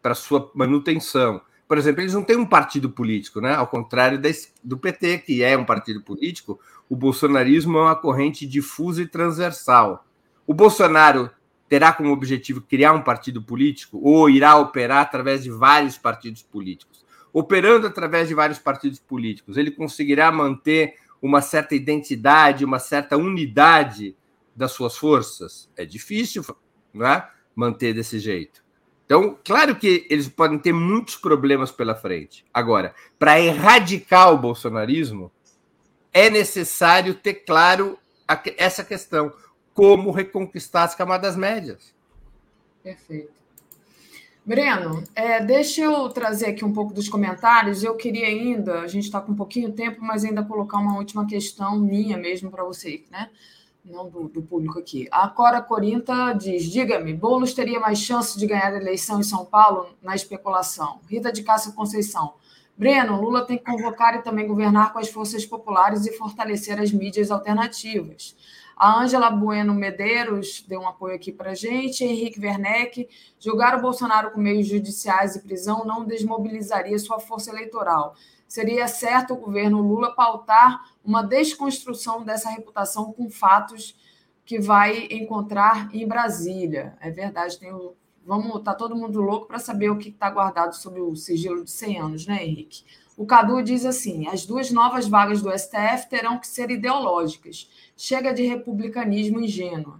para sua manutenção. Por exemplo, eles não têm um partido político, né? Ao contrário do PT, que é um partido político, o bolsonarismo é uma corrente difusa e transversal. O Bolsonaro terá como objetivo criar um partido político ou irá operar através de vários partidos políticos? operando através de vários partidos políticos, ele conseguirá manter uma certa identidade, uma certa unidade das suas forças? É difícil é? manter desse jeito. Então, claro que eles podem ter muitos problemas pela frente. Agora, para erradicar o bolsonarismo, é necessário ter claro essa questão: como reconquistar as camadas médias. Perfeito. Breno, é, deixa eu trazer aqui um pouco dos comentários. Eu queria ainda, a gente está com um pouquinho tempo, mas ainda colocar uma última questão minha mesmo para você, né? Não do, do, público aqui. A Cora Corinta diz: diga-me, Boulos teria mais chance de ganhar a eleição em São Paulo na especulação? Rita de Cássia Conceição. Breno, Lula tem que convocar e também governar com as forças populares e fortalecer as mídias alternativas. A Ângela Bueno Medeiros deu um apoio aqui para gente. Henrique Werneck. Julgar o Bolsonaro com meios judiciais e prisão não desmobilizaria sua força eleitoral. Seria certo o governo Lula pautar uma desconstrução dessa reputação com fatos que vai encontrar em Brasília. É verdade, tem o... Vamos, tá todo mundo louco para saber o que está guardado sobre o sigilo de 100 anos, né, Henrique? O Cadu diz assim: as duas novas vagas do STF terão que ser ideológicas Chega de republicanismo ingênuo.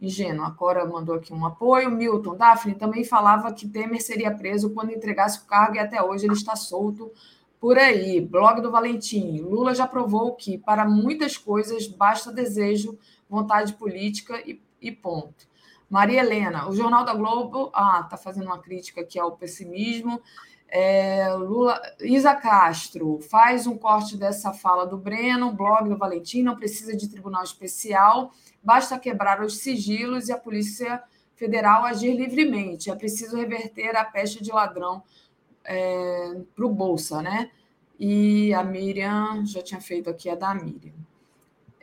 Ingênuo. A Cora mandou aqui um apoio. Milton Daphne também falava que Temer seria preso quando entregasse o cargo e até hoje ele está solto por aí. Blog do Valentim. Lula já provou que, para muitas coisas, basta desejo, vontade política e, e ponto. Maria Helena, o Jornal da Globo. Ah, está fazendo uma crítica aqui ao pessimismo. É, Lula, Isa Castro faz um corte dessa fala do Breno, blog do Valentim, não precisa de tribunal especial, basta quebrar os sigilos e a Polícia Federal agir livremente. É preciso reverter a peste de ladrão é, para o Bolsa, né? E a Miriam, já tinha feito aqui a da Miriam.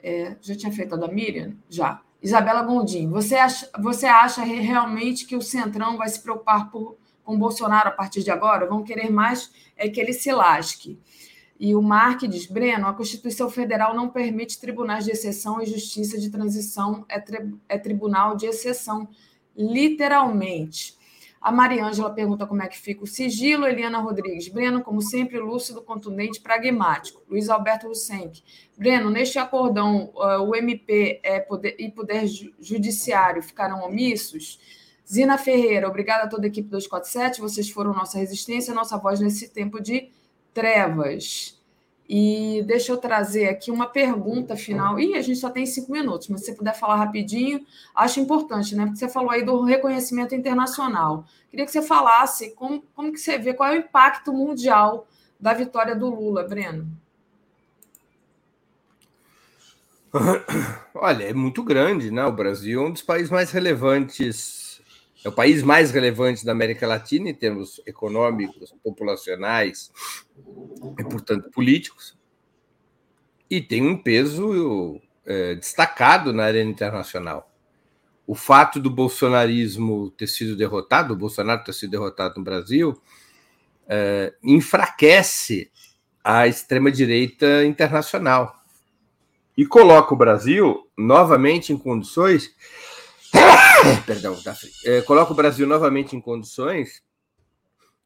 É, já tinha feito a da Miriam? Já. Isabela Gondim, você acha, você acha realmente que o Centrão vai se preocupar por com Bolsonaro a partir de agora, vão querer mais é que ele se lasque. E o Mark diz: Breno, a Constituição Federal não permite tribunais de exceção e justiça de transição é, tri é tribunal de exceção, literalmente. A Mariângela pergunta como é que fica o sigilo. Eliana Rodrigues. Breno, como sempre, lúcido, contundente, pragmático. Luiz Alberto Lusenck. Breno, neste acordão, uh, o MP é e Poder Judiciário ficarão omissos? Zina Ferreira, obrigada a toda a equipe 247. Vocês foram nossa resistência, nossa voz nesse tempo de trevas. E deixa eu trazer aqui uma pergunta final. E a gente só tem cinco minutos, mas se você puder falar rapidinho, acho importante, né? Porque você falou aí do reconhecimento internacional. Queria que você falasse como, como que você vê, qual é o impacto mundial da vitória do Lula, Breno. [COUGHS] Olha, é muito grande, né? O Brasil é um dos países mais relevantes, é o país mais relevante da América Latina em termos econômicos, populacionais, e, portanto, políticos, e tem um peso é, destacado na arena internacional. O fato do bolsonarismo ter sido derrotado, o Bolsonaro ter sido derrotado no Brasil, é, enfraquece a extrema-direita internacional e coloca o Brasil novamente em condições. Perdão, tá é, coloca o Brasil novamente em condições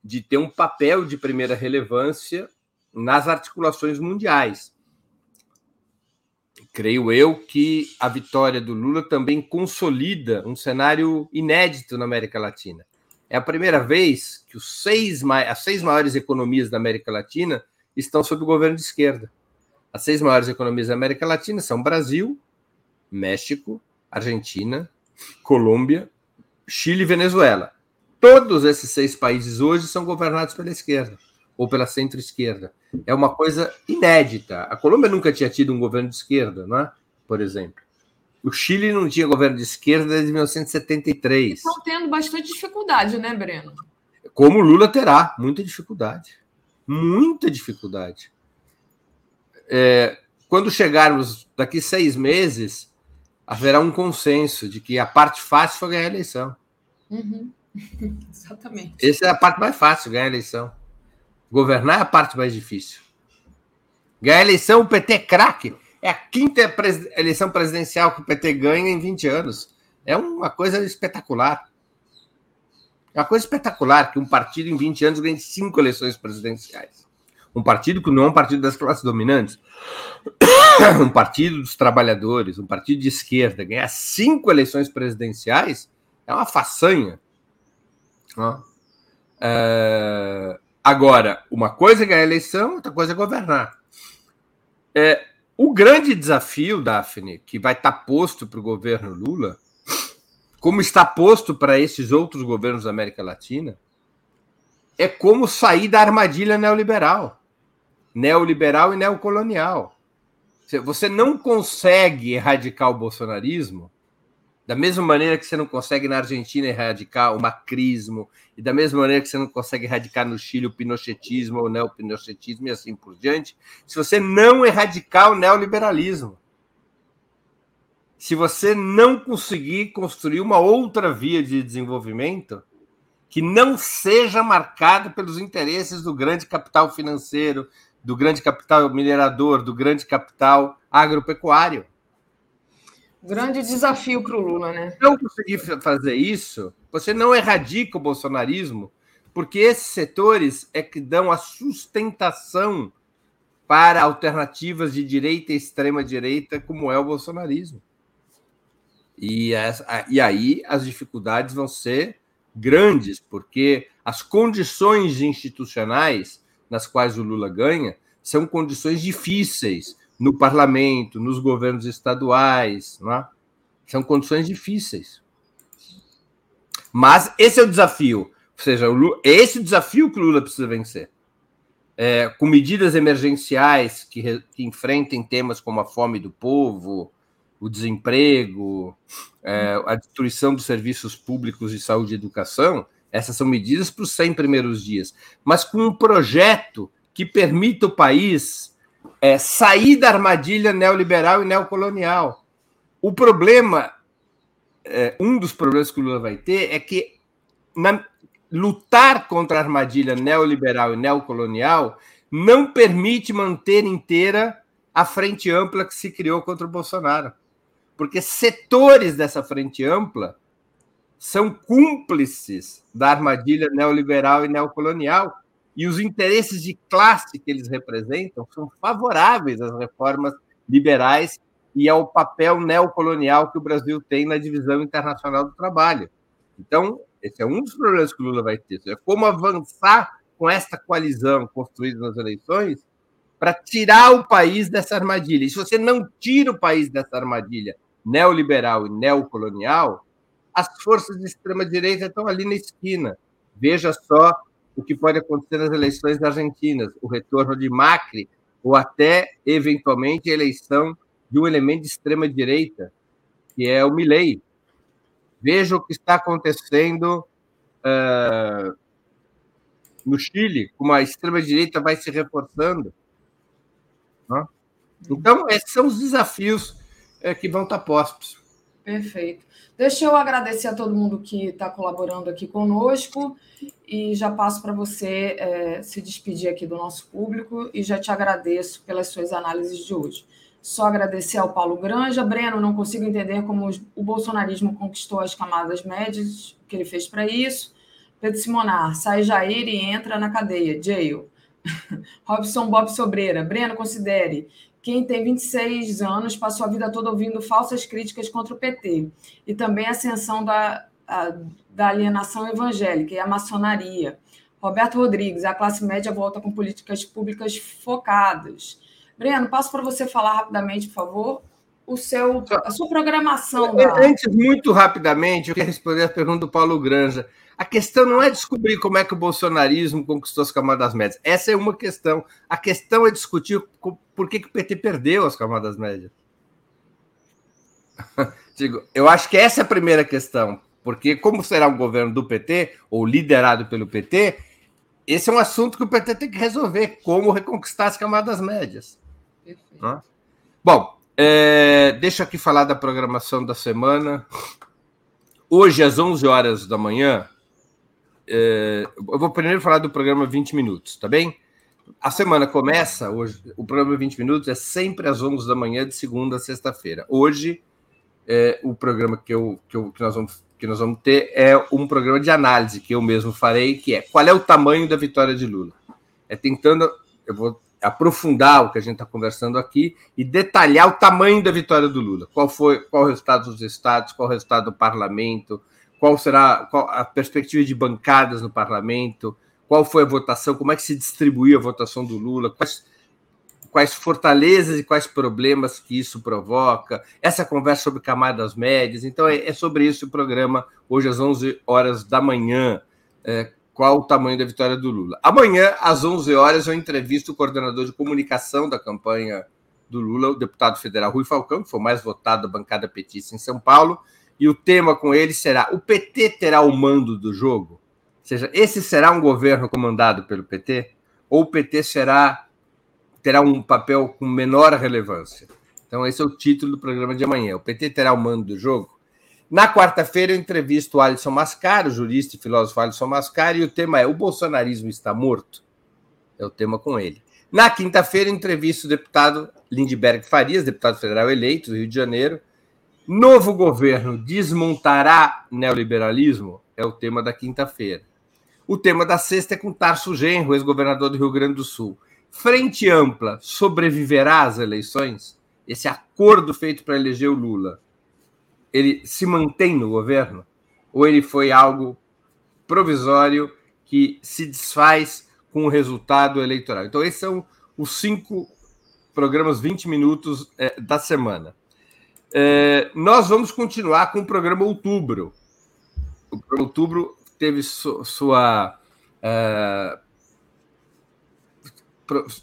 de ter um papel de primeira relevância nas articulações mundiais. Creio eu que a vitória do Lula também consolida um cenário inédito na América Latina. É a primeira vez que os seis, as seis maiores economias da América Latina estão sob o governo de esquerda. As seis maiores economias da América Latina são Brasil, México, Argentina, Colômbia, Chile e Venezuela. Todos esses seis países hoje são governados pela esquerda ou pela centro-esquerda. É uma coisa inédita. A Colômbia nunca tinha tido um governo de esquerda, não é? Por exemplo. O Chile não tinha governo de esquerda desde 1973. Estão tendo bastante dificuldade, né, Breno? Como Lula terá, muita dificuldade. Muita dificuldade. É, quando chegarmos daqui seis meses, haverá um consenso de que a parte fácil foi ganhar a eleição. Uhum. [LAUGHS] Exatamente. Essa é a parte mais fácil, ganhar a eleição. Governar é a parte mais difícil. Ganhar a eleição, o PT é craque. É a quinta eleição presidencial que o PT ganha em 20 anos. É uma coisa espetacular. É uma coisa espetacular que um partido em 20 anos ganhe cinco eleições presidenciais. Um partido que não é um partido das classes dominantes, [COUGHS] um partido dos trabalhadores, um partido de esquerda, ganhar cinco eleições presidenciais é uma façanha. É, agora, uma coisa é ganhar eleição, outra coisa é governar. É, o grande desafio, Daphne, que vai estar posto para o governo Lula, como está posto para esses outros governos da América Latina, é como sair da armadilha neoliberal. Neoliberal e neocolonial. Você não consegue erradicar o bolsonarismo da mesma maneira que você não consegue na Argentina erradicar o macrismo, e da mesma maneira que você não consegue erradicar no Chile o pinochetismo ou o neopinochetismo e assim por diante, se você não erradicar o neoliberalismo. Se você não conseguir construir uma outra via de desenvolvimento que não seja marcada pelos interesses do grande capital financeiro, do grande capital minerador, do grande capital agropecuário. Grande desafio para o Lula, né? Se não conseguir fazer isso, você não erradica o bolsonarismo, porque esses setores é que dão a sustentação para alternativas de direita e extrema-direita, como é o bolsonarismo. E, essa, e aí as dificuldades vão ser grandes, porque as condições institucionais nas quais o Lula ganha são condições difíceis no parlamento, nos governos estaduais. É? São condições difíceis. Mas esse é o desafio. Ou seja, Lula, é esse o desafio que o Lula precisa vencer. É, com medidas emergenciais que, que, enfrentem temas como a fome do povo, o desemprego, é, a destruição dos serviços públicos de saúde e educação, essas são medidas para os 100 primeiros dias, mas com um projeto que permita o país é, sair da armadilha neoliberal e neocolonial. O problema, é, um dos problemas que o Lula vai ter é que na, lutar contra a armadilha neoliberal e neocolonial não permite manter inteira a frente ampla que se criou contra o Bolsonaro. Porque setores dessa frente ampla são cúmplices da armadilha neoliberal e neocolonial, e os interesses de classe que eles representam são favoráveis às reformas liberais e ao papel neocolonial que o Brasil tem na divisão internacional do trabalho. Então, esse é um dos problemas que o Lula vai ter. É como avançar com esta coalizão construída nas eleições para tirar o país dessa armadilha. E se você não tira o país dessa armadilha neoliberal e neocolonial, as forças de extrema-direita estão ali na esquina. Veja só o que pode acontecer nas eleições argentinas, o retorno de Macri, ou até, eventualmente, a eleição de um elemento de extrema-direita, que é o Milley. Veja o que está acontecendo uh, no Chile, como a extrema-direita vai se reforçando. Né? Então, esses são os desafios uh, que vão estar postos. Perfeito. Deixa eu agradecer a todo mundo que está colaborando aqui conosco e já passo para você é, se despedir aqui do nosso público e já te agradeço pelas suas análises de hoje. Só agradecer ao Paulo Granja. Breno, não consigo entender como o bolsonarismo conquistou as camadas médias, o que ele fez para isso. Pedro Simonar, sai Jair e entra na cadeia, jail. [LAUGHS] Robson Bob Sobreira, Breno, considere quem tem 26 anos passou a vida toda ouvindo falsas críticas contra o PT e também a ascensão da, a, da alienação evangélica e a maçonaria. Roberto Rodrigues, a classe média volta com políticas públicas focadas. Breno, passo para você falar rapidamente, por favor, o seu, a sua programação. Da... Antes, muito rapidamente, eu queria responder a pergunta do Paulo Granja. A questão não é descobrir como é que o bolsonarismo conquistou as camadas médias. Essa é uma questão. A questão é discutir por que, que o PT perdeu as camadas médias. [LAUGHS] Digo, eu acho que essa é a primeira questão. Porque, como será um governo do PT, ou liderado pelo PT, esse é um assunto que o PT tem que resolver: como reconquistar as camadas médias. Bom, é, deixa aqui falar da programação da semana. Hoje, às 11 horas da manhã, é, eu vou primeiro falar do programa 20 Minutos, tá bem? A semana começa hoje, o programa 20 Minutos é sempre às 11 da manhã, de segunda a sexta-feira. Hoje, é, o programa que, eu, que, eu, que, nós vamos, que nós vamos ter é um programa de análise que eu mesmo farei, que é qual é o tamanho da vitória de Lula. É tentando, eu vou aprofundar o que a gente está conversando aqui e detalhar o tamanho da vitória do Lula. Qual foi, qual o resultado dos estados, qual o resultado do parlamento, qual será qual a perspectiva de bancadas no parlamento, qual foi a votação, como é que se distribuiu a votação do Lula, quais, quais fortalezas e quais problemas que isso provoca, essa conversa sobre camadas médias. Então, é, é sobre isso o programa, hoje às 11 horas da manhã. É, qual o tamanho da vitória do Lula? Amanhã, às 11 horas, eu entrevisto o coordenador de comunicação da campanha do Lula, o deputado federal Rui Falcão, que foi mais votado da bancada petista em São Paulo e o tema com ele será: o PT terá o mando do jogo? Ou seja, esse será um governo comandado pelo PT? Ou o PT será terá um papel com menor relevância? Então, esse é o título do programa de amanhã. O PT terá o mando do jogo? Na quarta-feira, eu entrevisto o Alisson Mascaro, jurista e filósofo Alisson Mascaro, e o tema é: o bolsonarismo está morto? É o tema com ele. Na quinta-feira, entrevisto o deputado Lindbergh Farias, deputado federal eleito do Rio de Janeiro, Novo governo desmontará neoliberalismo? É o tema da quinta-feira. O tema da sexta é com Tarso Genro, ex-governador do Rio Grande do Sul. Frente ampla sobreviverá às eleições? Esse acordo feito para eleger o Lula, ele se mantém no governo? Ou ele foi algo provisório que se desfaz com o resultado eleitoral? Então, esses são os cinco programas 20 minutos é, da semana. É, nós vamos continuar com o programa Outubro. O programa Outubro teve su, sua. Uh,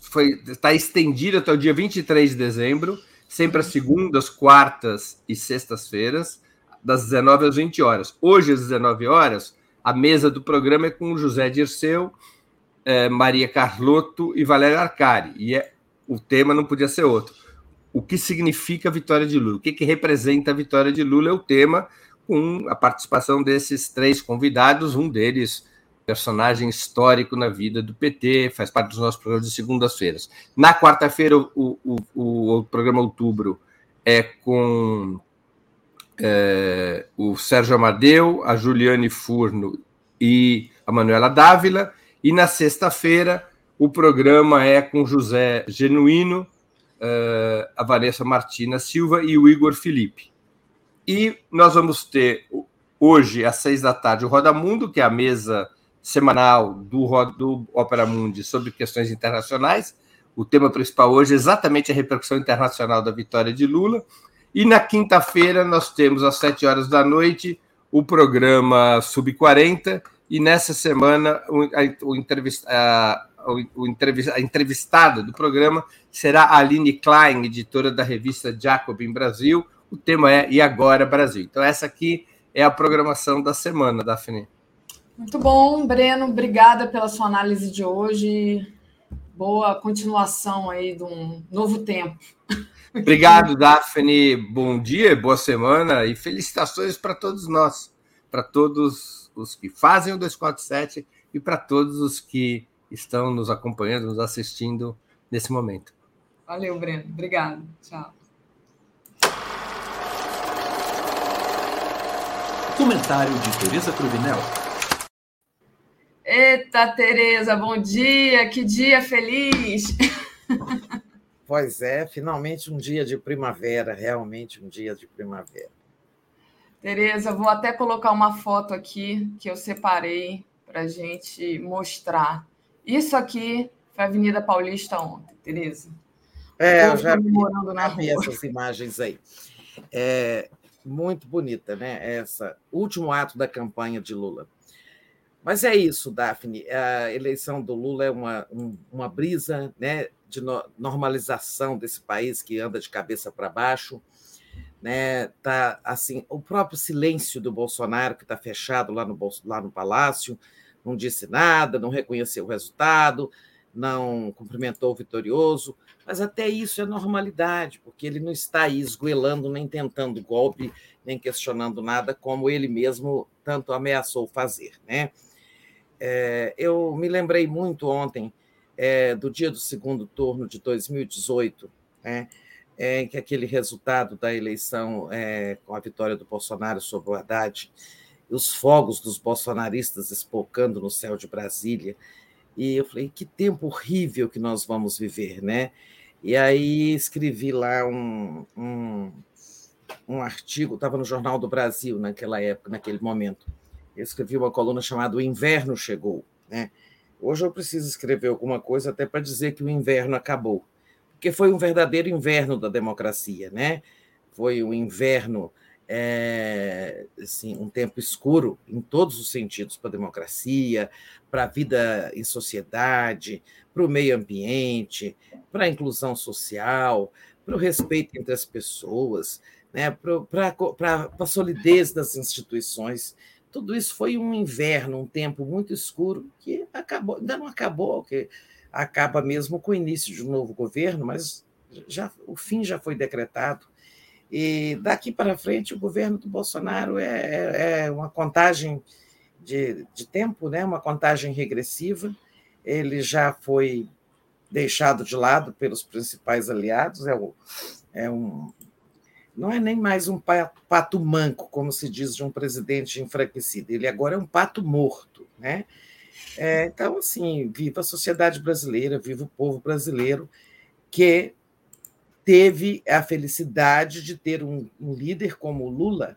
foi, está estendido até o dia 23 de dezembro, sempre às segundas, quartas e sextas-feiras, das 19 às 20 horas. Hoje, às 19 horas, a mesa do programa é com José Dirceu, eh, Maria Carlotto e Valéria Arcari. E é, o tema não podia ser outro o que significa a vitória de Lula, o que, que representa a vitória de Lula é o tema, com a participação desses três convidados, um deles personagem histórico na vida do PT, faz parte dos nossos programas de segundas-feiras. Na quarta-feira, o, o, o, o, programa Outubro é com é, o Sérgio Amadeu, a Juliane Furno e a Manuela Dávila. E na sexta-feira, o programa é com José Genuíno, uh, a Vanessa Martina Silva e o Igor Felipe. E nós vamos ter hoje, às seis da tarde, o Roda Mundo, que é a mesa semanal do, do Opera Mundi sobre questões internacionais. O tema principal hoje é exatamente a repercussão internacional da vitória de Lula. E na quinta-feira nós temos, às sete horas da noite, o programa Sub-40. E nessa semana, o, o, entrevista, a, o, entrevista, a entrevistada do programa será a Aline Klein, editora da revista Jacob em Brasil. O tema é E Agora Brasil. Então, essa aqui é a programação da semana, Daphne. Muito bom, Breno. Obrigada pela sua análise de hoje. Boa continuação aí de um novo tempo. Obrigado, Daphne. Bom dia, boa semana e felicitações para todos nós, para todos os que fazem o 247 e para todos os que estão nos acompanhando, nos assistindo nesse momento. Valeu, Breno. Obrigado. Tchau. Comentário de Tereza Cruvinel. Eita, Tereza, bom dia. Que dia feliz. [LAUGHS] Pois é, finalmente um dia de primavera, realmente um dia de primavera. Tereza, vou até colocar uma foto aqui que eu separei para a gente mostrar. Isso aqui foi a Avenida Paulista ontem, Tereza. É, eu já vi, na vi essas imagens aí. É, muito bonita, né? Essa último ato da campanha de Lula. Mas é isso, Daphne. A eleição do Lula é uma, um, uma brisa né, de no, normalização desse país que anda de cabeça para baixo. Né, tá assim o próprio silêncio do Bolsonaro que está fechado lá no lá no palácio não disse nada não reconheceu o resultado não cumprimentou o vitorioso mas até isso é normalidade, porque ele não está aí esguelando, nem tentando golpe, nem questionando nada, como ele mesmo tanto ameaçou fazer. Né? É, eu me lembrei muito ontem é, do dia do segundo turno de 2018, né? É, em que aquele resultado da eleição é, com a vitória do Bolsonaro sobre o Haddad, os fogos dos bolsonaristas espocando no céu de Brasília, e eu falei, que tempo horrível que nós vamos viver, né? E aí escrevi lá um, um, um artigo, estava no Jornal do Brasil naquela época, naquele momento. Eu escrevi uma coluna chamada O Inverno Chegou. Né? Hoje eu preciso escrever alguma coisa até para dizer que o inverno acabou, porque foi um verdadeiro inverno da democracia, né? Foi um inverno é, assim, um tempo escuro em todos os sentidos para a democracia, para a vida em sociedade, para o meio ambiente, para a inclusão social, para o respeito entre as pessoas, né, para a solidez das instituições. Tudo isso foi um inverno, um tempo muito escuro que acabou, ainda não acabou, que acaba mesmo com o início de um novo governo, mas já o fim já foi decretado. E daqui para frente, o governo do Bolsonaro é, é, é uma contagem de, de tempo, né? uma contagem regressiva. Ele já foi deixado de lado pelos principais aliados, é, o, é um, não é nem mais um pato manco, como se diz de um presidente enfraquecido, ele agora é um pato morto. Né? É, então, assim, viva a sociedade brasileira, viva o povo brasileiro, que teve a felicidade de ter um, um líder como o Lula,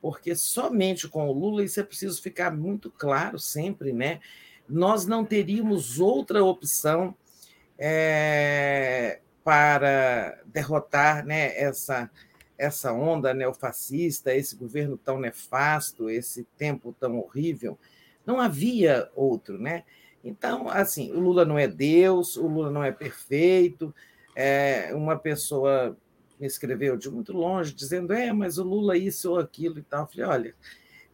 porque somente com o Lula, isso é preciso ficar muito claro sempre, né? Nós não teríamos outra opção é, para derrotar né, essa, essa onda neofascista, esse governo tão nefasto, esse tempo tão horrível. Não havia outro, né? Então, assim, o Lula não é Deus, o Lula não é perfeito, é, uma pessoa me escreveu de muito longe, dizendo: é, mas o Lula isso ou aquilo e tal. Eu falei: olha,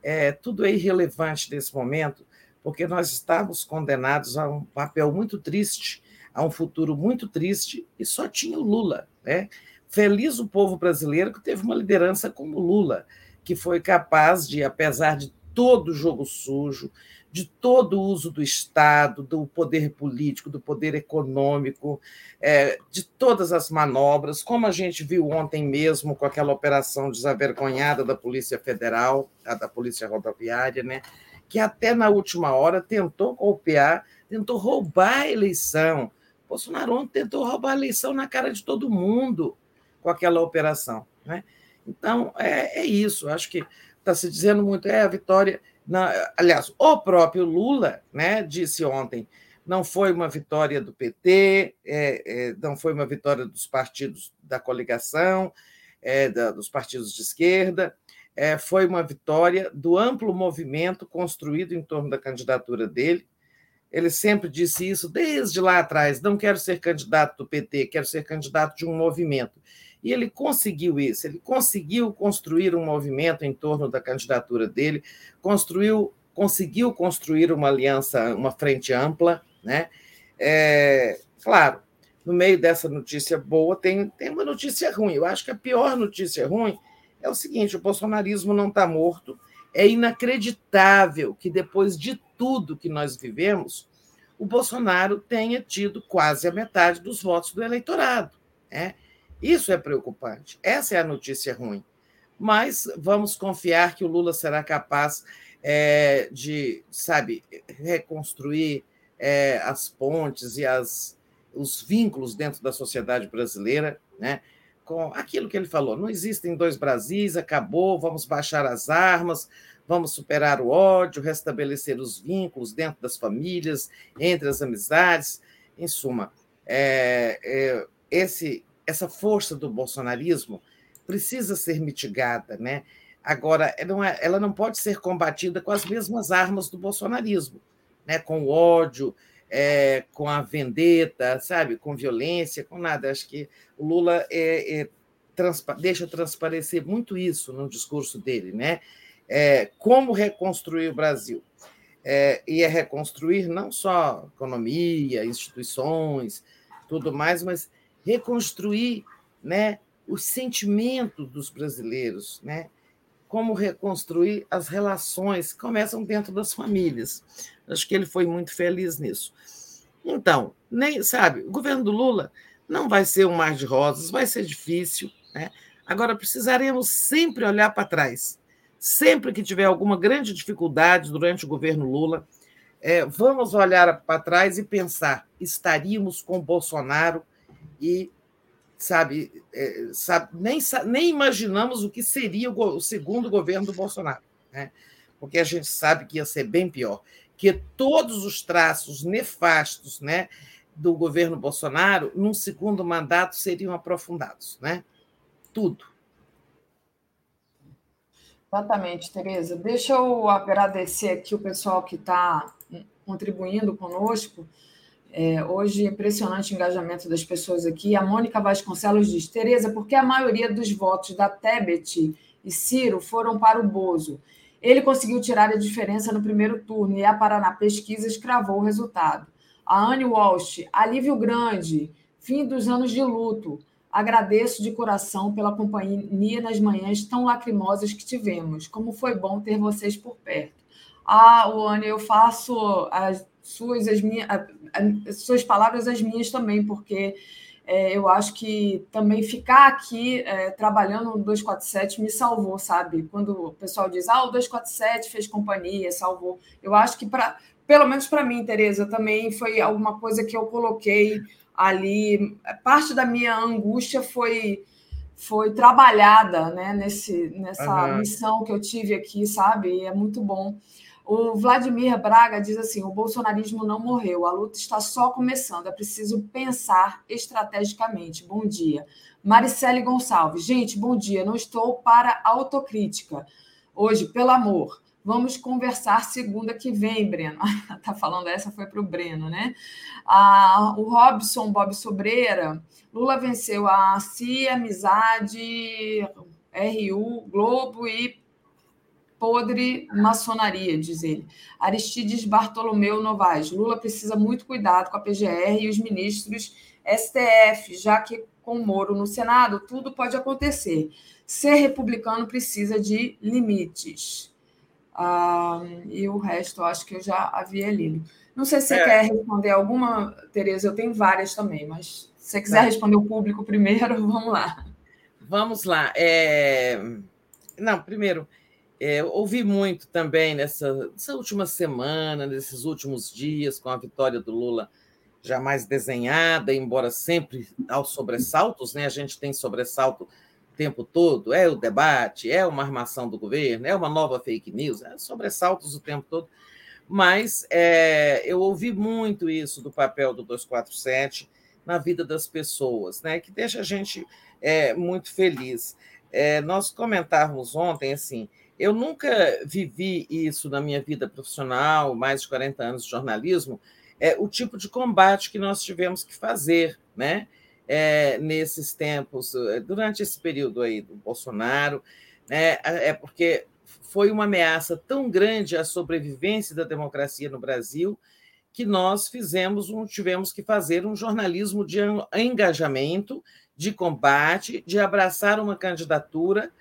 é, tudo é irrelevante nesse momento, porque nós estávamos condenados a um papel muito triste, a um futuro muito triste, e só tinha o Lula. Né? Feliz o povo brasileiro que teve uma liderança como Lula, que foi capaz de, apesar de todo o jogo sujo, de todo o uso do Estado, do poder político, do poder econômico, é, de todas as manobras, como a gente viu ontem mesmo com aquela operação desavergonhada da Polícia Federal, da Polícia Rodoviária, né? Que até na última hora tentou golpear, tentou roubar a eleição. Bolsonaro tentou roubar a eleição na cara de todo mundo com aquela operação. Né? Então, é, é isso. Acho que está se dizendo muito, é a vitória aliás, o próprio Lula né, disse ontem não foi uma vitória do PT, é, é, não foi uma vitória dos partidos da coligação, é, da, dos partidos de esquerda, é, foi uma vitória do amplo movimento construído em torno da candidatura dele. Ele sempre disse isso desde lá atrás: não quero ser candidato do PT, quero ser candidato de um movimento. E ele conseguiu isso, ele conseguiu construir um movimento em torno da candidatura dele, construiu, conseguiu construir uma aliança, uma frente ampla, né? É, claro, no meio dessa notícia boa tem, tem uma notícia ruim. Eu acho que a pior notícia ruim é o seguinte: o bolsonarismo não está morto. É inacreditável que depois de tudo que nós vivemos, o Bolsonaro tenha tido quase a metade dos votos do eleitorado. Né? Isso é preocupante. Essa é a notícia ruim. Mas vamos confiar que o Lula será capaz é, de, sabe, reconstruir é, as pontes e as, os vínculos dentro da sociedade brasileira, né? Com aquilo que ele falou: não existem dois Brasis, acabou, vamos baixar as armas, vamos superar o ódio, restabelecer os vínculos dentro das famílias, entre as amizades. Em suma, é, é, esse essa força do bolsonarismo precisa ser mitigada, né? Agora, não é, ela não pode ser combatida com as mesmas armas do bolsonarismo, né? Com o ódio, é, com a vendetta, sabe? Com violência, com nada. Acho que o Lula é, é, transpa deixa transparecer muito isso no discurso dele, né? É, como reconstruir o Brasil? É, e é reconstruir não só economia, instituições, tudo mais, mas reconstruir né, os sentimentos dos brasileiros, né? Como reconstruir as relações que começam dentro das famílias. Acho que ele foi muito feliz nisso. Então, nem sabe, o governo do Lula não vai ser um mar de rosas, vai ser difícil. Né? Agora, precisaremos sempre olhar para trás. Sempre que tiver alguma grande dificuldade durante o governo Lula, é, vamos olhar para trás e pensar: estaríamos com Bolsonaro e sabe, é, sabe nem, nem imaginamos o que seria o, o segundo governo do Bolsonaro, né? porque a gente sabe que ia ser bem pior, que todos os traços nefastos né, do governo Bolsonaro, num segundo mandato, seriam aprofundados. Né? Tudo. Exatamente, Tereza. Deixa eu agradecer aqui o pessoal que está contribuindo conosco. É, hoje, impressionante o engajamento das pessoas aqui. A Mônica Vasconcelos diz: Tereza, por que a maioria dos votos da Tebet e Ciro foram para o Bozo? Ele conseguiu tirar a diferença no primeiro turno e a Paraná Pesquisas cravou o resultado. A Anne Walsh, alívio grande, fim dos anos de luto. Agradeço de coração pela companhia nas manhãs tão lacrimosas que tivemos. Como foi bom ter vocês por perto. Ah, Anne, eu faço as suas, as minhas, as suas palavras, as minhas também, porque é, eu acho que também ficar aqui é, trabalhando no 247 me salvou, sabe? Quando o pessoal diz, ah, o 247 fez companhia, salvou. Eu acho que, pra, pelo menos para mim, Tereza, também foi alguma coisa que eu coloquei ali. Parte da minha angústia foi foi trabalhada né, nesse, nessa uhum. missão que eu tive aqui, sabe? E é muito bom. O Vladimir Braga diz assim: o bolsonarismo não morreu, a luta está só começando, é preciso pensar estrategicamente. Bom dia. Maricele Gonçalves, gente, bom dia. Não estou para autocrítica. Hoje, pelo amor, vamos conversar segunda que vem, Breno. [LAUGHS] tá falando essa foi para o Breno, né? Ah, o Robson Bob Sobreira, Lula venceu a CIA, Amizade, RU, Globo e podre maçonaria, diz ele. Aristides Bartolomeu Novaes. Lula precisa muito cuidado com a PGR e os ministros STF, já que com Moro no Senado tudo pode acontecer. Ser republicano precisa de limites. Ah, e o resto eu acho que eu já havia lido. Não sei se você é. quer responder alguma, Tereza, eu tenho várias também, mas se você quiser tá. responder o público primeiro, [LAUGHS] vamos lá. Vamos lá. É... Não, primeiro, é, ouvi muito também nessa, nessa última semana, nesses últimos dias, com a vitória do Lula jamais desenhada, embora sempre aos sobressaltos, né? A gente tem sobressalto o tempo todo, é o debate, é uma armação do governo, é uma nova fake news, é sobressaltos o tempo todo. Mas é, eu ouvi muito isso do papel do 247 na vida das pessoas, né? Que deixa a gente é, muito feliz. É, nós comentávamos ontem assim eu nunca vivi isso na minha vida profissional, mais de 40 anos de jornalismo, é o tipo de combate que nós tivemos que fazer, né? É, nesses tempos, é, durante esse período aí do Bolsonaro, né? É porque foi uma ameaça tão grande à sobrevivência da democracia no Brasil que nós fizemos, um, tivemos que fazer um jornalismo de engajamento, de combate, de abraçar uma candidatura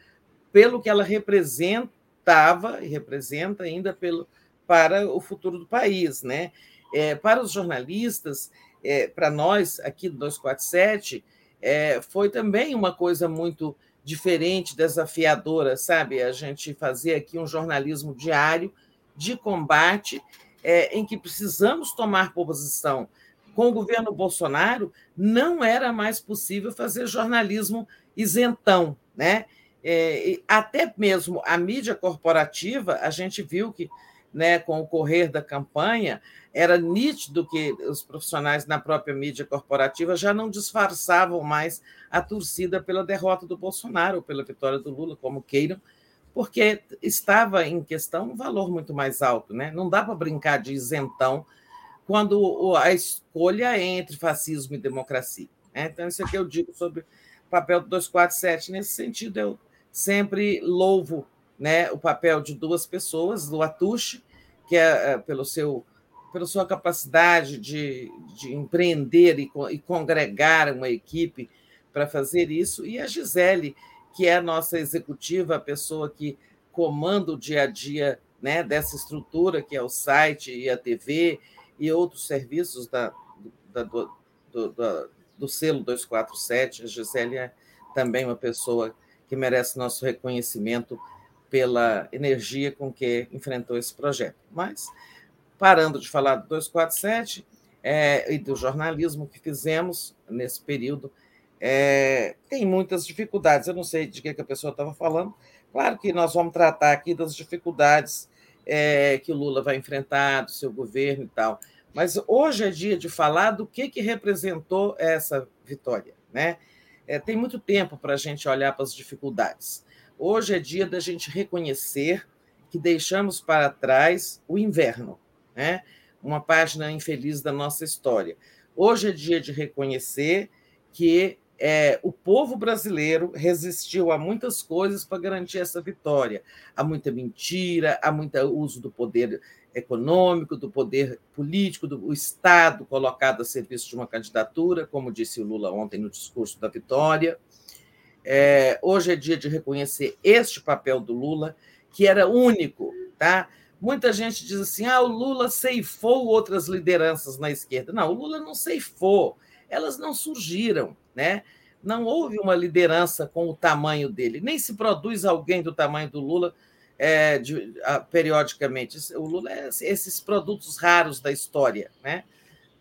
pelo que ela representava e representa ainda pelo, para o futuro do país. Né? É, para os jornalistas, é, para nós aqui do 247, é, foi também uma coisa muito diferente, desafiadora, sabe? A gente fazer aqui um jornalismo diário de combate é, em que precisamos tomar posição. Com o governo Bolsonaro, não era mais possível fazer jornalismo isentão, né? É, até mesmo a mídia corporativa, a gente viu que, né, com o correr da campanha, era nítido que os profissionais na própria mídia corporativa já não disfarçavam mais a torcida pela derrota do Bolsonaro, ou pela vitória do Lula, como queiram, porque estava em questão um valor muito mais alto. Né? Não dá para brincar de isentão quando a escolha é entre fascismo e democracia. Né? Então, isso aqui eu digo sobre o papel do 247. Nesse sentido, eu sempre louvo né, o papel de duas pessoas, do Atushi, que é, é pelo seu pela sua capacidade de, de empreender e, e congregar uma equipe para fazer isso, e a Gisele, que é a nossa executiva, a pessoa que comanda o dia a dia né, dessa estrutura, que é o site e a TV e outros serviços da, da do, do, do, do selo 247. A Gisele é também uma pessoa que merece nosso reconhecimento pela energia com que enfrentou esse projeto. Mas, parando de falar do 247 é, e do jornalismo que fizemos nesse período, é, tem muitas dificuldades. Eu não sei de que, que a pessoa estava falando. Claro que nós vamos tratar aqui das dificuldades é, que o Lula vai enfrentar, do seu governo e tal. Mas hoje é dia de falar do que, que representou essa vitória. Né? É, tem muito tempo para a gente olhar para as dificuldades. Hoje é dia da gente reconhecer que deixamos para trás o inverno, né? uma página infeliz da nossa história. Hoje é dia de reconhecer que é, o povo brasileiro resistiu a muitas coisas para garantir essa vitória. Há muita mentira, há muito uso do poder econômico, do poder político, do Estado colocado a serviço de uma candidatura, como disse o Lula ontem no discurso da vitória. É, hoje é dia de reconhecer este papel do Lula, que era único. Tá? Muita gente diz assim: ah, o Lula ceifou outras lideranças na esquerda. Não, o Lula não ceifou, elas não surgiram. Né? Não houve uma liderança com o tamanho dele, nem se produz alguém do tamanho do Lula é, de, a, periodicamente. O Lula é esses produtos raros da história, né?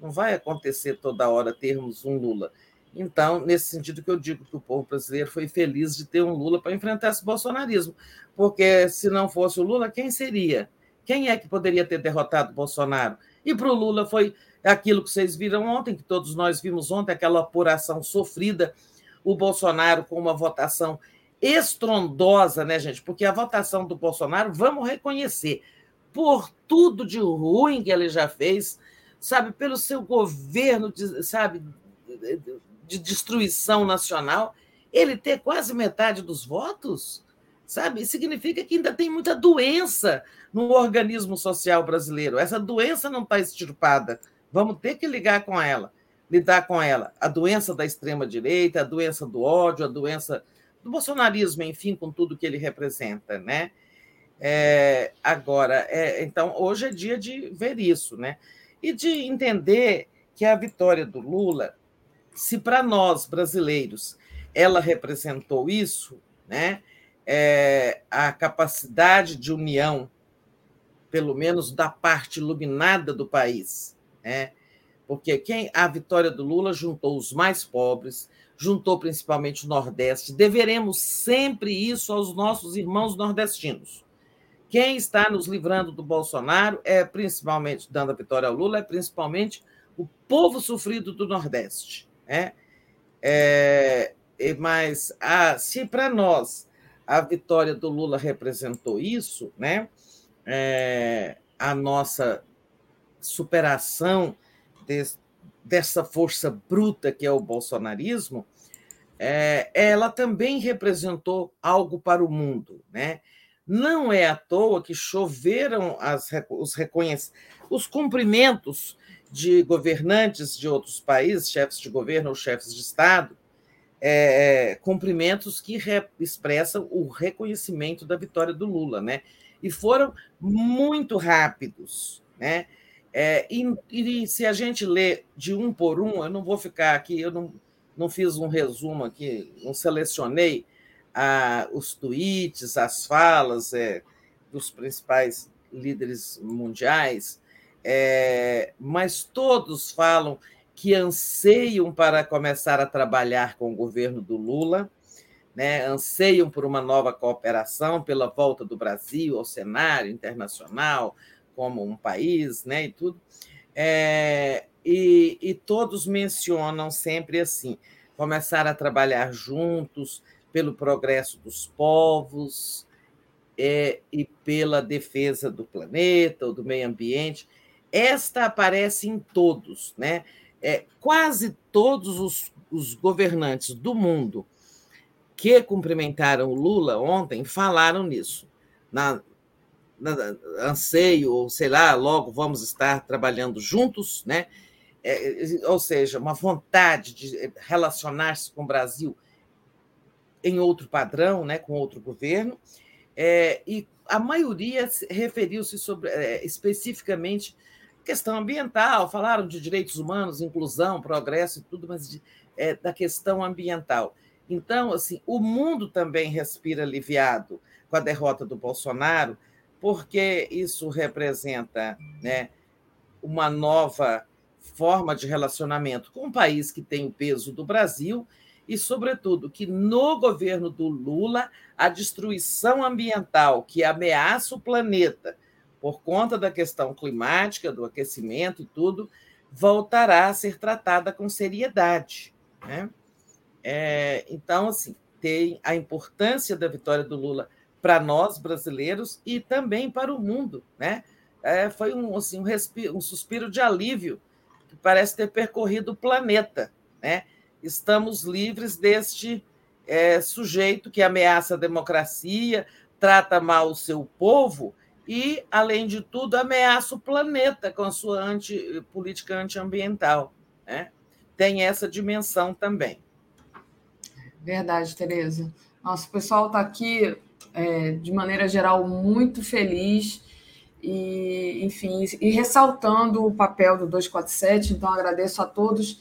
Não vai acontecer toda hora termos um Lula. Então, nesse sentido que eu digo que o povo brasileiro foi feliz de ter um Lula para enfrentar esse bolsonarismo, porque se não fosse o Lula, quem seria? Quem é que poderia ter derrotado o Bolsonaro? E para o Lula foi aquilo que vocês viram ontem, que todos nós vimos ontem, aquela apuração sofrida, o Bolsonaro com uma votação estrondosa, né, gente? Porque a votação do Bolsonaro, vamos reconhecer, por tudo de ruim que ele já fez, sabe, pelo seu governo, de, sabe, de destruição nacional, ele ter quase metade dos votos, sabe, significa que ainda tem muita doença no organismo social brasileiro. Essa doença não está extirpada. Vamos ter que ligar com ela, lidar com ela. A doença da extrema direita, a doença do ódio, a doença do bolsonarismo, enfim, com tudo que ele representa, né? É, agora, é, então, hoje é dia de ver isso, né? E de entender que a vitória do Lula, se para nós brasileiros ela representou isso, né? É, a capacidade de união, pelo menos da parte iluminada do país, né? Porque quem a vitória do Lula juntou os mais pobres, juntou principalmente o Nordeste. Deveremos sempre isso aos nossos irmãos nordestinos. Quem está nos livrando do Bolsonaro é principalmente, dando a vitória ao Lula, é principalmente o povo sofrido do Nordeste. Né? É, mas a, se para nós a vitória do Lula representou isso, né? É, a nossa superação de, dessa força bruta que é o bolsonarismo, é, ela também representou algo para o mundo, né? Não é à toa que choveram as, os, os cumprimentos de governantes de outros países, chefes de governo ou chefes de Estado, é, cumprimentos que re, expressam o reconhecimento da vitória do Lula, né? E foram muito rápidos, né? É, e, e, se a gente lê de um por um, eu não vou ficar aqui, eu não, não fiz um resumo aqui, não selecionei, a, os tweets, as falas é, dos principais líderes mundiais, é, mas todos falam que anseiam para começar a trabalhar com o governo do Lula, né, anseiam por uma nova cooperação, pela volta do Brasil ao cenário internacional como um país, né, e tudo. É, e, e todos mencionam sempre assim: começar a trabalhar juntos, pelo progresso dos povos é, e pela defesa do planeta ou do meio ambiente. Esta aparece em todos, né? É, quase todos os, os governantes do mundo que cumprimentaram o Lula ontem falaram nisso. Na, na, anseio, ou sei lá, logo vamos estar trabalhando juntos, né? É, ou seja, uma vontade de relacionar-se com o Brasil em outro padrão, né, com outro governo, é, e a maioria referiu-se sobre, é, especificamente questão ambiental, falaram de direitos humanos, inclusão, progresso e tudo, mas de, é, da questão ambiental. Então, assim, o mundo também respira aliviado com a derrota do Bolsonaro, porque isso representa né, uma nova forma de relacionamento com um país que tem o peso do Brasil e, sobretudo, que no governo do Lula, a destruição ambiental que ameaça o planeta por conta da questão climática, do aquecimento e tudo, voltará a ser tratada com seriedade. Né? É, então, assim, tem a importância da vitória do Lula para nós brasileiros e também para o mundo. Né? É, foi um, assim, um, respiro, um suspiro de alívio que parece ter percorrido o planeta. Né? estamos livres deste é, sujeito que ameaça a democracia, trata mal o seu povo e, além de tudo, ameaça o planeta com a sua anti, política antiambiental. Né? Tem essa dimensão também. Verdade, Tereza. Nosso pessoal está aqui, é, de maneira geral, muito feliz e, enfim, e ressaltando o papel do 247. Então, agradeço a todos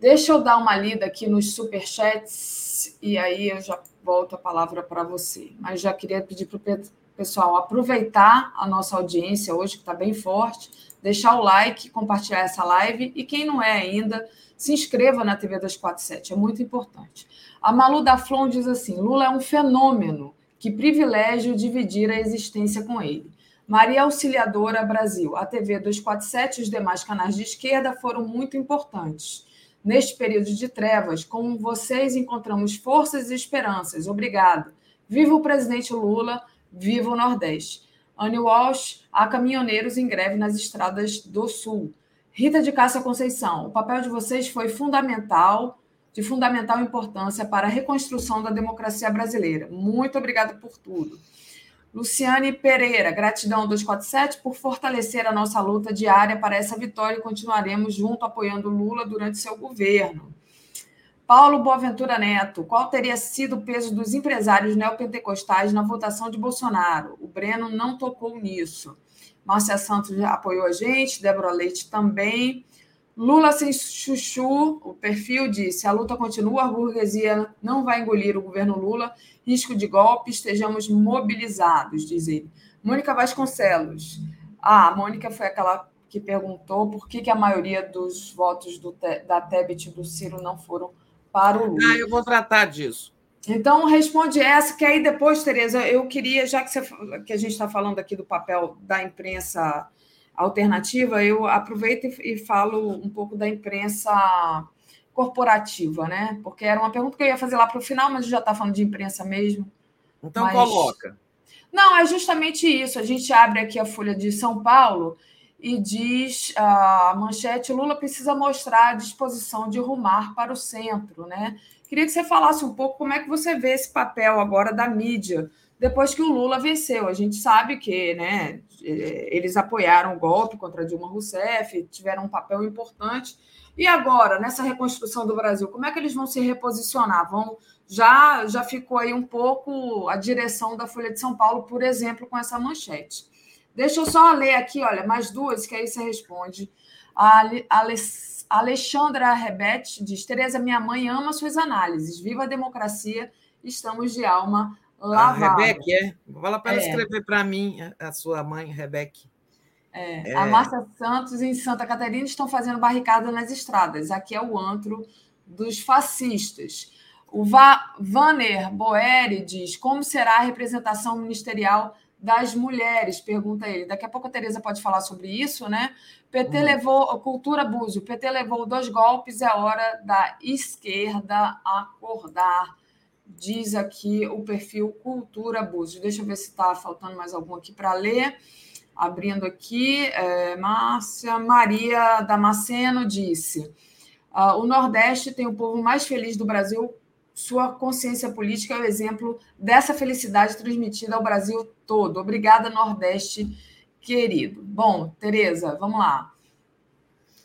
Deixa eu dar uma lida aqui nos superchats e aí eu já volto a palavra para você. Mas já queria pedir para o pessoal aproveitar a nossa audiência hoje, que está bem forte, deixar o like, compartilhar essa live e quem não é ainda, se inscreva na TV 247, é muito importante. A Malu da Flon diz assim: Lula é um fenômeno, que privilégio dividir a existência com ele. Maria Auxiliadora Brasil, a TV 247 e os demais canais de esquerda foram muito importantes. Neste período de trevas, com vocês encontramos forças e esperanças. Obrigado. Viva o presidente Lula, viva o Nordeste. Anne Walsh, há caminhoneiros em greve nas estradas do Sul. Rita de Cássia Conceição, o papel de vocês foi fundamental, de fundamental importância para a reconstrução da democracia brasileira. Muito obrigada por tudo. Luciane Pereira, gratidão 247 por fortalecer a nossa luta diária para essa vitória e continuaremos junto apoiando Lula durante seu governo. Paulo Boaventura Neto, qual teria sido o peso dos empresários neopentecostais na votação de Bolsonaro? O Breno não tocou nisso. Márcia Santos apoiou a gente, Débora Leite também. Lula sem chuchu, o perfil disse: a luta continua, a burguesia não vai engolir o governo Lula, risco de golpe, estejamos mobilizados, diz ele. Mônica Vasconcelos. Ah, a Mônica foi aquela que perguntou por que, que a maioria dos votos do, da Tebet do Ciro não foram para o Lula. Ah, eu vou tratar disso. Então, responde essa, que aí depois, Tereza, eu queria, já que, você, que a gente está falando aqui do papel da imprensa alternativa, eu aproveito e, e falo um pouco da imprensa corporativa, né? Porque era uma pergunta que eu ia fazer lá para o final, mas já está falando de imprensa mesmo. Então, mas... coloca. Não, é justamente isso. A gente abre aqui a Folha de São Paulo e diz a manchete: Lula precisa mostrar a disposição de rumar para o centro, né? Queria que você falasse um pouco como é que você vê esse papel agora da mídia depois que o Lula venceu. A gente sabe que, né? Eles apoiaram o golpe contra Dilma Rousseff, tiveram um papel importante. E agora, nessa reconstrução do Brasil, como é que eles vão se reposicionar? Vão já já ficou aí um pouco a direção da Folha de São Paulo, por exemplo, com essa manchete. Deixa eu só ler aqui, olha, mais duas, que aí você responde. A Alexandra Rebete diz: Tereza, minha mãe ama suas análises. Viva a democracia, estamos de alma lavada. A Rebeca, é? Fala para ela é. escrever para mim, a sua mãe, Rebeca. É. É. A Márcia Santos em Santa Catarina estão fazendo barricada nas estradas. Aqui é o antro dos fascistas. O Va Vanner Boeri diz: como será a representação ministerial das mulheres? Pergunta ele. Daqui a pouco a Tereza pode falar sobre isso, né? PT hum. levou, cultura Búzio, PT levou dois golpes, é hora da esquerda acordar. Diz aqui o perfil Cultura Búzio. Deixa eu ver se está faltando mais algum aqui para ler. Abrindo aqui, é, Márcia Maria Damasceno disse: uh, o Nordeste tem o povo mais feliz do Brasil sua consciência política é o exemplo dessa felicidade transmitida ao Brasil todo. Obrigada, Nordeste querido. Bom, Tereza, vamos lá.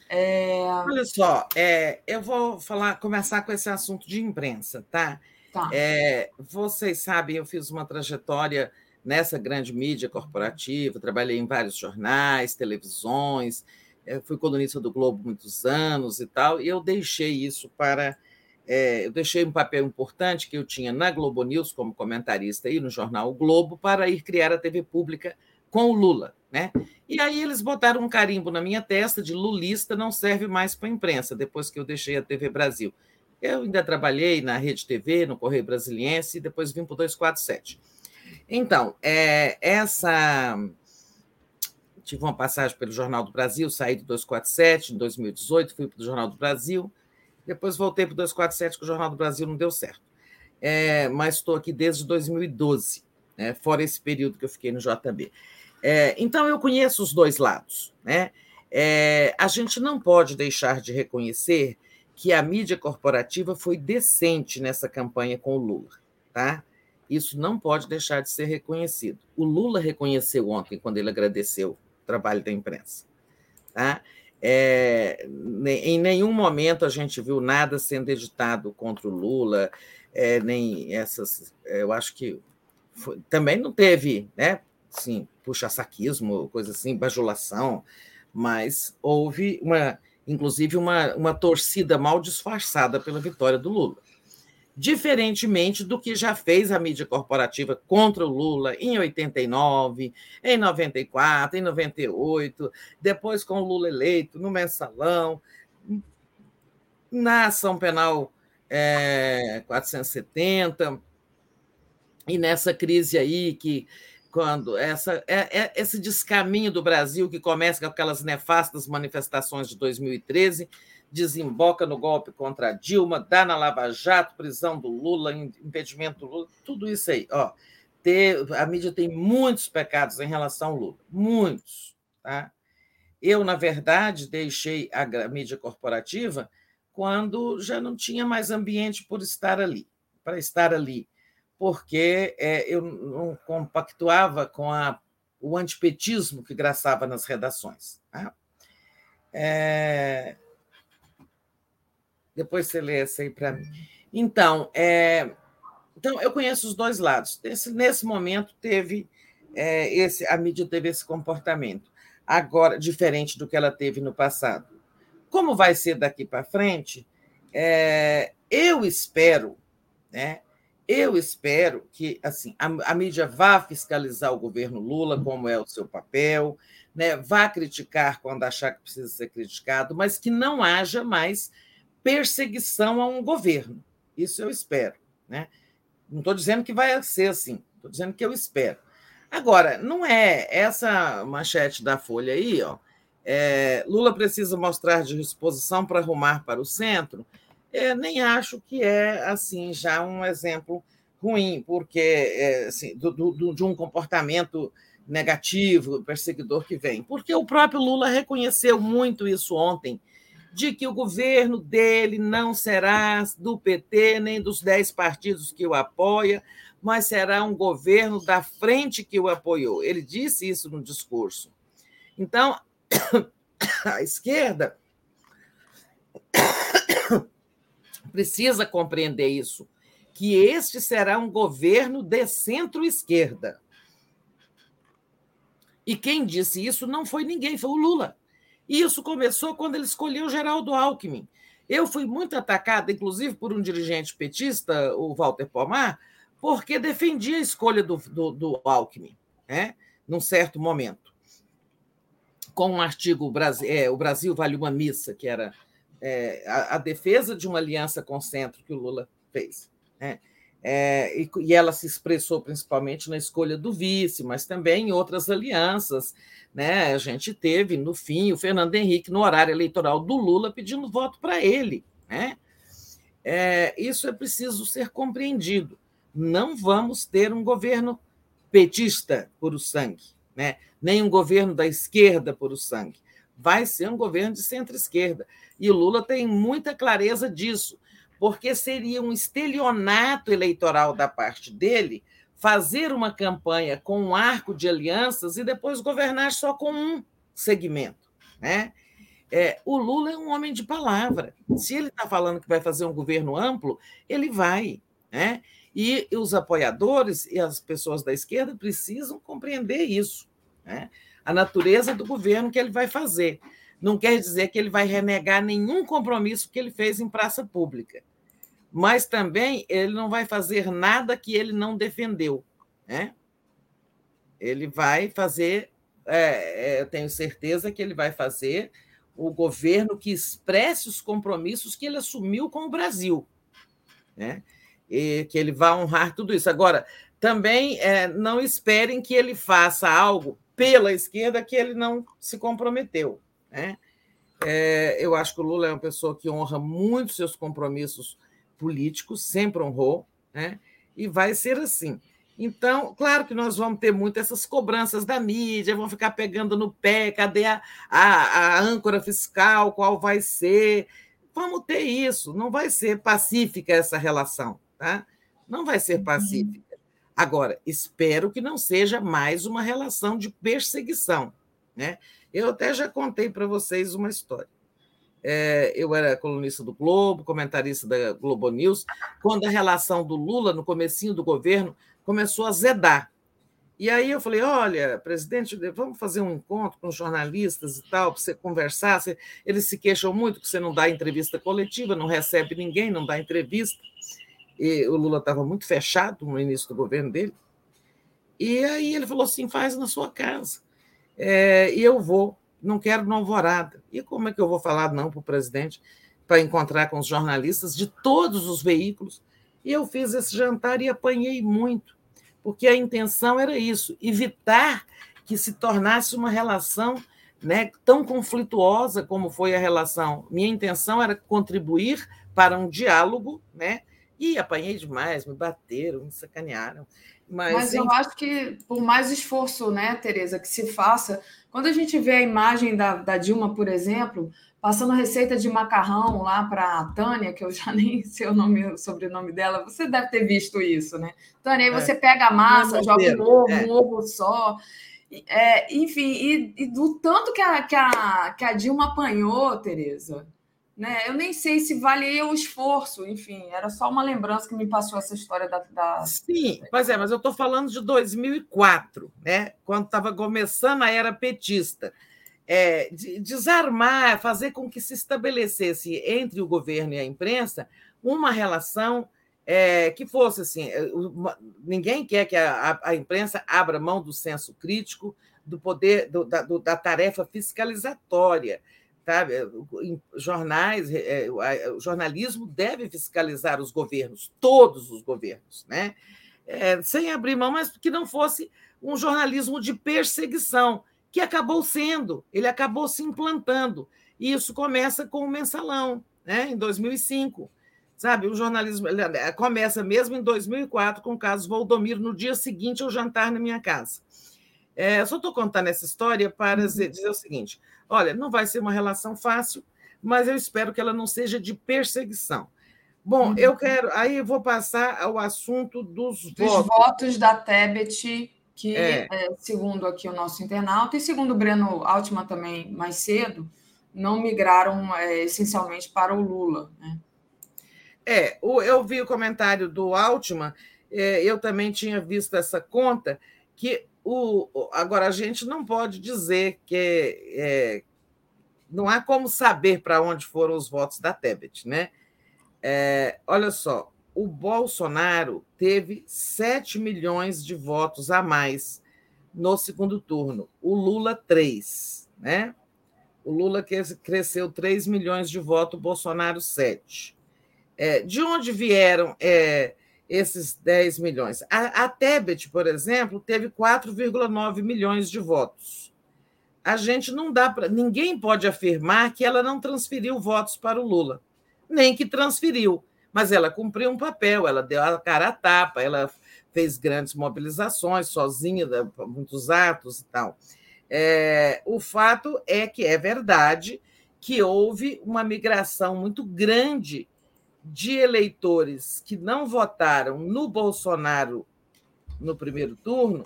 É... Olha só, é, eu vou falar, começar com esse assunto de imprensa, tá? tá. É, vocês sabem, eu fiz uma trajetória nessa grande mídia corporativa, trabalhei em vários jornais, televisões, é, fui colunista do Globo muitos anos e tal, e eu deixei isso para é, eu deixei um papel importante que eu tinha na Globo News como comentarista e no jornal o Globo para ir criar a TV pública com o Lula. Né? E aí eles botaram um carimbo na minha testa de lulista não serve mais para a imprensa, depois que eu deixei a TV Brasil. Eu ainda trabalhei na Rede TV, no Correio Brasiliense, e depois vim para o 247. Então, é, essa. Tive uma passagem pelo Jornal do Brasil, saí do 247 em 2018, fui para o Jornal do Brasil, depois voltei para o 247, que o Jornal do Brasil não deu certo. É, mas estou aqui desde 2012, né, fora esse período que eu fiquei no JB. É, então, eu conheço os dois lados. Né? É, a gente não pode deixar de reconhecer que a mídia corporativa foi decente nessa campanha com o Lula. Tá? Isso não pode deixar de ser reconhecido. O Lula reconheceu ontem, quando ele agradeceu o trabalho da imprensa. Tá? É, em nenhum momento a gente viu nada sendo editado contra o Lula, é, nem essas. Eu acho que foi, também não teve, né? Sim, puxa-saquismo, coisa assim, bajulação, mas houve uma, inclusive, uma, uma torcida mal disfarçada pela vitória do Lula diferentemente do que já fez a mídia corporativa contra o Lula em 89, em 94, em 98, depois com o Lula eleito no mensalão, na ação penal é, 470 e nessa crise aí que quando essa é, é, esse descaminho do Brasil que começa com aquelas nefastas manifestações de 2013 desemboca no golpe contra Dilma, dá na Lava Jato, prisão do Lula, impedimento do Lula, tudo isso aí. Ó, ter, a mídia tem muitos pecados em relação ao Lula, muitos. Tá? Eu, na verdade, deixei a mídia corporativa quando já não tinha mais ambiente por estar ali, para estar ali, porque é, eu não compactuava com a, o antipetismo que graçava nas redações. Tá? É, Depois você lê essa aí para mim. Então, é, então, eu conheço os dois lados. Nesse, nesse momento, teve é, esse, a mídia teve esse comportamento, agora diferente do que ela teve no passado. Como vai ser daqui para frente? É, eu espero, né? Eu espero que assim a, a, mídia vá fiscalizar o governo Lula, como é o seu papel, né? vá criticar quando achar que precisa ser criticado, mas que não haja mais perseguição a um governo. Isso eu espero. Né? Não estou dizendo que vai ser assim, estou dizendo que eu espero. Agora, não é essa manchete da Folha aí, ó. É, Lula precisa mostrar disposição para arrumar para o centro. É, nem acho que é assim já um exemplo ruim, porque é, assim, do, do, de um comportamento negativo, perseguidor que vem. Porque o próprio Lula reconheceu muito isso ontem de que o governo dele não será do PT nem dos dez partidos que o apoia, mas será um governo da frente que o apoiou. Ele disse isso no discurso. Então, [COUGHS] a esquerda [COUGHS] precisa compreender isso, que este será um governo de centro-esquerda. E quem disse isso não foi ninguém, foi o Lula. E isso começou quando ele escolheu Geraldo Alckmin. Eu fui muito atacada, inclusive, por um dirigente petista, o Walter Pomar, porque defendia a escolha do, do, do Alckmin, né? num certo momento. Com um artigo, é, O Brasil Vale uma Missa, que era é, a, a, defesa de uma aliança com o centro que o Lula fez. Né? É, e, e, ela se expressou principalmente na escolha do vice, mas também em outras alianças. Né? A gente teve, no fim, o Fernando Henrique, no horário eleitoral do Lula, pedindo voto para ele. Né? É, isso é preciso ser compreendido. Não vamos ter um governo petista por o sangue, né? nem um governo da esquerda por o sangue. Vai ser um governo de centro-esquerda. E o Lula tem muita clareza disso porque seria um estelionato eleitoral da parte dele fazer uma campanha com um arco de alianças e depois governar só com um segmento. Né? É, o Lula é um homem de palavra. Se ele está falando que vai fazer um governo amplo, ele vai. Né? E os apoiadores e as pessoas da esquerda precisam compreender isso. Né? A natureza do governo que ele vai fazer. Não quer dizer que ele vai renegar nenhum compromisso que ele fez em praça pública mas também ele não vai fazer nada que ele não defendeu. Né? Ele vai fazer, é, é, eu tenho certeza que ele vai fazer o governo que expresse os compromissos que ele assumiu com o Brasil. Né? E que ele vai honrar tudo isso. Agora, também é, não esperem que ele faça algo pela esquerda que ele não se comprometeu. Né? É, eu acho que o Lula é uma pessoa que honra muito seus compromissos político, sempre honrou, né? e vai ser assim. Então, claro que nós vamos ter muito essas cobranças da mídia, vão ficar pegando no pé, cadê a, a, a âncora fiscal, qual vai ser. Vamos ter isso, não vai ser pacífica essa relação, tá? Não vai ser uhum. pacífica. Agora, espero que não seja mais uma relação de perseguição. Né? Eu até já contei para vocês uma história é, eu era colunista do Globo, comentarista da Globo News, quando a relação do Lula, no comecinho do governo, começou a zedar. E aí eu falei, olha, presidente, vamos fazer um encontro com jornalistas e tal, para você conversar. Eles se queixam muito que você não dá entrevista coletiva, não recebe ninguém, não dá entrevista. E o Lula estava muito fechado no início do governo dele. E aí ele falou assim, faz na sua casa. É, e eu vou não quero Alvorada. E como é que eu vou falar não para o presidente para encontrar com os jornalistas de todos os veículos? E eu fiz esse jantar e apanhei muito, porque a intenção era isso, evitar que se tornasse uma relação né, tão conflituosa como foi a relação. Minha intenção era contribuir para um diálogo, né? E apanhei demais, me bateram, me sacanearam. Mas, Mas eu acho que por mais esforço, né, Tereza, que se faça, quando a gente vê a imagem da, da Dilma, por exemplo, passando receita de macarrão lá para a Tânia, que eu já [LAUGHS] nem sei o nome, o sobrenome dela, você deve ter visto isso, né? Tânia, aí é. você pega a massa, joga um ovo, é. um ovo só. É, enfim, e, e, do tanto que a, que, a, que a Dilma apanhou, Tereza, né? Eu nem sei se valia o esforço, enfim, era só uma lembrança que me passou essa história da. da... Sim, pois é, mas eu estou falando de 2004, né? quando estava começando a era petista. É, de desarmar, fazer com que se estabelecesse entre o governo e a imprensa uma relação é, que fosse assim. É, ninguém quer que a, a, imprensa abra mão do senso crítico, do poder, do, da, do, da tarefa fiscalizatória sabe? Jornais, é, o jornalismo deve fiscalizar os governos, todos os governos, né? É, sem abrir mão, mas que não fosse um jornalismo de perseguição, que acabou sendo, ele acabou se implantando. E isso começa com o mensalão, né? em 2005. Sabe, o jornalismo começa mesmo em 2004 com o caso Voldomiro, no dia seguinte ao jantar na minha casa. É, eu só estou contando essa história para uhum. dizer o seguinte: olha, não vai ser uma relação fácil, mas eu espero que ela não seja de perseguição. Bom, uhum. eu quero. Aí eu vou passar ao assunto dos, dos votos. votos da Tebet, que, é. É, segundo aqui o nosso internauta, e segundo o Breno Altman também mais cedo, não migraram é, essencialmente para o Lula. Né? É, eu vi o comentário do Altman, é, eu também tinha visto essa conta, que o, agora, a gente não pode dizer que é, não há como saber para onde foram os votos da Tebet, né? É, olha só, o Bolsonaro teve 7 milhões de votos a mais no segundo turno, o Lula 3, né? O Lula cresceu 3 milhões de votos, o Bolsonaro 7. É, de onde vieram é, esses 10 milhões. A, a Tebet, por exemplo, teve 4,9 milhões de votos. A gente não dá para. Ninguém pode afirmar que ela não transferiu votos para o Lula, nem que transferiu, mas ela cumpriu um papel, ela deu a cara a tapa, ela fez grandes mobilizações sozinha, muitos atos e tal. É, o fato é que é verdade que houve uma migração muito grande de eleitores que não votaram no Bolsonaro no primeiro turno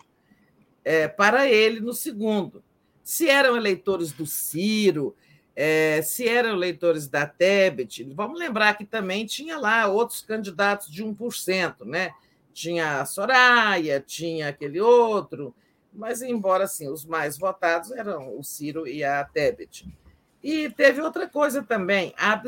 é, para ele no segundo. Se eram eleitores do Ciro, é, se eram eleitores da Tebet, vamos lembrar que também tinha lá outros candidatos de 1%, né? Tinha a Soraya, tinha aquele outro, mas embora assim, os mais votados eram o Ciro e a Tebet. E teve outra coisa também, a,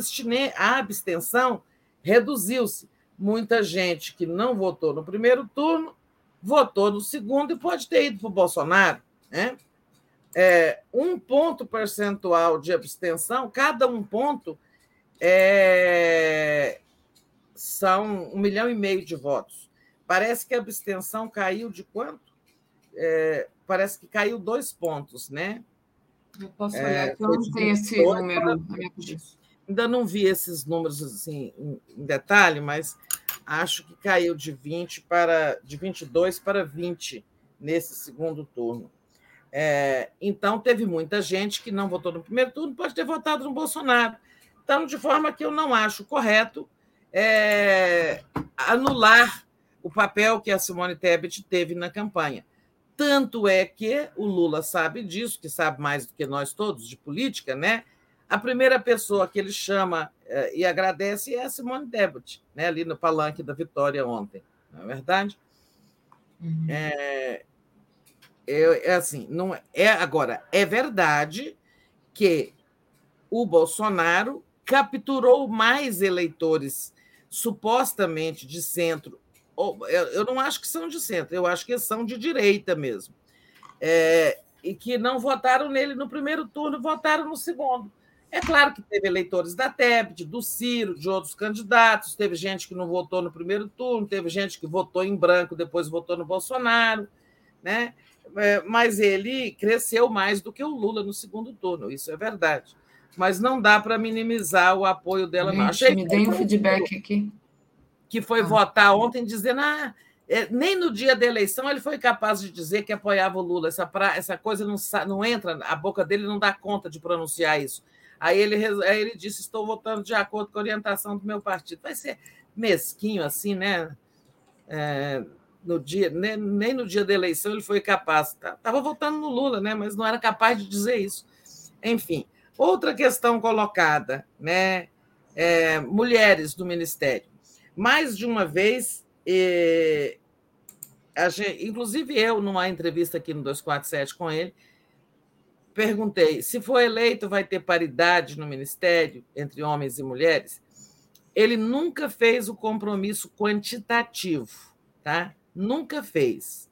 a abstenção reduziu-se. Muita gente que não votou no primeiro turno votou no segundo e pode ter ido para o Bolsonaro. Né? É, um ponto percentual de abstenção, cada um ponto é, são um milhão e meio de votos. Parece que a abstenção caiu de quanto? É, parece que caiu dois pontos, né? Eu posso olhar é, que eu não tenho esse número na minha cabeça. Ainda não vi esses números assim em detalhe, mas acho que caiu de 20 para de 22 para 20 nesse segundo turno. É, então teve muita gente que não votou no primeiro turno, pode ter votado no Bolsonaro. Então, de forma que eu não acho correto é, anular o papel que a Simone Tebet teve na campanha. Tanto é que o Lula sabe disso, que sabe mais do que nós todos de política, né? A primeira pessoa que ele chama eh, e agradece é a Simone Tebet, né, ali no palanque da Vitória ontem, não é verdade? Uhum. É, é, é, assim, não é, é agora é verdade que o Bolsonaro capturou mais eleitores supostamente de centro. Eu não acho que são de centro, eu acho que são de direita mesmo. É, e que não votaram nele no primeiro turno, votaram no segundo. É claro que teve eleitores da Tebet, do Ciro, de outros candidatos, teve gente que não votou no primeiro turno, teve gente que votou em branco, depois votou no Bolsonaro, né? É, mas ele cresceu mais do que o Lula no segundo turno, isso é verdade. Mas não dá para minimizar o apoio dela. Gente, não. Achei me dê um feedback aqui. Que foi ah. votar ontem dizendo, ah, é, nem no dia da eleição ele foi capaz de dizer que apoiava o Lula. Essa, pra, essa coisa não, não entra, a boca dele não dá conta de pronunciar isso. Aí ele, aí ele disse: estou votando de acordo com a orientação do meu partido. Vai ser mesquinho assim, né? É, no dia, nem, nem, no dia da eleição ele foi capaz. Estava tá, votando no Lula, né? mas não era capaz de dizer isso. Enfim, Outra questão colocada, né? É, mulheres do Ministério. Mais de uma vez, gente, inclusive eu, numa entrevista aqui no 247 com ele, perguntei: se for eleito, vai ter paridade no Ministério entre homens e mulheres? Ele nunca fez o compromisso quantitativo, tá? Nunca fez.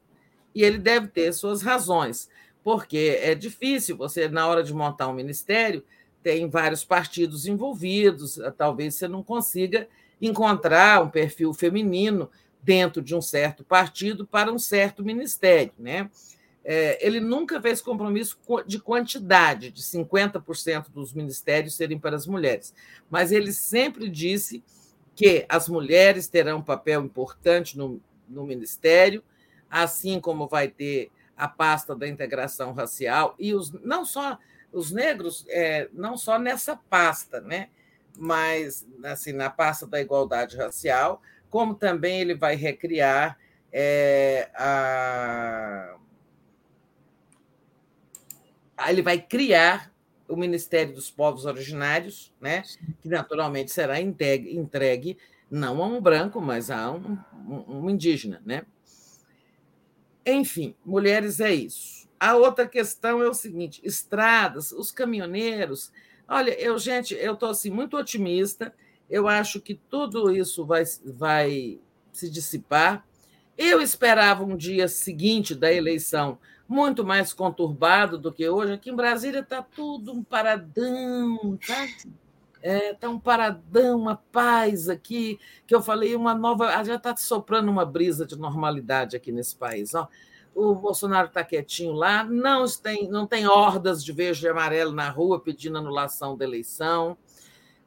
E ele deve ter suas razões, porque é difícil você, na hora de montar um ministério, tem vários partidos envolvidos, talvez você não consiga encontrar um perfil feminino dentro de um certo partido para um certo ministério, né? É, ele nunca fez compromisso de quantidade, de 50% dos ministérios serem para as mulheres, mas ele sempre disse que as mulheres terão um papel importante no, no ministério, assim como vai ter a pasta da integração racial e os não só os negros, é, não só nessa pasta, né? mas assim na pasta da igualdade racial, como também ele vai recriar é, a ele vai criar o Ministério dos Povos Originários, né? que naturalmente será entregue, não a um branco, mas a um, um, um indígena. Né? Enfim, mulheres é isso. A outra questão é o seguinte: estradas, os caminhoneiros. Olha, eu, gente, eu estou assim, muito otimista. Eu acho que tudo isso vai, vai se dissipar. Eu esperava um dia seguinte da eleição muito mais conturbado do que hoje. Aqui em Brasília está tudo um paradão, tá? É, tá um paradão, uma paz aqui, que eu falei, uma nova. Ah, já está soprando uma brisa de normalidade aqui nesse país. Ó. O Bolsonaro está quietinho lá, não tem, não tem hordas de verde e amarelo na rua pedindo anulação da eleição.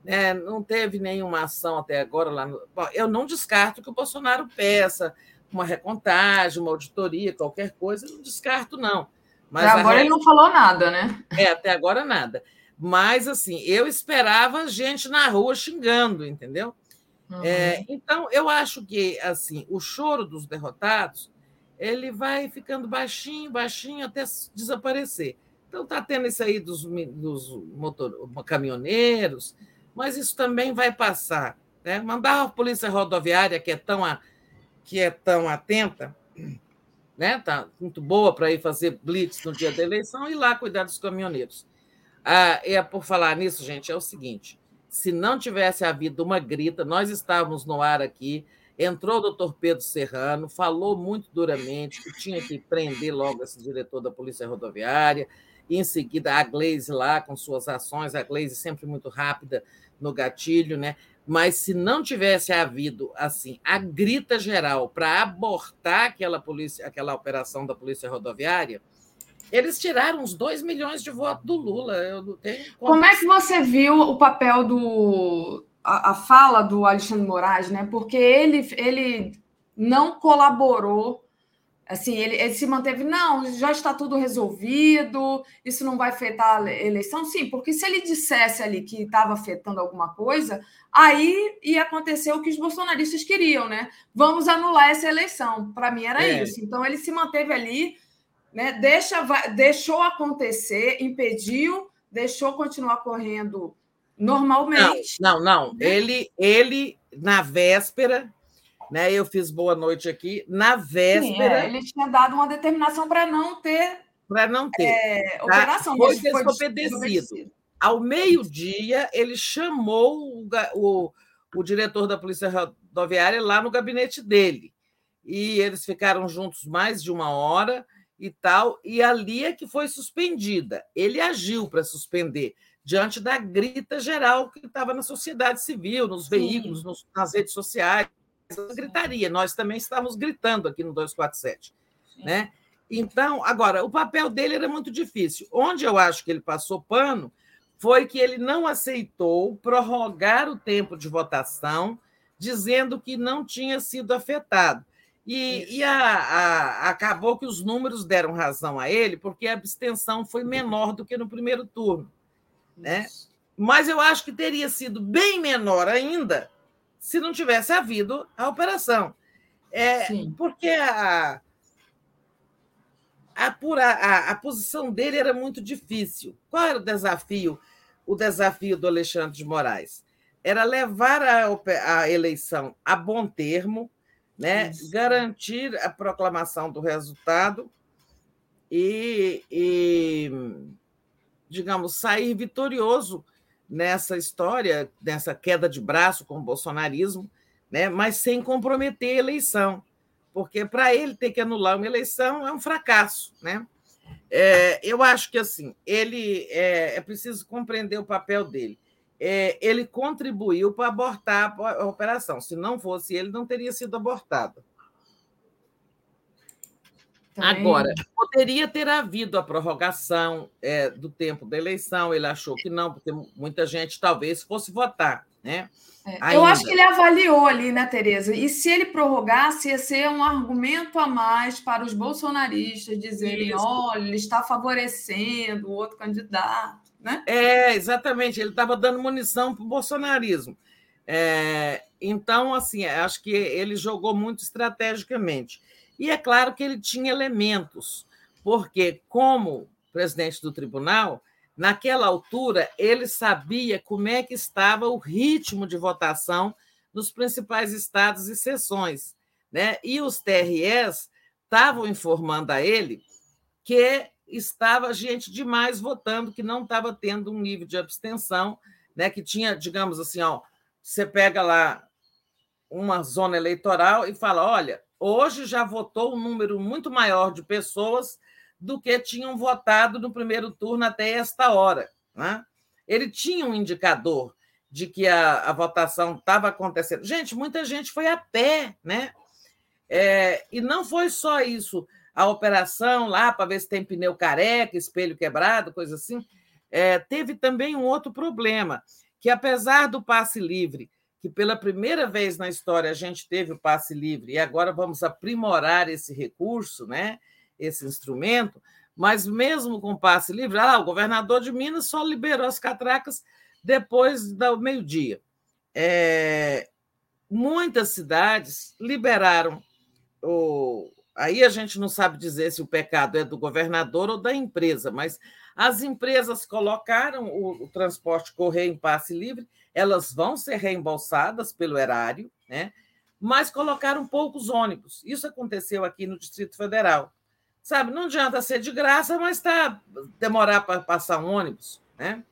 É, não teve nenhuma ação até agora lá. No... Bom, eu não descarto que o Bolsonaro peça uma recontagem, uma auditoria, qualquer coisa, não descarto, não. Mas até agora ele não falou nada, né? É, até agora nada. Mas, assim, eu esperava gente na rua xingando, entendeu? Uhum. É, então, eu acho que, assim, o choro dos derrotados, ele vai ficando baixinho, baixinho, até desaparecer. Então, está tendo isso aí dos, dos motor, caminhoneiros, mas isso também vai passar. Né? Mandar a polícia rodoviária, que é tão a, que é tão atenta, né? Tá muito boa para ir fazer blitz no dia da eleição e lá cuidar dos caminhoneiros. Ah, é por falar nisso, gente, é o seguinte: se não tivesse havido uma grita, nós estávamos no ar aqui. Entrou o doutor Pedro Serrano, falou muito duramente que tinha que prender logo esse diretor da Polícia Rodoviária, e em seguida a Glaze lá com suas ações, a Glaze sempre muito rápida no gatilho, né? Mas se não tivesse havido assim a grita geral para abortar aquela polícia, aquela operação da polícia rodoviária, eles tiraram uns 2 milhões de votos do Lula. Eu não tenho como... é que você viu o papel do a, a fala do Alexandre Moraes, né? Porque ele ele não colaborou Assim, ele, ele, se manteve, não, já está tudo resolvido, isso não vai afetar a eleição. Sim, porque se ele dissesse ali que estava afetando alguma coisa, aí ia acontecer o que os bolsonaristas queriam, né? Vamos anular essa eleição. Para mim era é. isso. Então ele se manteve ali, né? Deixa, deixou acontecer, impediu, deixou continuar correndo normalmente. Não, não, não. Ele, ele na véspera né? Eu fiz boa noite aqui na véspera. Sim, é, ele tinha dado uma determinação para não ter para não ter é, tá? operação. Foi desobedecido. Ao meio-dia, ele chamou o, o, o diretor da Polícia Rodoviária lá no gabinete dele. E eles ficaram juntos mais de uma hora e tal, e ali é que foi suspendida. Ele agiu para suspender, diante da grita geral que estava na sociedade civil, nos veículos, nos, nas redes sociais gritaria. Nós também estávamos gritando aqui no 247. Né? Então, agora, o papel dele era muito difícil. Onde eu acho que ele passou pano foi que ele não aceitou prorrogar o tempo de votação, dizendo que não tinha sido afetado. E, e a, a, acabou que os números deram razão a ele, porque a abstenção foi menor do que no primeiro turno. Né? Mas eu acho que teria sido bem menor ainda se não tivesse havido a operação. É, porque a, a, a, a posição dele era muito difícil. Qual era o desafio o desafio do Alexandre de Moraes? Era levar a, a eleição a bom termo, né? garantir a proclamação do resultado e, e, digamos, sair vitorioso nessa história, nessa queda de braço com o bolsonarismo, né? mas sem comprometer a eleição, porque para ele ter que anular uma eleição é um fracasso. Né? É, eu acho que assim ele é, é preciso compreender o papel dele. É, ele contribuiu para abortar a operação. Se não fosse ele, não teria sido abortada. Também. Agora, poderia ter havido a prorrogação é, do tempo da eleição, ele achou que não, porque muita gente talvez fosse votar. Né? É, eu acho que ele avaliou ali, né, Tereza? E se ele prorrogasse, ia ser um argumento a mais para os bolsonaristas dizerem: Isso. olha, ele está favorecendo o outro candidato. Né? É, exatamente, ele estava dando munição para o bolsonarismo. É, então, assim, acho que ele jogou muito estrategicamente. E é claro que ele tinha elementos, porque, como presidente do tribunal, naquela altura ele sabia como é que estava o ritmo de votação nos principais estados e sessões. Né? E os TREs estavam informando a ele que estava gente demais votando, que não estava tendo um nível de abstenção, né? que tinha, digamos assim, ó, você pega lá uma zona eleitoral e fala: olha, hoje já votou um número muito maior de pessoas do que tinham votado no primeiro turno até esta hora. Né? Ele tinha um indicador de que a, a votação estava acontecendo. Gente, muita gente foi a pé, né? É, e não foi só isso, a operação lá para ver se tem pneu careca, espelho quebrado, coisa assim. É, teve também um outro problema, que apesar do passe livre que pela primeira vez na história a gente teve o passe livre e agora vamos aprimorar esse recurso, né? esse instrumento, mas mesmo com passe livre, ah, o governador de Minas só liberou as catracas depois do meio-dia. É, muitas cidades liberaram o. Aí a gente não sabe dizer se o pecado é do governador ou da empresa, mas as empresas colocaram o, o transporte correr em passe livre elas vão ser reembolsadas pelo erário, né? mas colocaram poucos ônibus. Isso aconteceu aqui no Distrito Federal. Sabe, não adianta ser de graça, mas tá demorar para passar um ônibus, né?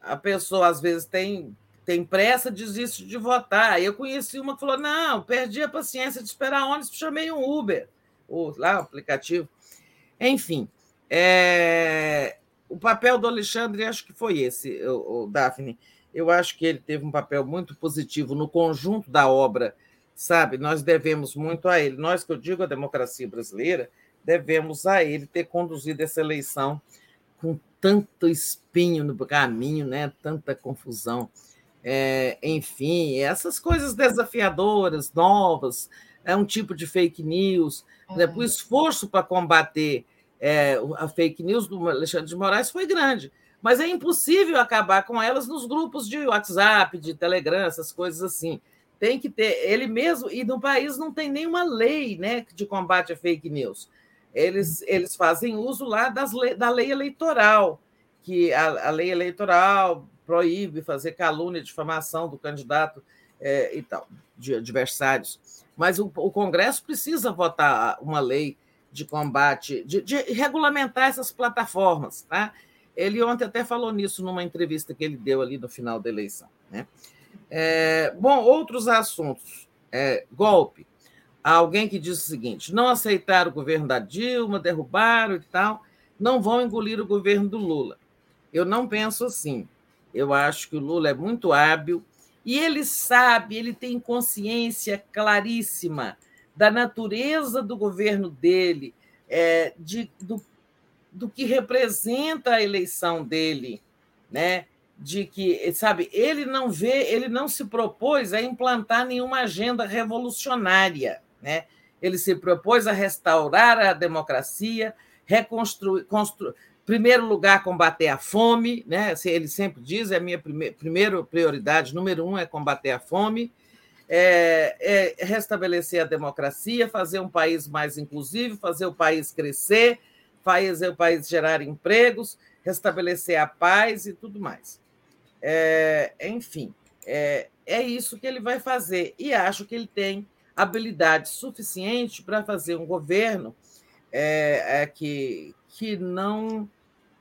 A pessoa às vezes tem tem pressa, desiste de votar. Eu conheci uma que falou: "Não, perdi a paciência de esperar ônibus, chamei um Uber, ou lá o aplicativo". Enfim, é... o papel do Alexandre acho que foi esse, o, o Daphne eu acho que ele teve um papel muito positivo no conjunto da obra, sabe? Nós devemos muito a ele. Nós, que eu digo a democracia brasileira, devemos a ele ter conduzido essa eleição com tanto espinho no caminho, né? tanta confusão. É, enfim, essas coisas desafiadoras, novas, é um tipo de fake news. Uhum. Né? O esforço para combater é, a fake news do Alexandre de Moraes foi grande mas é impossível acabar com elas nos grupos de WhatsApp, de Telegram, essas coisas assim. Tem que ter ele mesmo, e no país não tem nenhuma lei né, de combate a fake news. Eles, eles fazem uso lá das da lei eleitoral, que a, a lei eleitoral proíbe fazer calúnia, difamação do candidato é, e tal, de adversários. Mas o, o, Congresso precisa votar uma lei de combate, de, de regulamentar essas plataformas, tá? Ele ontem até falou nisso numa entrevista que ele deu ali no final da eleição. Né? É, bom, outros assuntos. É, golpe. Há alguém que diz o seguinte: não aceitaram o governo da Dilma, derrubaram e tal, não vão engolir o governo do Lula. Eu não penso assim. Eu acho que o Lula é muito hábil e ele sabe, ele tem consciência claríssima da natureza do governo dele, é, de, do do que representa a eleição dele, né? De que, sabe, ele não vê, ele não se propôs a implantar nenhuma agenda revolucionária, né? Ele se propôs a restaurar a democracia, reconstruir, construir, primeiro lugar combater a fome, né? Ele sempre diz, é a minha primeira, primeira prioridade número um é combater a fome. É, é restabelecer a democracia, fazer um país mais inclusivo, fazer o país crescer, o país gerar empregos, restabelecer a paz e tudo mais. É, enfim, é, é isso que ele vai fazer. E acho que ele tem habilidade suficiente para fazer um governo é, é, que, que não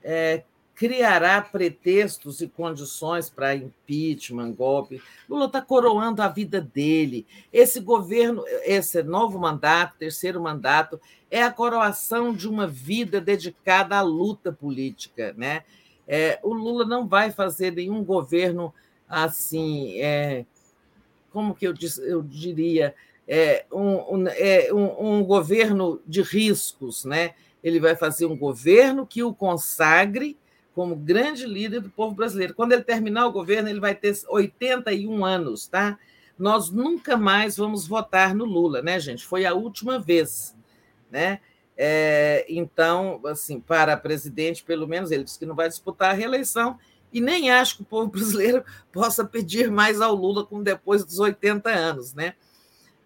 é, criará pretextos e condições para impeachment, golpe. Lula está coroando a vida dele. Esse governo, esse novo mandato, terceiro mandato, é a coroação de uma vida dedicada à luta política. Né? É, o Lula não vai fazer nenhum governo assim, é, como que eu, eu diria, é, um, um, é, um, um governo de riscos, né? Ele vai fazer um governo que o consagre como grande líder do povo brasileiro. Quando ele terminar o governo, ele vai ter 81 anos, tá? Nós nunca mais vamos votar no Lula, né, gente? Foi a última vez, né? É, então, assim, para presidente, pelo menos, ele disse que não vai disputar a reeleição e nem acho que o povo brasileiro [LAUGHS] possa pedir mais ao Lula com depois dos 80 anos, né?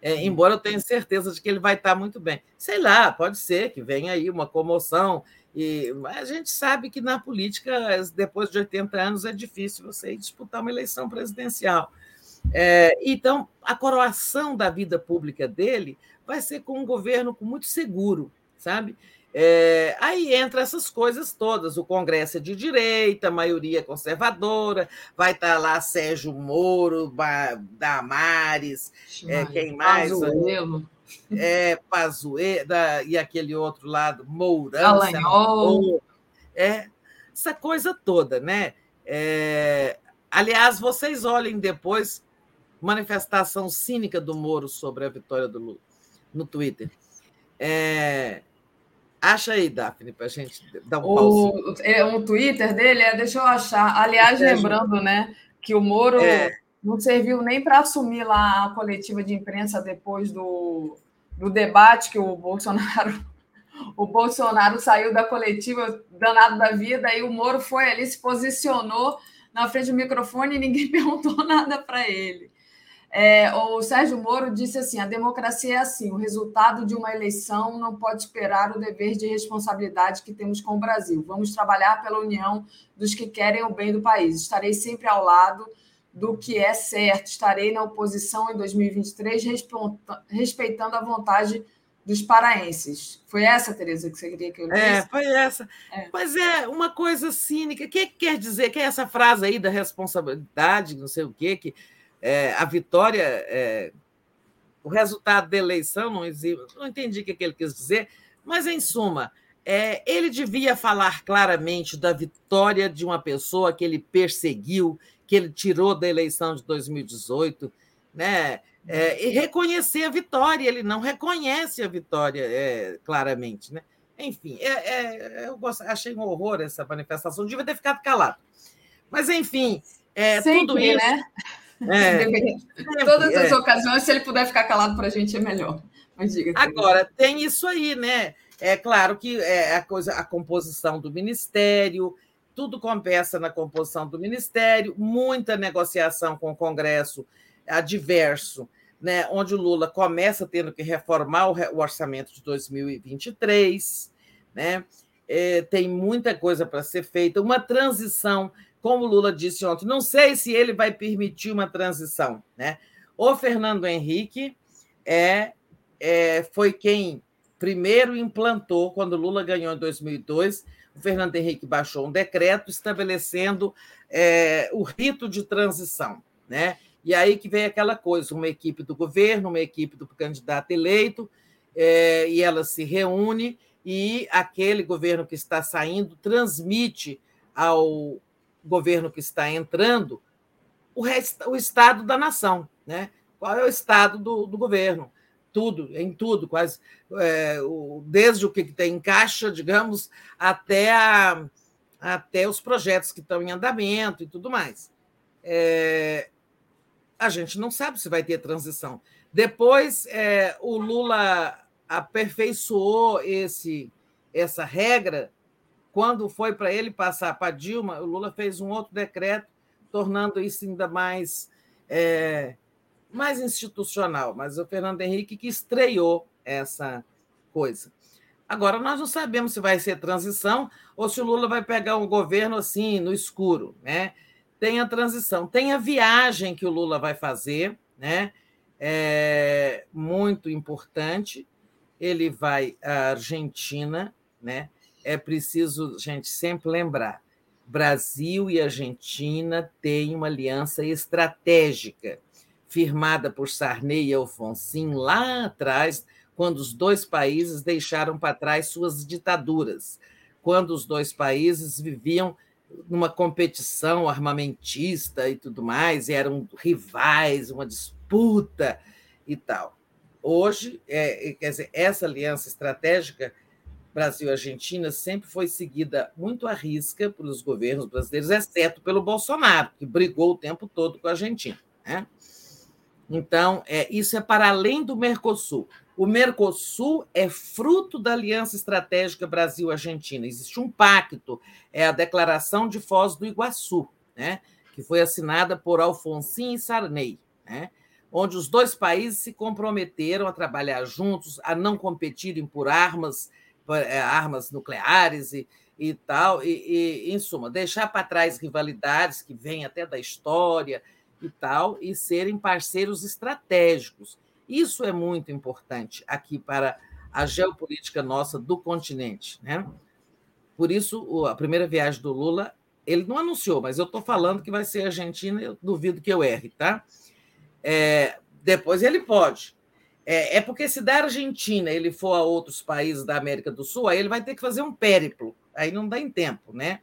É, embora eu tenha certeza de que ele vai estar muito bem. Sei lá, pode ser que venha aí uma comoção e, mas a gente sabe que na política, depois de 80 anos, é difícil você disputar uma eleição presidencial. É, então, a coroação da vida pública dele vai ser com um governo muito seguro, sabe? É, aí entra essas coisas todas. O Congresso é de direita, maioria conservadora, vai estar lá Sérgio Moro, Damares, é, quem mais? Pazuelo é, Pazuello, e aquele outro lado, Mourão, é, essa coisa toda, né? É, aliás, vocês olhem depois manifestação cínica do Moro sobre a vitória do Lula no Twitter. É, acha aí, Daphne, para a gente dar um o, é, o Twitter dele é, deixa eu achar. Aliás, lembrando, né, que o Moro é. Não serviu nem para assumir lá a coletiva de imprensa depois do, do debate que o Bolsonaro [LAUGHS] o Bolsonaro saiu da coletiva danado da vida e o Moro foi ali, se posicionou na frente do microfone e ninguém [LAUGHS] perguntou nada para ele. É, o Sérgio Moro disse assim: a democracia é assim, o resultado de uma eleição não pode esperar o dever de responsabilidade que temos com o Brasil. Vamos trabalhar pela união dos que querem o bem do país. Estarei sempre ao lado do que é certo. Estarei na oposição em 2023, respeitando a vontade dos paraenses. Foi essa, Tereza, que você queria que eu lesse? É, foi essa. É. Mas é uma coisa cínica. O que quer dizer? Que é essa frase aí da responsabilidade, não sei o quê, que é, a vitória, é, o resultado da eleição, não, não entendi o que ele quis dizer, mas, em suma, é, ele devia falar claramente da vitória de uma pessoa que ele perseguiu, que ele tirou da eleição de 2018, né? É, e reconhecer a vitória. Ele não reconhece a vitória é, claramente, né? Enfim, é, é eu gosto, achei um horror essa manifestação. Devia ter ficado calado. Mas, enfim, é, Sempre, tudo isso. Né? [LAUGHS] É, em todas as ocasiões, se ele puder ficar calado para a gente, é melhor. Agora, tem isso aí, né? É claro que é a coisa, a composição do ministério, tudo conversa na composição do ministério, muita negociação com o Congresso adverso, né, onde o Lula começa tendo que reformar o orçamento de 2023, né, é, tem muita coisa para ser feita, uma transição, como o Lula disse ontem, não sei se ele vai permitir uma transição. Né? O Fernando Henrique é, é, foi quem primeiro implantou, quando Lula ganhou em 2002, o Fernando Henrique baixou um decreto estabelecendo é, o rito de transição. Né? E aí que vem aquela coisa: uma equipe do governo, uma equipe do candidato eleito, é, e ela se reúne, e aquele governo que está saindo transmite ao governo que está entrando o, o estado da nação. Né? Qual é o estado do, do governo? Tudo, em tudo, quase, é, o, desde o que tem em caixa, digamos, até, a, até os projetos que estão em andamento e tudo mais. É, a gente não sabe se vai ter transição. Depois, é, o Lula aperfeiçoou esse, essa regra quando foi para ele passar para Dilma. O Lula fez um outro decreto tornando isso ainda mais é, mais institucional, mas o Fernando Henrique que estreou essa coisa. Agora, nós não sabemos se vai ser transição ou se o Lula vai pegar um governo assim, no escuro. Né? Tem a transição, tem a viagem que o Lula vai fazer, né? é muito importante. Ele vai à Argentina, né? É preciso, gente, sempre lembrar: Brasil e Argentina têm uma aliança estratégica, firmada por Sarney e Alfonsin lá atrás, quando os dois países deixaram para trás suas ditaduras, quando os dois países viviam numa competição armamentista e tudo mais, e eram rivais, uma disputa e tal. Hoje, é, quer dizer, essa aliança estratégica Brasil-Argentina sempre foi seguida muito à risca pelos governos brasileiros, exceto pelo Bolsonaro, que brigou o tempo todo com a Argentina. Né? Então, é, isso é para além do Mercosul. O Mercosul é fruto da aliança estratégica Brasil-Argentina. Existe um pacto, é a Declaração de Foz do Iguaçu, né? que foi assinada por Alfonsin e Sarney, né? onde os dois países se comprometeram a trabalhar juntos, a não competirem por armas, por, é, armas nucleares e, e tal, e, e, em suma, deixar para trás rivalidades que vêm até da história e tal, e serem parceiros estratégicos. Isso é muito importante aqui para a geopolítica nossa do continente. Né? Por isso, a primeira viagem do Lula, ele não anunciou, mas eu estou falando que vai ser Argentina, eu duvido que eu erre, tá? É, depois ele pode. É, é, porque se da Argentina ele for a outros países da América do Sul, aí ele vai ter que fazer um périplo, aí não dá em tempo, né?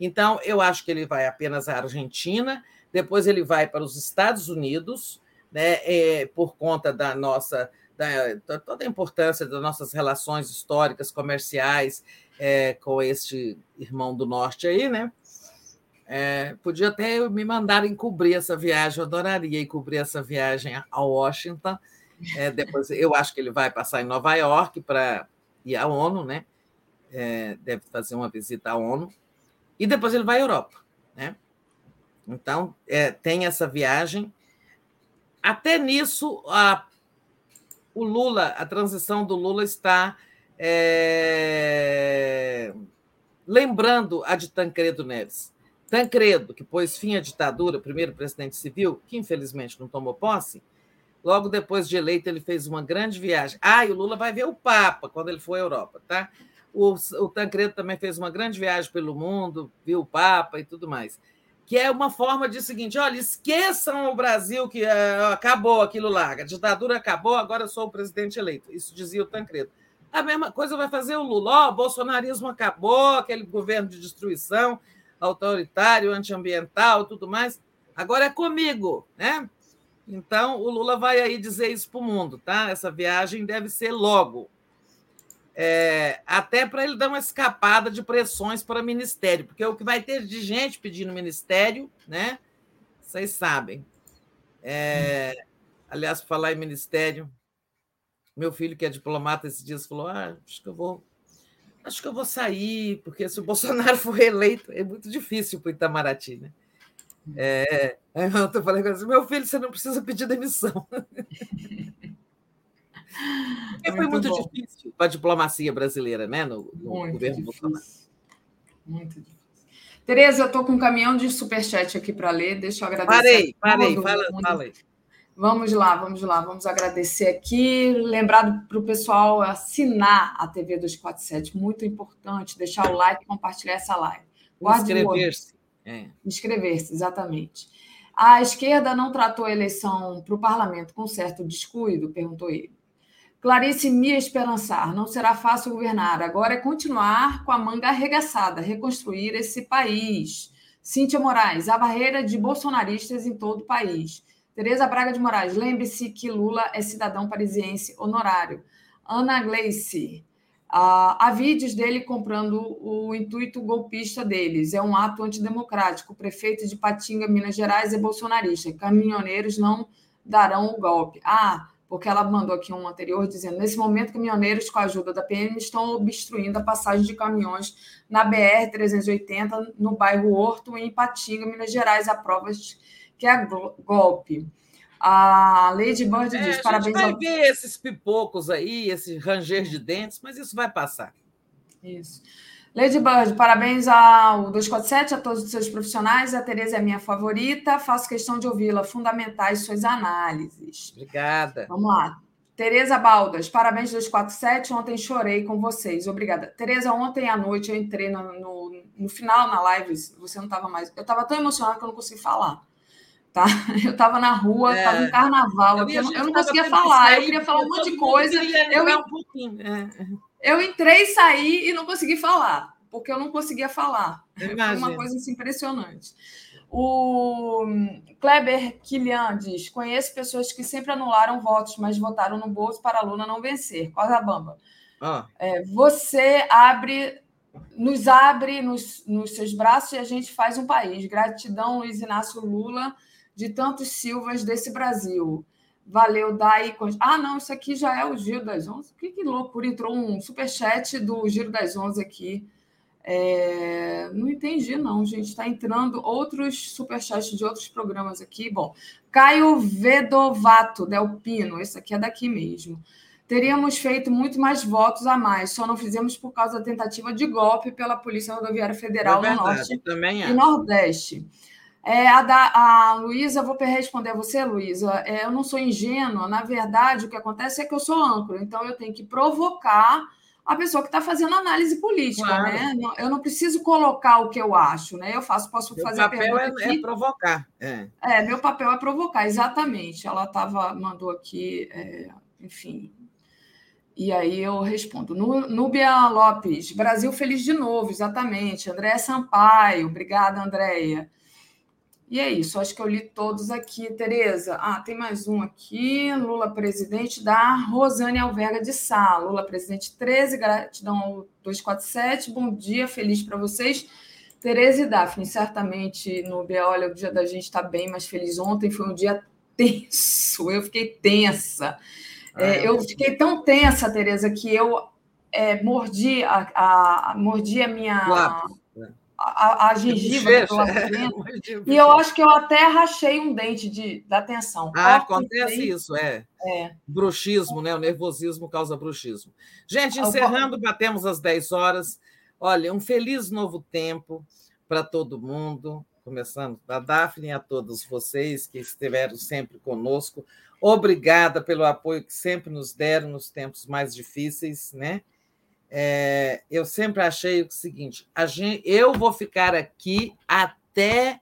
Então, eu acho que ele vai apenas à Argentina, depois ele vai para os Estados Unidos, né, é, por conta da nossa da, toda a importância das nossas relações históricas, comerciais é, com este irmão do norte aí, né? É, podia até me mandarem cobrir essa viagem, eu adoraria cobrir essa viagem a Washington. É, depois eu acho que ele vai passar em Nova York para ir à ONU, né? É, deve fazer uma visita à ONU. E depois ele vai à Europa, né? Então, é, tem essa viagem até nisso, a, o Lula, a transição do Lula está é, lembrando a de Tancredo Neves. Tancredo, que pôs fim à ditadura, primeiro presidente civil, que infelizmente não tomou posse, logo depois de eleito ele fez uma grande viagem. Ah, e o Lula vai ver o Papa quando ele for à Europa, tá? O, o Tancredo também fez uma grande viagem pelo mundo, viu o Papa e tudo mais que é uma forma de seguinte: olha, esqueçam o Brasil que uh, acabou aquilo lá, a ditadura acabou, agora eu sou o presidente eleito. Isso dizia o Tancredo. A mesma coisa vai fazer o Lula. Oh, o bolsonarismo acabou, aquele governo de destruição autoritário, antiambiental, tudo mais. Agora é comigo, né? Então o Lula vai aí dizer isso para o mundo, tá? Essa viagem deve ser logo, é, até para ele dar uma escapada de pressões para o ministério, porque o que vai ter de gente pedindo ministério, né? Vocês sabem. É, aliás, falar em ministério, meu filho que é diplomata esses dias falou: ah, acho que eu vou, acho que eu vou sair, porque se o [LAUGHS] Bolsonaro for reeleito, é muito difícil para o Itamaraty, né? É, aí eu falei assim, meu filho, você não precisa pedir demissão. [LAUGHS] Porque foi muito, difícil para a diplomacia brasileira, né? No, no muito governo difícil. Bolsonaro. Muito difícil. Tereza, eu estou com um caminhão de superchat aqui para ler. Deixa eu agradecer. Parei, parei, fala, fala. Vamos lá, vamos lá, vamos agradecer aqui. Lembrar para o pessoal assinar a TV 247, muito importante, deixar o like e compartilhar essa live. Inscrever-se. É. Inscrever-se, exatamente. A esquerda não tratou a eleição para o parlamento com certo descuido? Perguntou ele. Clarice me esperançar, não será fácil governar. Agora é continuar com a manga arregaçada, reconstruir esse país. Cíntia Moraes, a barreira de bolsonaristas em todo o país. Tereza Braga de Moraes, lembre-se que Lula é cidadão parisiense honorário. Ana Gleice, uh, há vídeos dele comprando o intuito golpista deles. É um ato antidemocrático. O prefeito de Patinga, Minas Gerais, é bolsonarista. Caminhoneiros não darão o golpe. Ah, porque ela mandou aqui um anterior dizendo: nesse momento, caminhoneiros, com a ajuda da PM, estão obstruindo a passagem de caminhões na BR-380, no bairro Horto, em Patinga, Minas Gerais, a provas que é golpe. A Lady Bird diz: é, parabéns. A gente vai ao... ver esses pipocos aí, esse ranger de dentes, mas isso vai passar. Isso. Lady Bird, parabéns ao 247, a todos os seus profissionais. A Tereza é minha favorita. Faço questão de ouvi-la. Fundamentais suas análises. Obrigada. Vamos lá. Tereza Baldas, parabéns 247. Ontem chorei com vocês. Obrigada. Tereza, ontem à noite eu entrei no, no, no final na live. Você não estava mais. Eu estava tão emocionada que eu não consegui falar. Tá? [LAUGHS] Eu estava na rua, estava é, em carnaval, eu, eu, não conseguia falar, eu queria falar um monte de coisa. Eu, um pouquinho. É. Eu entrei saí e não consegui falar, porque eu não conseguia falar. Foi uma coisa assim, impressionante. O Kleber Kilian diz: conheço pessoas que sempre anularam votos, mas votaram no bolso para a Luna não vencer. Cosa bamba. Ah. É, você abre, nos abre nos, nos seus braços e a gente faz um país. Gratidão, Luiz Inácio Lula, de tantos Silvas desse Brasil. Valeu, Dai. Ah, não, isso aqui já é o Giro das Onze. Que, que loucura, entrou um superchat do Giro das Onze aqui. É... Não entendi, não, gente. Está entrando outros superchats de outros programas aqui. Bom, Caio Vedovato, Delpino, esse aqui é daqui mesmo. Teríamos feito muito mais votos a mais, só não fizemos por causa da tentativa de golpe pela Polícia Rodoviária Federal é verdade, no Norte e Nordeste. É, a, da, a Luísa, vou responder a você, Luísa. É, eu não sou ingênua. Na verdade, o que acontece é que eu sou âncora, então eu tenho que provocar a pessoa que está fazendo análise política, claro. né? Eu não preciso colocar o que eu acho, né? Eu faço, posso meu fazer a pergunta é, aqui. é provocar. É. é, meu papel é provocar, exatamente. Ela tava, mandou aqui, é, enfim. E aí eu respondo. Núbia Lopes, Brasil feliz de novo, exatamente. Andréa Sampaio, obrigada, Andréia. E é isso, acho que eu li todos aqui, Tereza. Ah, tem mais um aqui. Lula presidente da Rosane Alverga de Sá. Lula presidente 13, gratidão 247. Bom dia, feliz para vocês. Tereza e Daphne, certamente no B, olha, o dia da gente está bem mais feliz. Ontem foi um dia tenso, eu fiquei tensa. É, ah, é, eu fiquei tão tensa, Tereza, que eu é, mordi, a, a, mordi a minha. Claro a, a gengiva de dentro. [LAUGHS] e eu acho que eu até rachei um dente de, da tensão. Ah, acontece isso, é. é. Bruxismo, né? O nervosismo causa bruxismo. Gente, encerrando, batemos às 10 horas. Olha, um feliz novo tempo para todo mundo, começando da Daphne a todos vocês que estiveram sempre conosco. Obrigada pelo apoio que sempre nos deram nos tempos mais difíceis, né? É, eu sempre achei o seguinte: gente, eu vou ficar aqui até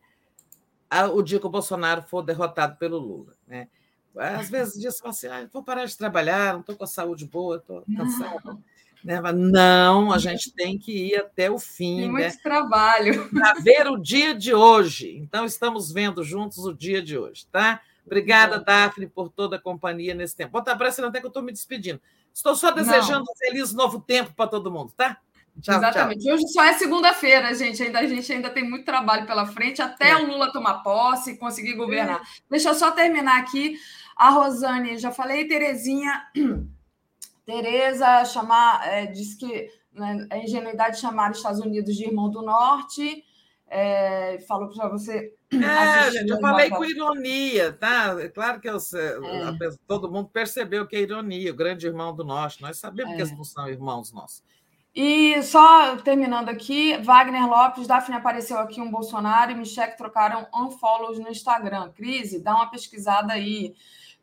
a, o dia que o Bolsonaro for derrotado pelo Lula. Né? Às vezes diz assim: ah, vou parar de trabalhar, não estou com a saúde boa, estou cansado. Né? Não, a gente tem que ir até o fim. Tem muito né? trabalho. Para ver o dia de hoje. Então, estamos vendo juntos o dia de hoje, tá? Obrigada, Daphne, por toda a companhia nesse tempo. Bota parecendo até que eu estou me despedindo. Estou só desejando Não. um feliz novo tempo para todo mundo, tá? Tchau, Exatamente. Tchau. Hoje só é segunda-feira, gente. Ainda, a gente ainda tem muito trabalho pela frente até é. o Lula tomar posse e conseguir governar. É. Deixa eu só terminar aqui. A Rosane, já falei, Terezinha. [CLEARS THROAT] Tereza chamar, é, disse que né, é ingenuidade chamar os Estados Unidos de irmão do Norte. É, falou para você é, eu falei com ironia, tá? É claro que eu, é. todo mundo percebeu que é ironia, o grande irmão do nosso. Nós sabemos é. que eles não são irmãos nossos. E só terminando aqui, Wagner Lopes, Daphne apareceu aqui um Bolsonaro e Michele trocaram unfollows no Instagram. Crise, dá uma pesquisada aí.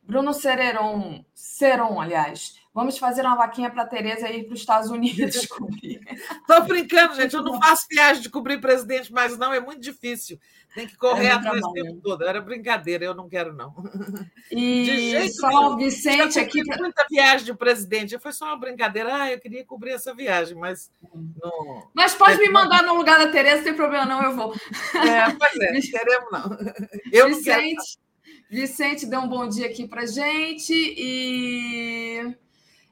Bruno Cereron, Ceron, aliás, Vamos fazer uma vaquinha para a Tereza ir para os Estados Unidos cobrir. Estou brincando, gente. Eu não faço viagem de cobrir presidente mais, não. É muito difícil. Tem que correr é atrás o tempo todo. Era brincadeira, eu não quero, não. E de jeito só o Vicente aqui. Muita viagem de presidente. Foi só uma brincadeira. Ah, eu queria cobrir essa viagem, mas. Não... Mas pode me mandar no lugar da Tereza, não tem problema, não, eu vou. É, pois é, queremos não. Eu Vicente, não quero. Vicente deu um bom dia aqui para gente e.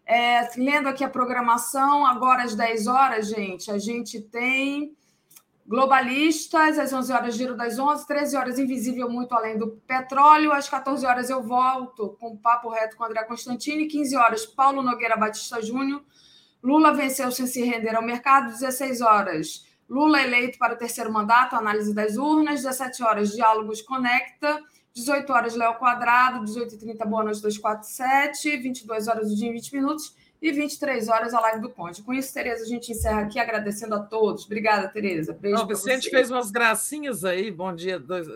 É, lendo aqui a programação, agora às 10 horas, gente, a gente tem Globalistas, às 11 horas, Giro das 11, 13 horas, Invisível Muito Além do Petróleo, às 14 horas eu volto com o Papo Reto com André Constantini, 15 horas, Paulo Nogueira Batista Júnior, Lula venceu sem se render ao mercado, 16 horas, Lula eleito para o terceiro mandato, análise das urnas, 17 horas, Diálogos Conecta, 18 horas, Léo Quadrado, 18h30, Boa Noite 247, 22 horas do dia em 20 minutos e 23 horas a live do Ponte. Com isso, Tereza, a gente encerra aqui agradecendo a todos. Obrigada, Tereza. Beijo. O Vicente fez umas gracinhas aí. Bom dia, dois,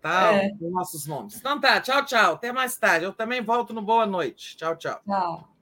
tá, é. nossos nomes. Então tá, tchau, tchau. Até mais tarde. Eu também volto no Boa Noite. Tchau, tchau. Tchau.